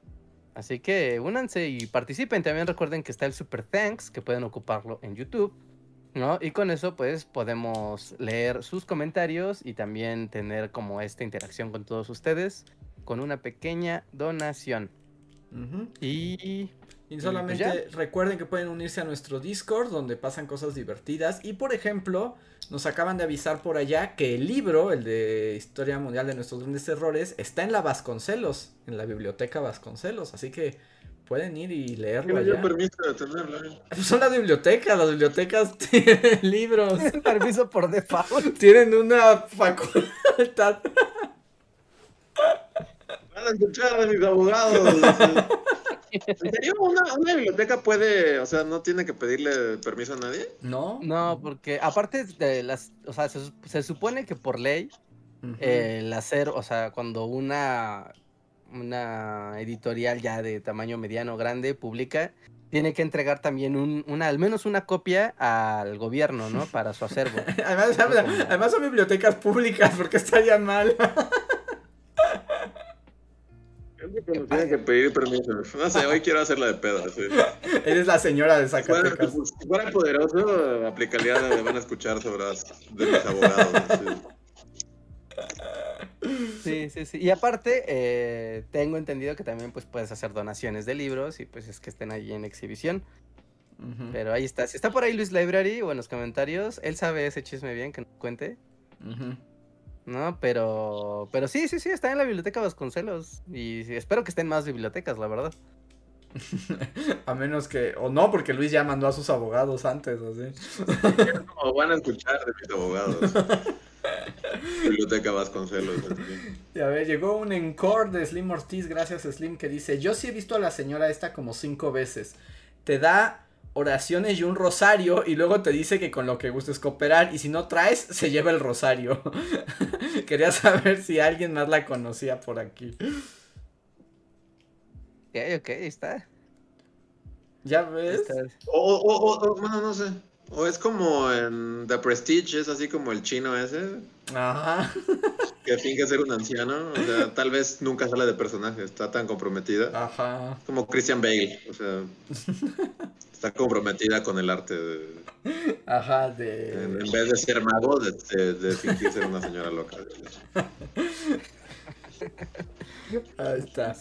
Así que únanse y participen. También recuerden que está el Super Thanks, que pueden ocuparlo en YouTube. ¿No? Y con eso pues podemos leer sus comentarios y también tener como esta interacción con todos ustedes con una pequeña donación. Y Y solamente pues recuerden que pueden unirse a nuestro Discord donde pasan cosas divertidas. Y por ejemplo, nos acaban de avisar por allá que el libro, el de Historia Mundial de nuestros grandes errores, está en la Vasconcelos, en la biblioteca Vasconcelos. Así que pueden ir y leerlo allá. permiso de tenerla. eh. Pues Son las bibliotecas, las bibliotecas tienen libros, permiso por default. tienen una facultad. Van a escuchar a mis abogados. ¿En serio? ¿Una, una biblioteca puede, o sea, no tiene que pedirle permiso a nadie? ¿No? No, porque aparte de las, o sea, se, se supone que por ley Ujú. el hacer, o sea, cuando una, una editorial ya de tamaño mediano grande publica, tiene que entregar también un, una, al menos una copia al gobierno, ¿no? Para su acervo. Además, además son bibliotecas públicas, porque estaría mal. Nos tienen que pedir permiso. No sé, hoy quiero hacerla de pedo. sí. Eres la señora de Zacatecas. si fuera poderoso, aplicaría van a escuchar sobre las- de mis abogados. sí. Sí, sí, sí. Y aparte, eh, tengo entendido que también pues puedes hacer donaciones de libros y pues es que estén ahí en exhibición. Pero ahí está. Si está por ahí Luis Library o en los comentarios, él sabe ese chisme bien, que nos cuente. No, pero, pero sí, sí, sí, está en la biblioteca Vasconcelos. Y espero que estén más bibliotecas, la verdad. A menos que. O no, porque Luis ya mandó a sus abogados antes, así. O van a escuchar de mis abogados. Biblioteca Vasconcelos. así. Y a ver, llegó un encore de Slim Ortiz, gracias Slim, que dice: Yo sí he visto a la señora esta como cinco veces. Te da oraciones y un rosario, y luego te dice que con lo que gustes cooperar, y si no traes, se lleva el rosario. Quería saber si alguien más la conocía por aquí. Ok, ok, ahí está. ¿Ya ves? está. O, o, o, o, bueno, no sé. O es como en The Prestige, es así como el chino ese, Ajá. que finge ser un anciano. O sea, tal vez nunca sale de personaje, está tan comprometida. Ajá. Como Christian Bale, o sea, está comprometida con el arte. de- Ajá, en, de. en vez de ser mago, de, de- de fingir ser una señora loca. Ahí está.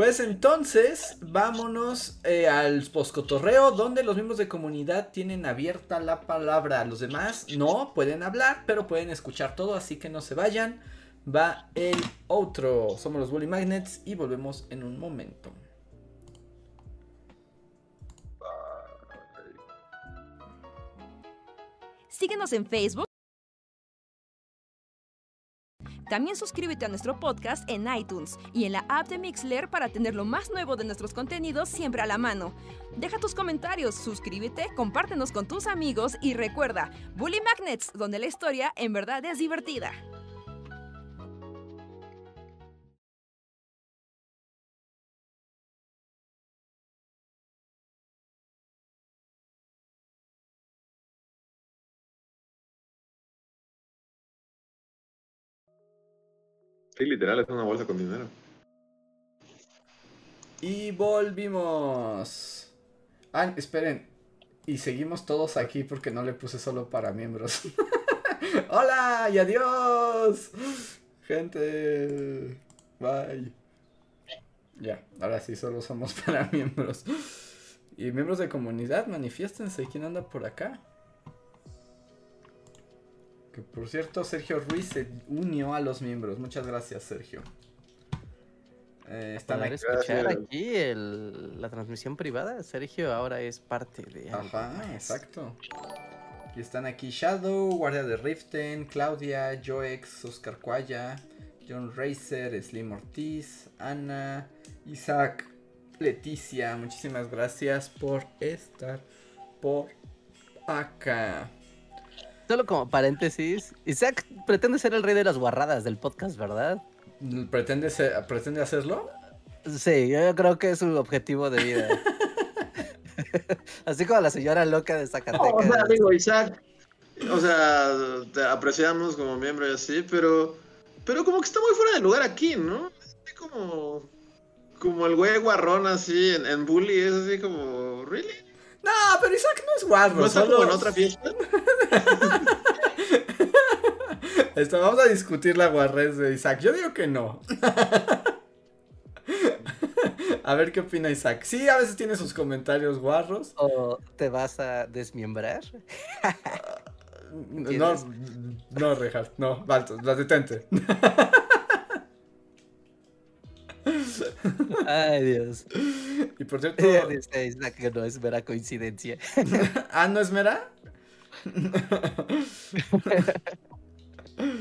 Pues entonces, vámonos eh, al poscotorreo, donde los miembros de comunidad tienen abierta la palabra. Los demás no pueden hablar, pero pueden escuchar todo, así que no se vayan. Va el otro. Somos los Bully Magnets y volvemos en un momento. Síguenos en Facebook. También suscríbete a nuestro podcast en iTunes y en la app de Mixler para tener lo más nuevo de nuestros contenidos siempre a la mano. Deja tus comentarios, suscríbete, compártenos con tus amigos y recuerda, Bully Magnets, donde la historia en verdad es divertida. Sí, literal, es una bolsa con dinero. Y volvimos. Ah, esperen. Y seguimos todos aquí porque no le puse solo para miembros. Hola y adiós. Gente. Bye. Ya, ahora sí, solo somos para miembros. Y miembros de comunidad, manifiéstense. ¿Quién anda por acá? Que por cierto, Sergio Ruiz se unió a los miembros. Muchas gracias, Sergio. Eh, están aquí. escuchar Gracias. aquí el- la transmisión privada. Sergio ahora es parte de. Ajá, exacto. Y están aquí Shadow, Guardia de Riften, Claudia, Joex, Oscar Cuaya, John Racer, Slim Ortiz, Ana, Isaac, Leticia. Muchísimas gracias por estar por acá. Solo como paréntesis, Isaac pretende ser el rey de las guarradas del podcast, ¿verdad? ¿Pretende, ser- ¿Pretende hacerlo? Sí, yo creo que es su objetivo de vida. Así como la señora loca de No, Zacatecas. o sea, amigo Isaac, o sea, te apreciamos como miembro y así, pero, pero como que está muy fuera de lugar aquí, ¿no? Así como, como el güey guarrón así en, en Bully, es así como, ¿really? No, pero Isaac no es guarro. ¿No está solo- como en otra fiesta? Está- vamos a discutir la guarrez de Isaac. Yo digo que no. a ver qué opina Isaac. Sí, a veces tiene sus comentarios guarros. ¿O te vas a desmiembrar? No, no, Reinhardt, no, Balto, la detente. Ay, Dios. Y por cierto, Dice Isaac que no es mera coincidencia. ¿ah, no es Mera?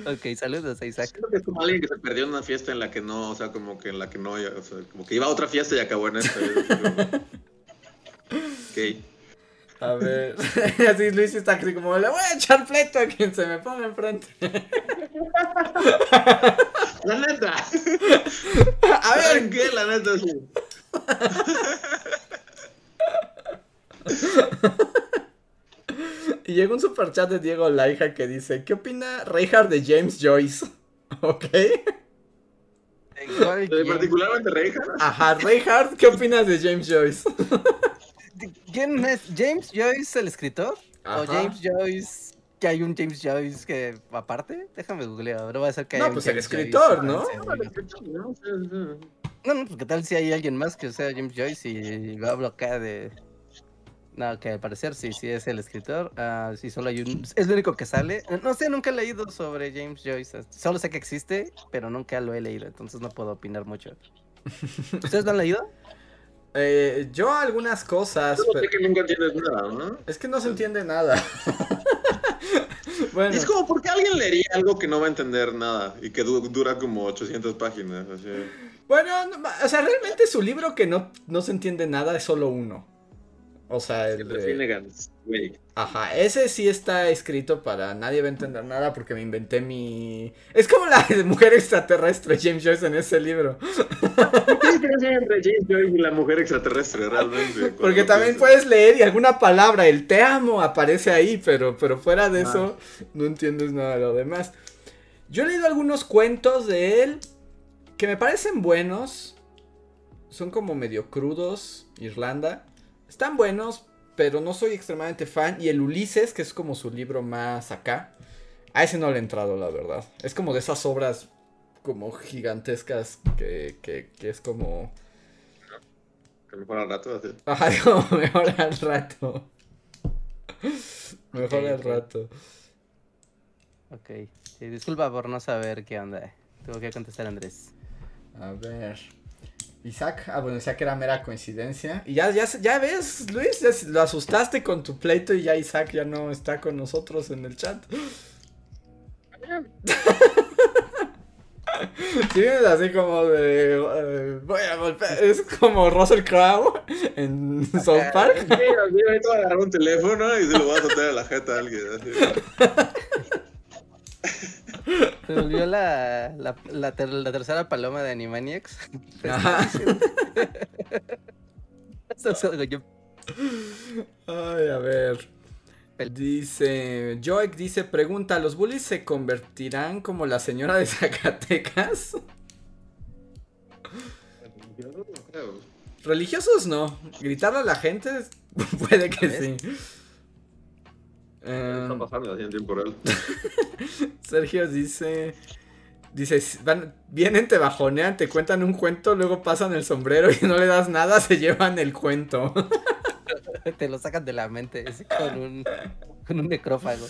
Ok, saludos a Isaac. Siento que es como alguien que se perdió en una fiesta en la que no, o sea, como que en la que no, o sea, como que iba a otra fiesta y acabó en esta. Ok. A ver, así Luis está así como, le voy a echar pleito a quien se me ponga enfrente. La neta. A ver, ¿Saben qué? La neta sí. Y llegó un superchat de Diego Laija que dice, ¿qué opina Reinhardt de James Joyce? ¿Ok? ¿Cuál Eh, quién? Particularmente Reija. Ajá, Reinhardt, ¿qué opinas de James Joyce? ¿Quién es? ¿James Joyce el escritor? Ajá. ¿O James Joyce? ¿Que hay un James Joyce que aparte? Déjame googlear, no va a ser que No, haya un pues el escritor, Joyce, ¿no? No, no, pues qué tal si hay alguien más que sea James Joyce y lo hablo acá de... No, que al parecer sí, sí es el escritor. Ah, sí, solo hay un... Es lo único que sale. No sé, nunca he leído sobre James Joyce. Solo sé que existe, pero nunca lo he leído, entonces no puedo opinar mucho. ¿Ustedes lo han leído? Eh, yo algunas cosas, pero sé que nunca entiendes nada, ¿no? es que no se entiende nada. bueno, Es como porque alguien leería algo que no va a entender nada y que du- dura como 800 páginas. Así. bueno, no, o sea, realmente su libro que no, no se entiende nada es solo uno. O sea, el de güey. Ajá, ese sí está escrito para nadie va a entender nada porque me inventé mi... Es como la mujer extraterrestre James Joyce en ese libro. ¿Qué diferencia entre James Joyce y la mujer extraterrestre realmente? Porque también puedes leer y alguna palabra, el te amo aparece ahí, pero, pero fuera de Ah. eso no entiendes nada de lo demás. Yo he leído algunos cuentos de él que me parecen buenos. Son como medio crudos, Irlanda. Están buenos, pero no soy extremadamente fan. Y el Ulises, que es como su libro más acá. A ese no le he entrado, la verdad. Es como de esas obras como gigantescas que, que, que es como... Que mejor al rato, así. Ajá, como mejor al rato. Mejor al rato. Ok. Sí, disculpa por no saber qué onda. Tengo que contestar Andrés. A ver. Isaac, ah, bueno, Isaac era mera coincidencia. Y ya, ya, ya ves, Luis, ya lo asustaste con tu pleito y ya Isaac ya no está con nosotros en el chat. Sí, es así como de. eh, voy a golpear. Es como Russell Crowe en South Park. Sí, así, ahorita voy a agarrar un teléfono y se lo voy a soltar a la jeta a alguien. Así. Se volvió la, la, la, ter- la tercera paloma de Animaniacs. Ajá. Ay, a ver. Dice, Joek dice, pregunta, ¿los bullies se convertirán como la señora de Zacatecas? Yo no creo. Religiosos no. Gritarle a la gente puede que sí. Eh, Está pasando así en tiempo real. Sergio dice. Dice, van, vienen, te bajonean, te cuentan un cuento, luego pasan el sombrero y no le das nada, se llevan el cuento. Te lo sacan de la mente así con un, con un necrófago.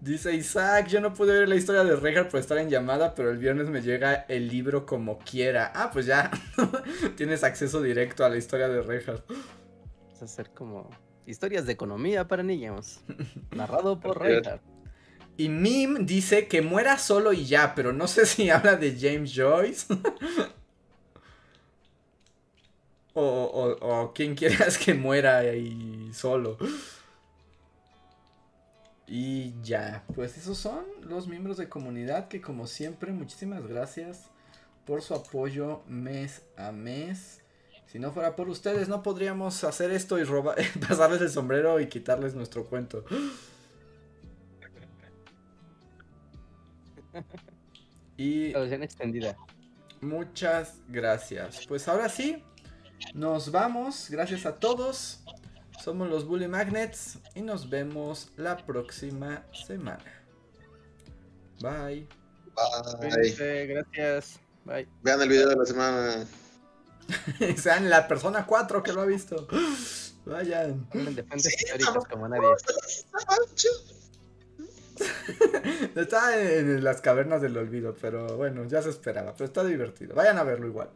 Dice Isaac, yo no pude ver la historia de Reinhardt por estar en llamada, pero el viernes me llega el libro como quiera. Ah, pues ya tienes acceso directo a la historia de. Vamos a hacer como historias de economía para niños. Narrado por. Reinhardt. Y Mim dice que muera solo y ya, pero no sé si habla de James Joyce. o, o, o quien quieras que muera ahí solo. Y ya, pues esos son los miembros de comunidad que como siempre, muchísimas gracias por su apoyo mes a mes. Si no fuera por ustedes, no podríamos hacer esto y robar, pasarles el sombrero y quitarles nuestro cuento. Y La versión extendida. muchas gracias. Pues ahora sí, nos vamos. Gracias a todos. Somos los Bully Magnets y nos vemos la próxima semana. Bye. Bye. Gracias. Bye. Vean el video de la semana. Sean la persona 4 que lo ha visto. Vayan. Hablen de fuentes Sí, históricas vamos. como nadie. Está en las cavernas del olvido, pero bueno, ya se esperaba. Pero está divertido. Vayan a verlo igual.